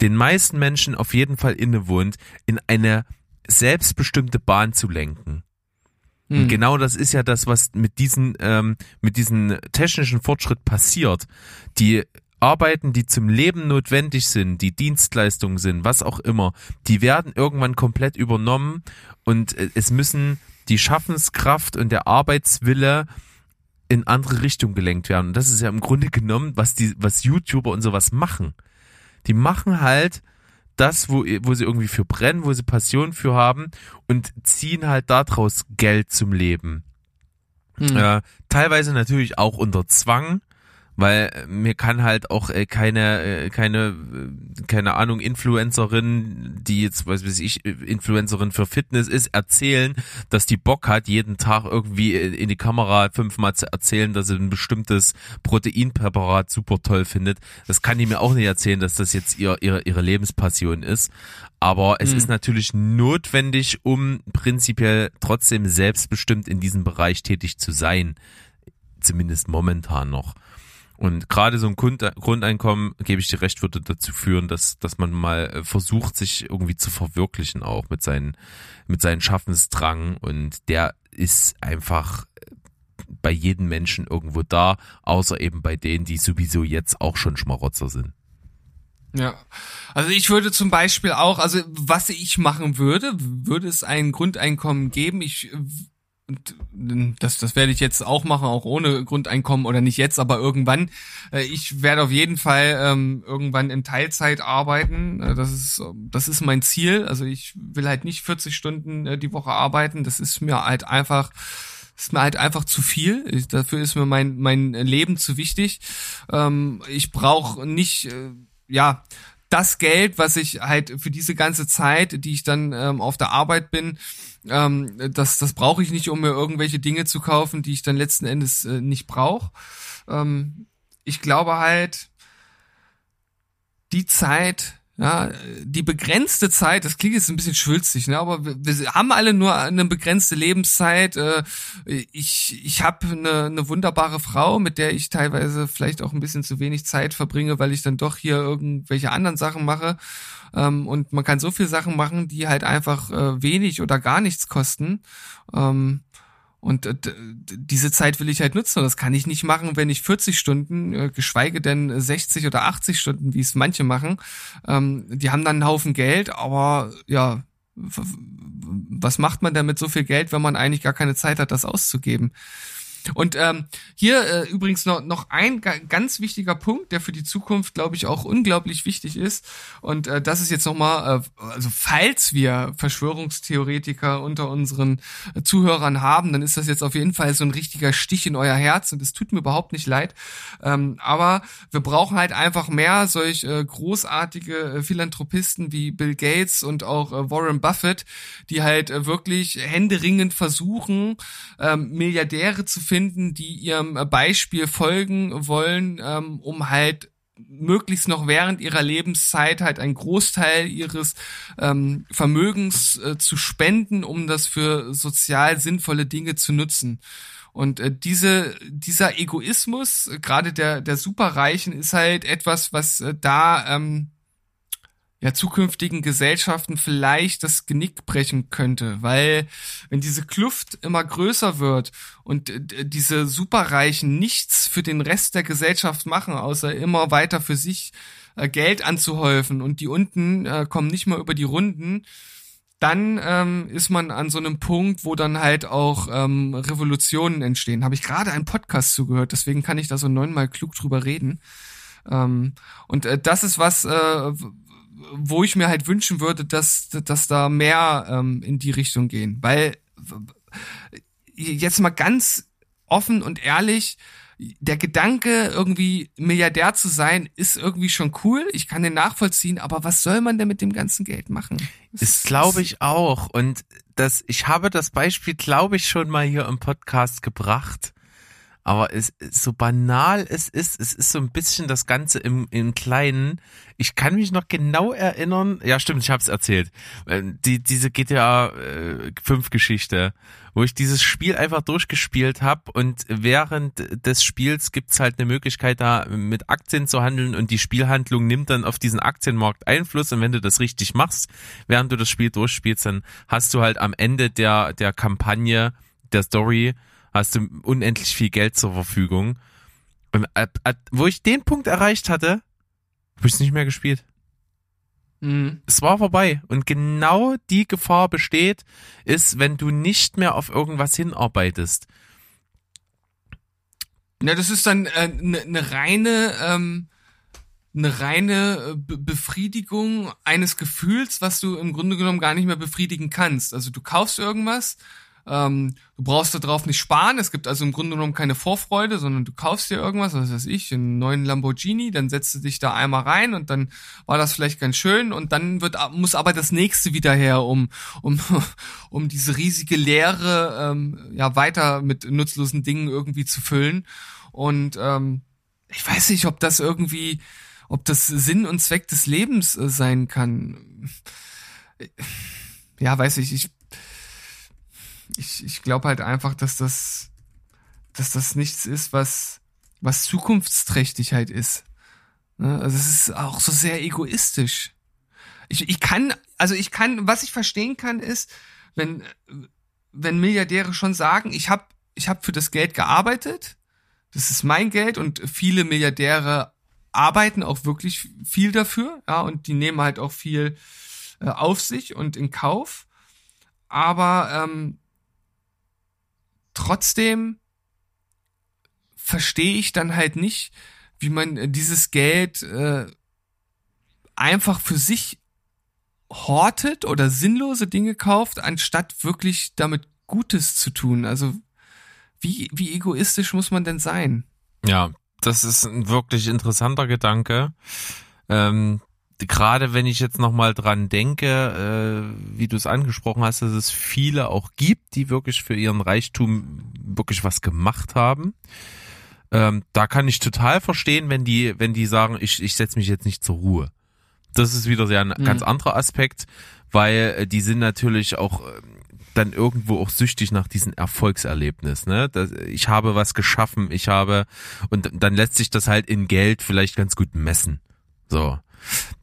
Speaker 2: den meisten Menschen auf jeden Fall innewohnt, in eine selbstbestimmte Bahn zu lenken. Und hm. genau das ist ja das, was mit diesen, ähm, mit diesen technischen Fortschritt passiert. Die Arbeiten, die zum Leben notwendig sind, die Dienstleistungen sind, was auch immer, die werden irgendwann komplett übernommen und äh, es müssen die Schaffenskraft und der Arbeitswille in andere Richtung gelenkt werden. Und das ist ja im Grunde genommen, was die, was YouTuber und sowas machen. Die machen halt das, wo, wo sie irgendwie für brennen, wo sie Passion für haben und ziehen halt daraus Geld zum Leben. Hm. Äh, teilweise natürlich auch unter Zwang, weil mir kann halt auch äh, keine äh, keine äh, keine Ahnung Influencerin, die jetzt was weiß ich Influencerin für Fitness ist, erzählen, dass die Bock hat, jeden Tag irgendwie in die Kamera fünfmal zu erzählen, dass sie ein bestimmtes Proteinpräparat super toll findet. Das kann die mir auch nicht erzählen, dass das jetzt ihr ihre ihre Lebenspassion ist. Aber es mhm. ist natürlich notwendig, um prinzipiell trotzdem selbstbestimmt in diesem Bereich tätig zu sein. Zumindest momentan noch. Und gerade so ein Grundeinkommen, gebe ich dir recht, würde dazu führen, dass, dass man mal äh, versucht, sich irgendwie zu verwirklichen auch mit seinen, mit seinen Schaffensdrang. Und der ist einfach äh, bei jedem Menschen irgendwo da, außer eben bei denen, die sowieso jetzt auch schon Schmarotzer sind.
Speaker 1: Ja, also ich würde zum Beispiel auch, also was ich machen würde, würde es ein Grundeinkommen geben. Ich das, das werde ich jetzt auch machen, auch ohne Grundeinkommen oder nicht jetzt, aber irgendwann. Äh, ich werde auf jeden Fall ähm, irgendwann in Teilzeit arbeiten. Äh, das ist, das ist mein Ziel. Also ich will halt nicht 40 Stunden äh, die Woche arbeiten. Das ist mir halt einfach, ist mir halt einfach zu viel. Dafür ist mir mein, mein Leben zu wichtig. Ähm, ich brauche nicht, äh, ja, das Geld, was ich halt für diese ganze Zeit, die ich dann ähm, auf der Arbeit bin, ähm, das, das brauche ich nicht, um mir irgendwelche Dinge zu kaufen, die ich dann letzten Endes äh, nicht brauche. Ähm, ich glaube halt, die Zeit, ja, die begrenzte Zeit, das klingt jetzt ein bisschen schwülzig, ne, aber wir, wir haben alle nur eine begrenzte Lebenszeit. Äh, ich ich habe eine, eine wunderbare Frau, mit der ich teilweise vielleicht auch ein bisschen zu wenig Zeit verbringe, weil ich dann doch hier irgendwelche anderen Sachen mache. Ähm, und man kann so viel Sachen machen, die halt einfach äh, wenig oder gar nichts kosten. Ähm, und äh, diese Zeit will ich halt nutzen. Und das kann ich nicht machen, wenn ich 40 Stunden, äh, geschweige denn 60 oder 80 Stunden, wie es manche machen. Ähm, die haben dann einen Haufen Geld, aber ja, was macht man denn mit so viel Geld, wenn man eigentlich gar keine Zeit hat, das auszugeben? Und ähm, hier äh, übrigens noch, noch ein ganz wichtiger Punkt, der für die Zukunft, glaube ich, auch unglaublich wichtig ist. Und äh, das ist jetzt nochmal, äh, also falls wir Verschwörungstheoretiker unter unseren äh, Zuhörern haben, dann ist das jetzt auf jeden Fall so ein richtiger Stich in euer Herz und es tut mir überhaupt nicht leid. Ähm, aber wir brauchen halt einfach mehr solch äh, großartige äh, Philanthropisten wie Bill Gates und auch äh, Warren Buffett, die halt äh, wirklich händeringend versuchen, äh, Milliardäre zu finden, die ihrem Beispiel folgen wollen, ähm, um halt möglichst noch während ihrer Lebenszeit halt einen Großteil ihres ähm, Vermögens äh, zu spenden, um das für sozial sinnvolle Dinge zu nutzen. Und äh, diese, dieser Egoismus, äh, gerade der, der Superreichen, ist halt etwas, was äh, da ähm, ja zukünftigen Gesellschaften vielleicht das Genick brechen könnte, weil wenn diese Kluft immer größer wird und äh, diese Superreichen nichts für den Rest der Gesellschaft machen, außer immer weiter für sich äh, Geld anzuhäufen und die unten äh, kommen nicht mal über die Runden, dann ähm, ist man an so einem Punkt, wo dann halt auch ähm, Revolutionen entstehen. Habe ich gerade einen Podcast zugehört, deswegen kann ich da so neunmal klug drüber reden. Ähm, und äh, das ist was, äh, wo ich mir halt wünschen würde, dass, dass da mehr ähm, in die Richtung gehen. Weil jetzt mal ganz offen und ehrlich, der Gedanke, irgendwie Milliardär zu sein, ist irgendwie schon cool. Ich kann den nachvollziehen, aber was soll man denn mit dem ganzen Geld machen?
Speaker 2: Das glaube ich auch. Und das, ich habe das Beispiel, glaube ich, schon mal hier im Podcast gebracht. Aber es so banal es ist, es ist so ein bisschen das Ganze im, im Kleinen. Ich kann mich noch genau erinnern, ja stimmt, ich habe es erzählt, äh, die, diese GTA äh, 5 Geschichte, wo ich dieses Spiel einfach durchgespielt habe und während des Spiels gibt's halt eine Möglichkeit da mit Aktien zu handeln und die Spielhandlung nimmt dann auf diesen Aktienmarkt Einfluss und wenn du das richtig machst, während du das Spiel durchspielst, dann hast du halt am Ende der, der Kampagne, der Story, hast du unendlich viel Geld zur Verfügung. Und ab, ab, wo ich den Punkt erreicht hatte, habe ich es nicht mehr gespielt. Mhm. Es war vorbei. Und genau die Gefahr besteht, ist, wenn du nicht mehr auf irgendwas hinarbeitest.
Speaker 1: Ja, das ist dann eine äh, ne, ne reine, ähm, eine reine äh, Be Befriedigung eines Gefühls, was du im Grunde genommen gar nicht mehr befriedigen kannst. Also du kaufst irgendwas, ähm, du brauchst darauf nicht sparen. Es gibt also im Grunde genommen keine Vorfreude, sondern du kaufst dir irgendwas, was weiß ich, einen neuen Lamborghini, dann setzt du dich da einmal rein und dann war das vielleicht ganz schön und dann wird muss aber das nächste wieder her, um um um diese riesige Leere ähm, ja weiter mit nutzlosen Dingen irgendwie zu füllen und ähm, ich weiß nicht, ob das irgendwie ob das Sinn und Zweck des Lebens äh, sein kann. Ja, weiß ich, ich ich, ich glaube halt einfach, dass das, dass das nichts ist, was, was zukunftsträchtig halt ist. Ne? Also es ist auch so sehr egoistisch. Ich, ich kann, also ich kann, was ich verstehen kann, ist, wenn, wenn Milliardäre schon sagen, ich habe ich hab für das Geld gearbeitet, das ist mein Geld und viele Milliardäre arbeiten auch wirklich viel dafür, ja, und die nehmen halt auch viel äh, auf sich und in Kauf. Aber ähm, trotzdem verstehe ich dann halt nicht, wie man äh, dieses Geld äh, einfach für sich hortet oder sinnlose Dinge kauft, anstatt wirklich damit Gutes zu tun. Also wie, wie egoistisch muss man denn sein?
Speaker 2: Ja, das ist ein wirklich interessanter Gedanke. Ähm, gerade wenn ich jetzt nochmal dran denke, äh, wie du es angesprochen hast, dass es viele auch gibt, die wirklich für ihren Reichtum wirklich was gemacht haben. Ähm, da kann ich total verstehen, wenn die, wenn die sagen, ich, ich setze mich jetzt nicht zur Ruhe. Das ist wieder sehr ein mhm. ganz anderer Aspekt, weil äh, die sind natürlich auch äh, dann irgendwo auch süchtig nach diesem Erfolgserlebnis. Ne? Das, ich habe was geschaffen, ich habe und dann lässt sich das halt in Geld vielleicht ganz gut messen. So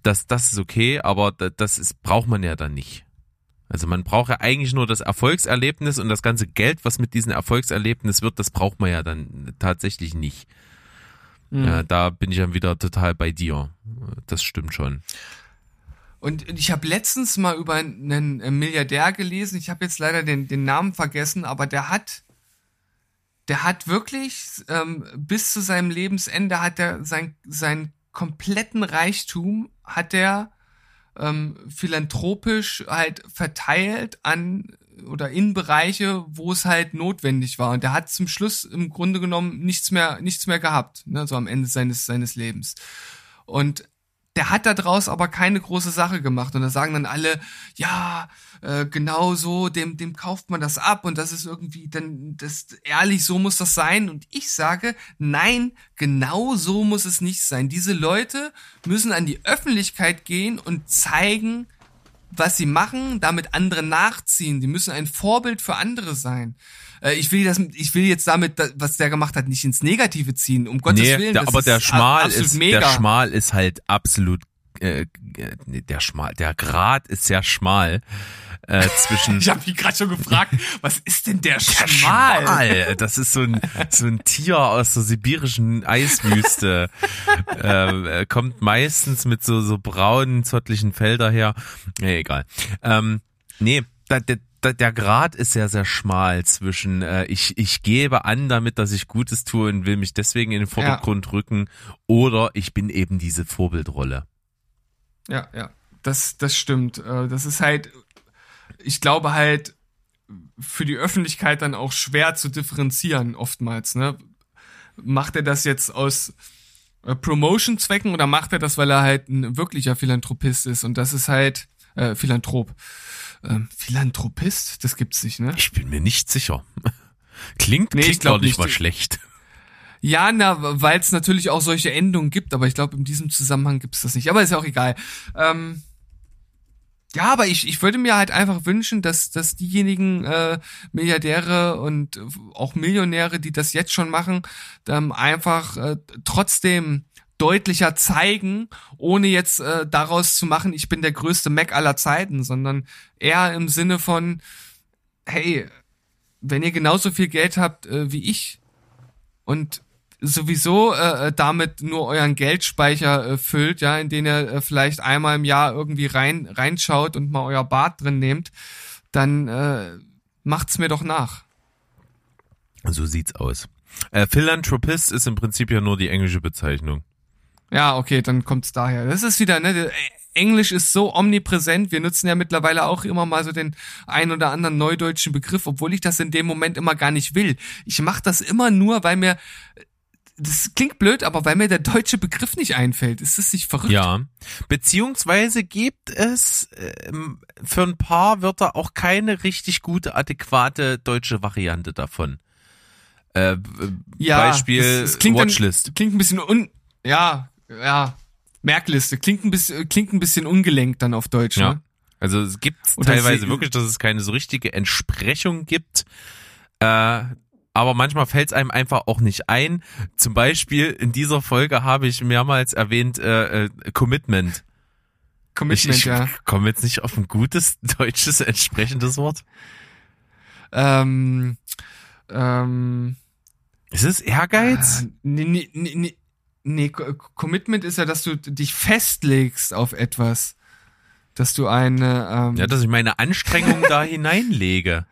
Speaker 2: das, das ist okay, aber das ist, braucht man ja dann nicht. Also man braucht ja eigentlich nur das Erfolgserlebnis und das ganze Geld, was mit diesem Erfolgserlebnis wird, das braucht man ja dann tatsächlich nicht. Mhm. Ja, da bin ich dann wieder total bei dir. Das stimmt schon.
Speaker 1: Und ich habe letztens mal über einen Milliardär gelesen, ich habe jetzt leider den, den Namen vergessen, aber der hat, der hat wirklich ähm, bis zu seinem Lebensende hat er sein, sein kompletten Reichtum hat er ähm, philanthropisch halt verteilt an oder in Bereiche, wo es halt notwendig war. Und der hat zum Schluss im Grunde genommen nichts mehr, nichts mehr gehabt, ne, so am Ende seines, seines Lebens. Und der hat da draus aber keine große Sache gemacht. Und da sagen dann alle, ja, äh, genau so, dem, dem kauft man das ab und das ist irgendwie dann, das ehrlich, so muss das sein. Und ich sage, nein, genau so muss es nicht sein. Diese Leute müssen an die Öffentlichkeit gehen und zeigen, was sie machen, damit andere nachziehen. Die müssen ein Vorbild für andere sein. Äh, ich will das, ich will jetzt damit, was der gemacht hat, nicht ins Negative ziehen. Um Gottes nee, Willen.
Speaker 2: Der, aber der Schmal ist, mega. der Schmal ist halt absolut, äh, der Schmal, der Grad ist sehr schmal. Äh, zwischen
Speaker 1: ich habe mich gerade schon gefragt, was ist denn der, Schmal? Schmal?
Speaker 2: Das ist so ein so ein Tier aus der sibirischen Eiswüste. äh, kommt meistens mit so so braunen zottlichen Felder her. Nee, egal. Ähm, nee, da, der, der Grad ist sehr, sehr schmal zwischen äh, ich, ich gebe an damit, dass ich Gutes tue und will mich deswegen in den Vordergrund ja. rücken oder ich bin eben diese Vorbildrolle.
Speaker 1: Ja, ja, das, das stimmt. Äh, das ist halt, ich glaube halt, für die Öffentlichkeit dann auch schwer zu differenzieren oftmals. Ne? Macht er das jetzt aus äh, Promotion-Zwecken oder macht er das, weil er halt ein wirklicher Philanthropist ist? Und das ist halt äh, Philanthrop. Ähm, Philanthropist? Das gibt's nicht, ne?
Speaker 2: Ich bin mir nicht sicher. Klingt, nee, klingt doch nicht mal schlecht.
Speaker 1: Ja, na, weil es natürlich auch solche Endungen gibt, aber ich glaube, in diesem Zusammenhang gibt's das nicht. Aber ist ja auch egal. Ähm, ja, aber ich, ich würde mir halt einfach wünschen, dass, dass diejenigen äh, Milliardäre und auch Millionäre, die das jetzt schon machen, ähm, einfach äh, trotzdem deutlicher zeigen, ohne jetzt äh, daraus zu machen, ich bin der größte Mac aller Zeiten, sondern eher im Sinne von, hey, wenn ihr genauso viel Geld habt äh, wie ich und sowieso äh, damit nur euren Geldspeicher äh, füllt, ja, in den ihr äh, vielleicht einmal im Jahr irgendwie rein reinschaut und mal euer Bad drin nehmt, dann äh, macht's mir doch nach.
Speaker 2: So sieht's aus. Äh, Philanthropist ist im Prinzip ja nur die englische Bezeichnung.
Speaker 1: Ja, okay, dann kommt's daher. Das ist wieder, ne? Englisch ist so omnipräsent. Wir nutzen ja mittlerweile auch immer mal so den ein oder anderen neudeutschen Begriff, obwohl ich das in dem Moment immer gar nicht will. Ich mache das immer nur, weil mir das klingt blöd, aber weil mir der deutsche Begriff nicht einfällt. Ist das nicht verrückt?
Speaker 2: Ja. Beziehungsweise gibt es ähm, für ein paar Wörter auch keine richtig gute, adäquate deutsche Variante davon. Äh,
Speaker 1: ja,
Speaker 2: Beispiel
Speaker 1: es, es klingt
Speaker 2: Watchlist.
Speaker 1: Dann, klingt ein bisschen un, ja, ja, Merkliste. Klingt ein bisschen, klingt ein bisschen ungelenkt dann auf Deutsch,
Speaker 2: ja.
Speaker 1: ne?
Speaker 2: Also es gibt teilweise wirklich, dass es keine so richtige Entsprechung gibt. Äh, aber manchmal fällt es einem einfach auch nicht ein. Zum Beispiel in dieser Folge habe ich mehrmals erwähnt äh, äh, Commitment.
Speaker 1: Commitment,
Speaker 2: ich ich
Speaker 1: ja.
Speaker 2: komme jetzt nicht auf ein gutes deutsches entsprechendes Wort.
Speaker 1: Ähm, ähm,
Speaker 2: Ist es Ehrgeiz?
Speaker 1: äh, nee, nee, nee, nee, nee, Co- Commitment ist ja, dass du dich festlegst auf etwas. Dass du eine, ähm,
Speaker 2: Ja, dass ich meine Anstrengung da hineinlege.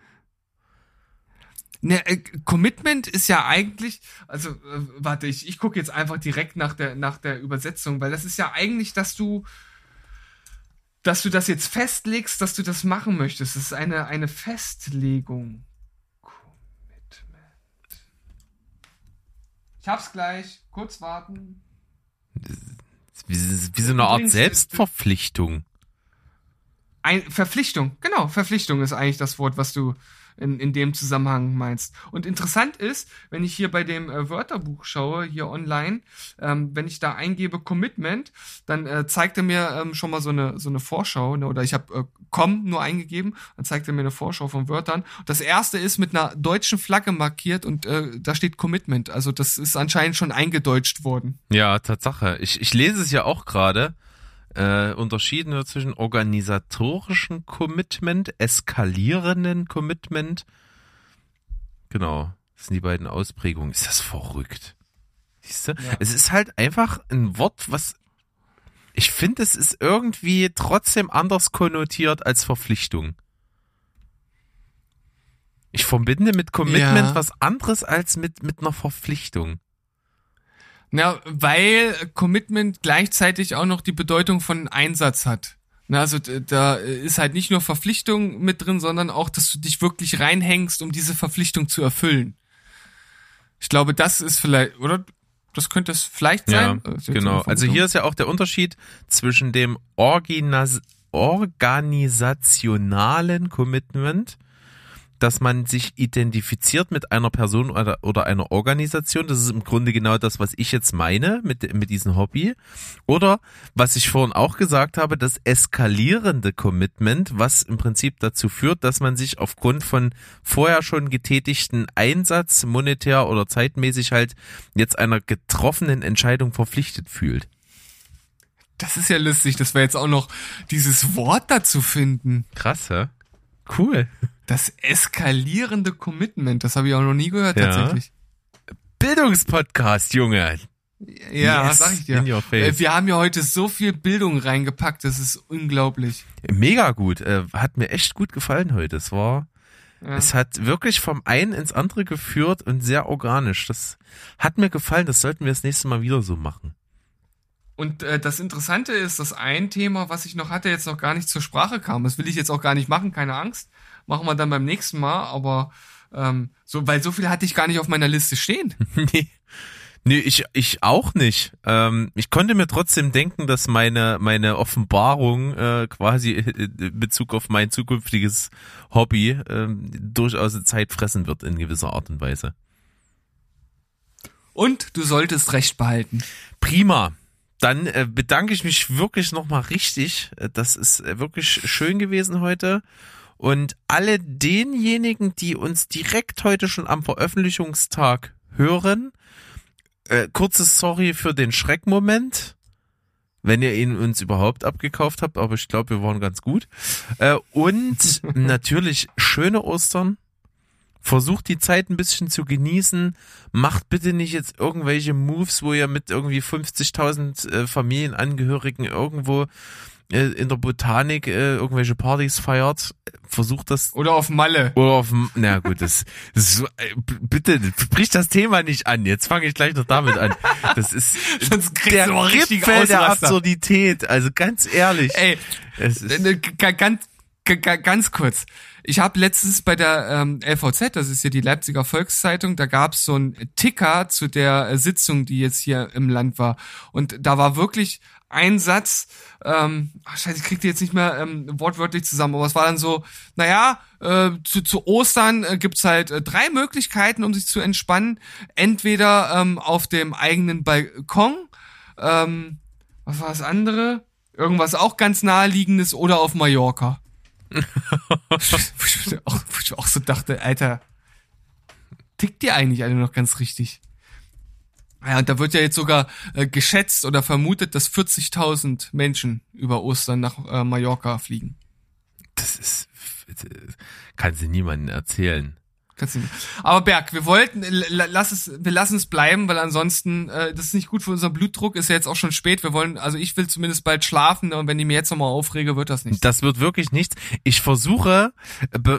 Speaker 1: Ne, äh, Commitment ist ja eigentlich, also äh, warte, ich, ich gucke jetzt einfach direkt nach der nach der Übersetzung, weil das ist ja eigentlich, dass du dass du das jetzt festlegst, dass du das machen möchtest. Das ist eine eine Festlegung. Commitment. Ich hab's gleich. Kurz warten.
Speaker 2: Wie, wie so eine Art Selbstverpflichtung.
Speaker 1: Ein, Verpflichtung, genau, Verpflichtung ist eigentlich das Wort, was du in, in dem Zusammenhang meinst. Und interessant ist, wenn ich hier bei dem äh, Wörterbuch schaue, hier online, ähm, wenn ich da eingebe Commitment, dann äh, zeigt er mir ähm, schon mal so eine, so eine Vorschau, ne, oder ich habe äh, com nur eingegeben, dann zeigt er mir eine Vorschau von Wörtern. Das erste ist mit einer deutschen Flagge markiert und äh, da steht Commitment. Also das ist anscheinend schon eingedeutscht worden.
Speaker 2: Ja, Tatsache. Ich, ich lese es ja auch gerade. Äh, unterschieden wird zwischen organisatorischen Commitment, eskalierenden Commitment. Genau. Das sind die beiden Ausprägungen. Ist das verrückt? Siehst du?
Speaker 1: Ja.
Speaker 2: Es ist halt einfach ein Wort, was ich finde, es ist irgendwie trotzdem anders konnotiert als Verpflichtung. Ich verbinde mit Commitment
Speaker 1: Ja.
Speaker 2: was anderes als mit, mit einer Verpflichtung.
Speaker 1: Na, weil Commitment gleichzeitig auch noch die Bedeutung von Einsatz hat. Na, also da ist halt nicht nur Verpflichtung mit drin, sondern auch, dass du dich wirklich reinhängst, um diese Verpflichtung zu erfüllen. Ich glaube, das ist vielleicht, oder? Das könnte es vielleicht
Speaker 2: Ja,
Speaker 1: sein. Ist jetzt
Speaker 2: genau. Also hier ist ja auch der Unterschied zwischen dem Orginas organisationalen Commitment, dass man sich identifiziert mit einer Person oder, oder einer Organisation. Das ist im Grunde genau das, was ich jetzt meine mit, mit diesem Hobby. Oder was ich vorhin auch gesagt habe, das eskalierende Commitment, was im Prinzip dazu führt, dass man sich aufgrund von vorher schon getätigten Einsatz, monetär oder zeitmäßig halt jetzt einer getroffenen Entscheidung verpflichtet fühlt.
Speaker 1: Das ist ja lustig, dass wir jetzt auch noch dieses Wort dazu finden.
Speaker 2: Krass, hä? Cool.
Speaker 1: Das eskalierende Commitment, das habe ich auch noch nie gehört
Speaker 2: Ja.
Speaker 1: tatsächlich.
Speaker 2: Bildungspodcast, Junge.
Speaker 1: Ja,
Speaker 2: Yes,
Speaker 1: sag ich dir. Äh, Wir haben ja heute so viel Bildung reingepackt, das ist unglaublich.
Speaker 2: Mega gut. Äh, hat mir echt gut gefallen heute. Es war,
Speaker 1: Ja.
Speaker 2: es hat wirklich vom einen ins andere geführt und sehr organisch. Das hat mir gefallen. Das sollten wir das nächste Mal wieder so machen.
Speaker 1: Und äh, das Interessante ist, dass ein Thema, was ich noch hatte, jetzt noch gar nicht zur Sprache kam. Das will ich jetzt auch gar nicht machen, keine Angst. Machen wir dann beim nächsten Mal, aber ähm, so, weil so viel hatte ich gar nicht auf meiner Liste stehen.
Speaker 2: nee. Nee, ich, ich auch nicht. Ähm, ich konnte mir trotzdem denken, dass meine, meine Offenbarung äh, quasi in Bezug auf mein zukünftiges Hobby ähm, durchaus Zeit fressen wird in gewisser Art und Weise.
Speaker 1: Und du solltest Recht behalten.
Speaker 2: Prima. Dann äh, bedanke ich mich wirklich nochmal richtig. Äh, Das ist äh, wirklich schön gewesen heute. Und alle denjenigen, die uns direkt heute schon am Veröffentlichungstag hören, äh, kurzes Sorry für den Schreckmoment, wenn ihr ihn uns überhaupt abgekauft habt, aber ich glaube, wir waren ganz gut. Äh, und natürlich schöne Ostern, versucht die Zeit ein bisschen zu genießen. Macht bitte nicht jetzt irgendwelche Moves, wo ihr mit irgendwie 50.000 äh, Familienangehörigen irgendwo äh, in der Botanik äh, irgendwelche Partys feiert. Versucht das.
Speaker 1: Oder auf Malle.
Speaker 2: Oder auf, na gut, das, das ist äh, bitte, sprich das Thema nicht an. Jetzt fange ich gleich noch damit an. Das ist
Speaker 1: Sonst
Speaker 2: der Gipfel der. Absurdität. Also ganz ehrlich.
Speaker 1: Ey,
Speaker 2: es ist,
Speaker 1: Äh, g- ganz, ganz kurz. Ich habe letztens bei der ähm, LVZ, das ist ja die Leipziger Volkszeitung, da gab's so einen Ticker zu der äh, Sitzung, die jetzt hier im Land war. Und da war wirklich ein Satz, ähm, ach scheiße, ich krieg die jetzt nicht mehr ähm, wortwörtlich zusammen, aber es war dann so, naja, äh, zu, zu Ostern äh, gibt's halt äh, drei Möglichkeiten, um sich zu entspannen. Entweder ähm, auf dem eigenen Balkon, ähm, was war das andere? Irgendwas auch ganz naheliegendes oder auf Mallorca. ich auch, ich auch so dachte, Alter, tickt ihr eigentlich alle noch ganz richtig? Ja, und da wird ja jetzt sogar äh, geschätzt oder vermutet, dass 40.000 Menschen über Ostern nach äh, Mallorca fliegen.
Speaker 2: das ist, kann sie niemandem erzählen.
Speaker 1: Kannst nicht. Aber Berg, wir wollten, l- lass es, wir lassen es bleiben, weil ansonsten, äh, das ist nicht gut für unseren Blutdruck, ist ja jetzt auch schon spät. Wir wollen, also ich will zumindest bald schlafen und wenn ich mir jetzt nochmal aufrege, wird das nicht.
Speaker 2: Das wird wirklich nichts. Ich versuche,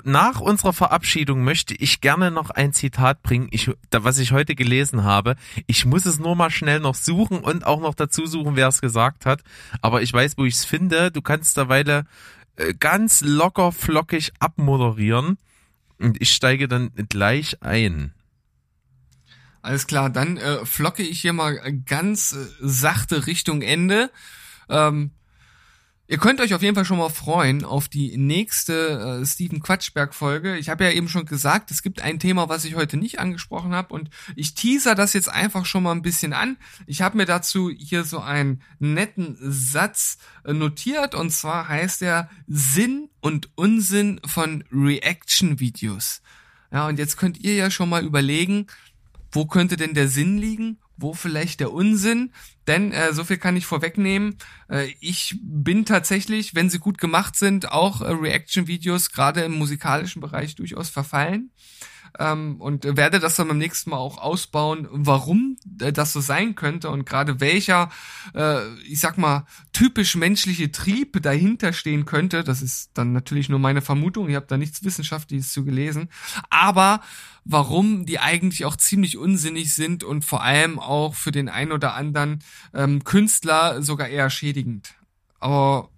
Speaker 2: nach unserer Verabschiedung möchte ich gerne noch ein Zitat bringen, ich, da, was ich heute gelesen habe. Ich muss es nur mal schnell noch suchen und auch noch dazu suchen, wer es gesagt hat. Aber ich weiß, wo ich es finde. Du kannst derweile äh, ganz locker flockig abmoderieren. Und ich steige dann gleich ein.
Speaker 1: Alles klar, dann äh, flocke ich hier mal ganz äh, sachte Richtung Ende. Ähm, ihr könnt euch auf jeden Fall schon mal freuen auf die nächste äh, Steven Quatschberg Folge. Ich habe ja eben schon gesagt, es gibt ein Thema, was ich heute nicht angesprochen habe und ich teaser das jetzt einfach schon mal ein bisschen an. Ich habe mir dazu hier so einen netten Satz äh, notiert und zwar heißt er Sinn und Unsinn von Reaction-Videos. Ja, und jetzt könnt ihr ja schon mal überlegen, wo könnte denn der Sinn liegen? Wo vielleicht der Unsinn? Denn äh, so viel kann ich vorwegnehmen. Äh, ich bin tatsächlich, wenn sie gut gemacht sind, auch äh, Reaction-Videos gerade im musikalischen Bereich durchaus verfallen. Ähm, und werde das dann beim nächsten Mal auch ausbauen, warum äh, das so sein könnte und gerade welcher, äh, ich sag mal, typisch menschliche Trieb dahinter stehen könnte. Das ist dann natürlich nur meine Vermutung. Ich habe da nichts Wissenschaftliches zu gelesen. Aber warum die eigentlich auch ziemlich unsinnig sind und vor allem auch für den ein oder anderen ähm, Künstler sogar eher schädigend. Aber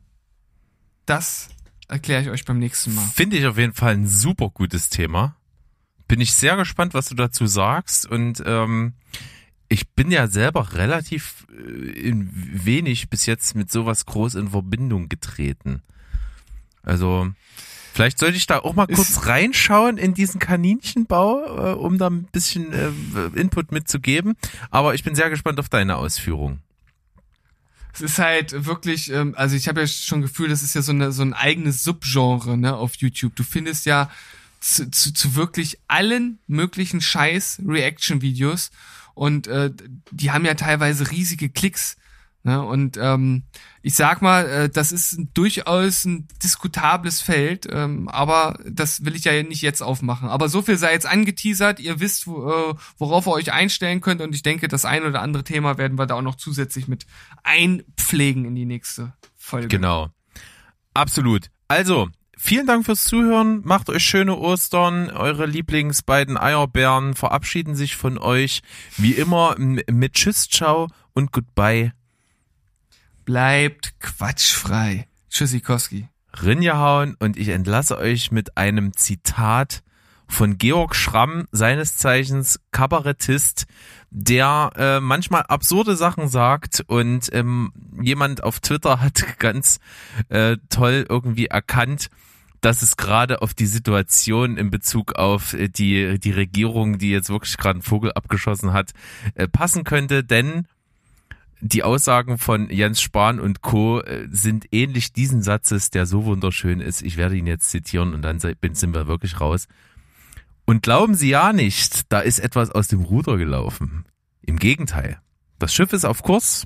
Speaker 1: das erkläre ich euch beim nächsten Mal.
Speaker 2: Finde ich auf jeden Fall ein super gutes Thema. Bin ich sehr gespannt, was du dazu sagst. Und ähm, ich bin ja selber relativ äh, wenig bis jetzt mit sowas groß in Verbindung getreten. Also vielleicht sollte ich da auch mal
Speaker 1: Ist-
Speaker 2: kurz reinschauen in diesen Kaninchenbau, äh, um da ein bisschen äh, Input mitzugeben. Aber ich bin sehr gespannt auf deine Ausführung.
Speaker 1: Es ist halt wirklich, ähm, also ich habe ja schon Gefühl, das ist ja so, eine, so ein eigenes Subgenre ne, auf YouTube. Du findest ja zu, zu, zu wirklich allen möglichen Scheiß Reaction-Videos und äh, die haben ja teilweise riesige Klicks. Ne? Und ähm, ich sag mal, äh, das ist durchaus ein diskutables Feld, ähm, aber das will ich ja nicht jetzt aufmachen. Aber so viel sei jetzt angeteasert, ihr wisst, wo, äh, worauf ihr euch einstellen könnt und ich denke, das ein oder andere Thema werden wir da auch noch zusätzlich mit einpflegen in die nächste Folge.
Speaker 2: Genau. Absolut. Also, vielen Dank fürs Zuhören. Macht euch schöne Ostern. Eure Lieblings beiden Eierbären verabschieden sich von euch. Wie immer mit Tschüss, Ciao und Goodbye.
Speaker 1: Bleibt quatschfrei. Tschüssikowski.
Speaker 2: Rinjahauen und ich entlasse euch mit einem Zitat von Georg Schramm, seines Zeichens Kabarettist, der äh, manchmal absurde Sachen sagt und ähm, jemand auf Twitter hat ganz äh, toll irgendwie erkannt, dass es gerade auf die Situation in Bezug auf äh, die, die Regierung, die jetzt wirklich gerade einen Vogel abgeschossen hat, äh, passen könnte, denn die Aussagen von Jens Spahn und Co. äh, sind ähnlich diesen Satzes, der so wunderschön ist. Ich werde ihn jetzt zitieren und dann sind wir wirklich raus. Und glauben Sie ja nicht, da ist etwas aus dem Ruder gelaufen. Im Gegenteil. Das Schiff ist auf Kurs.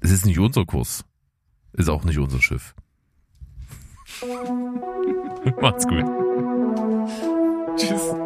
Speaker 2: Es ist nicht unser Kurs. Ist auch nicht unser Schiff. Macht's gut.
Speaker 1: Tschüss.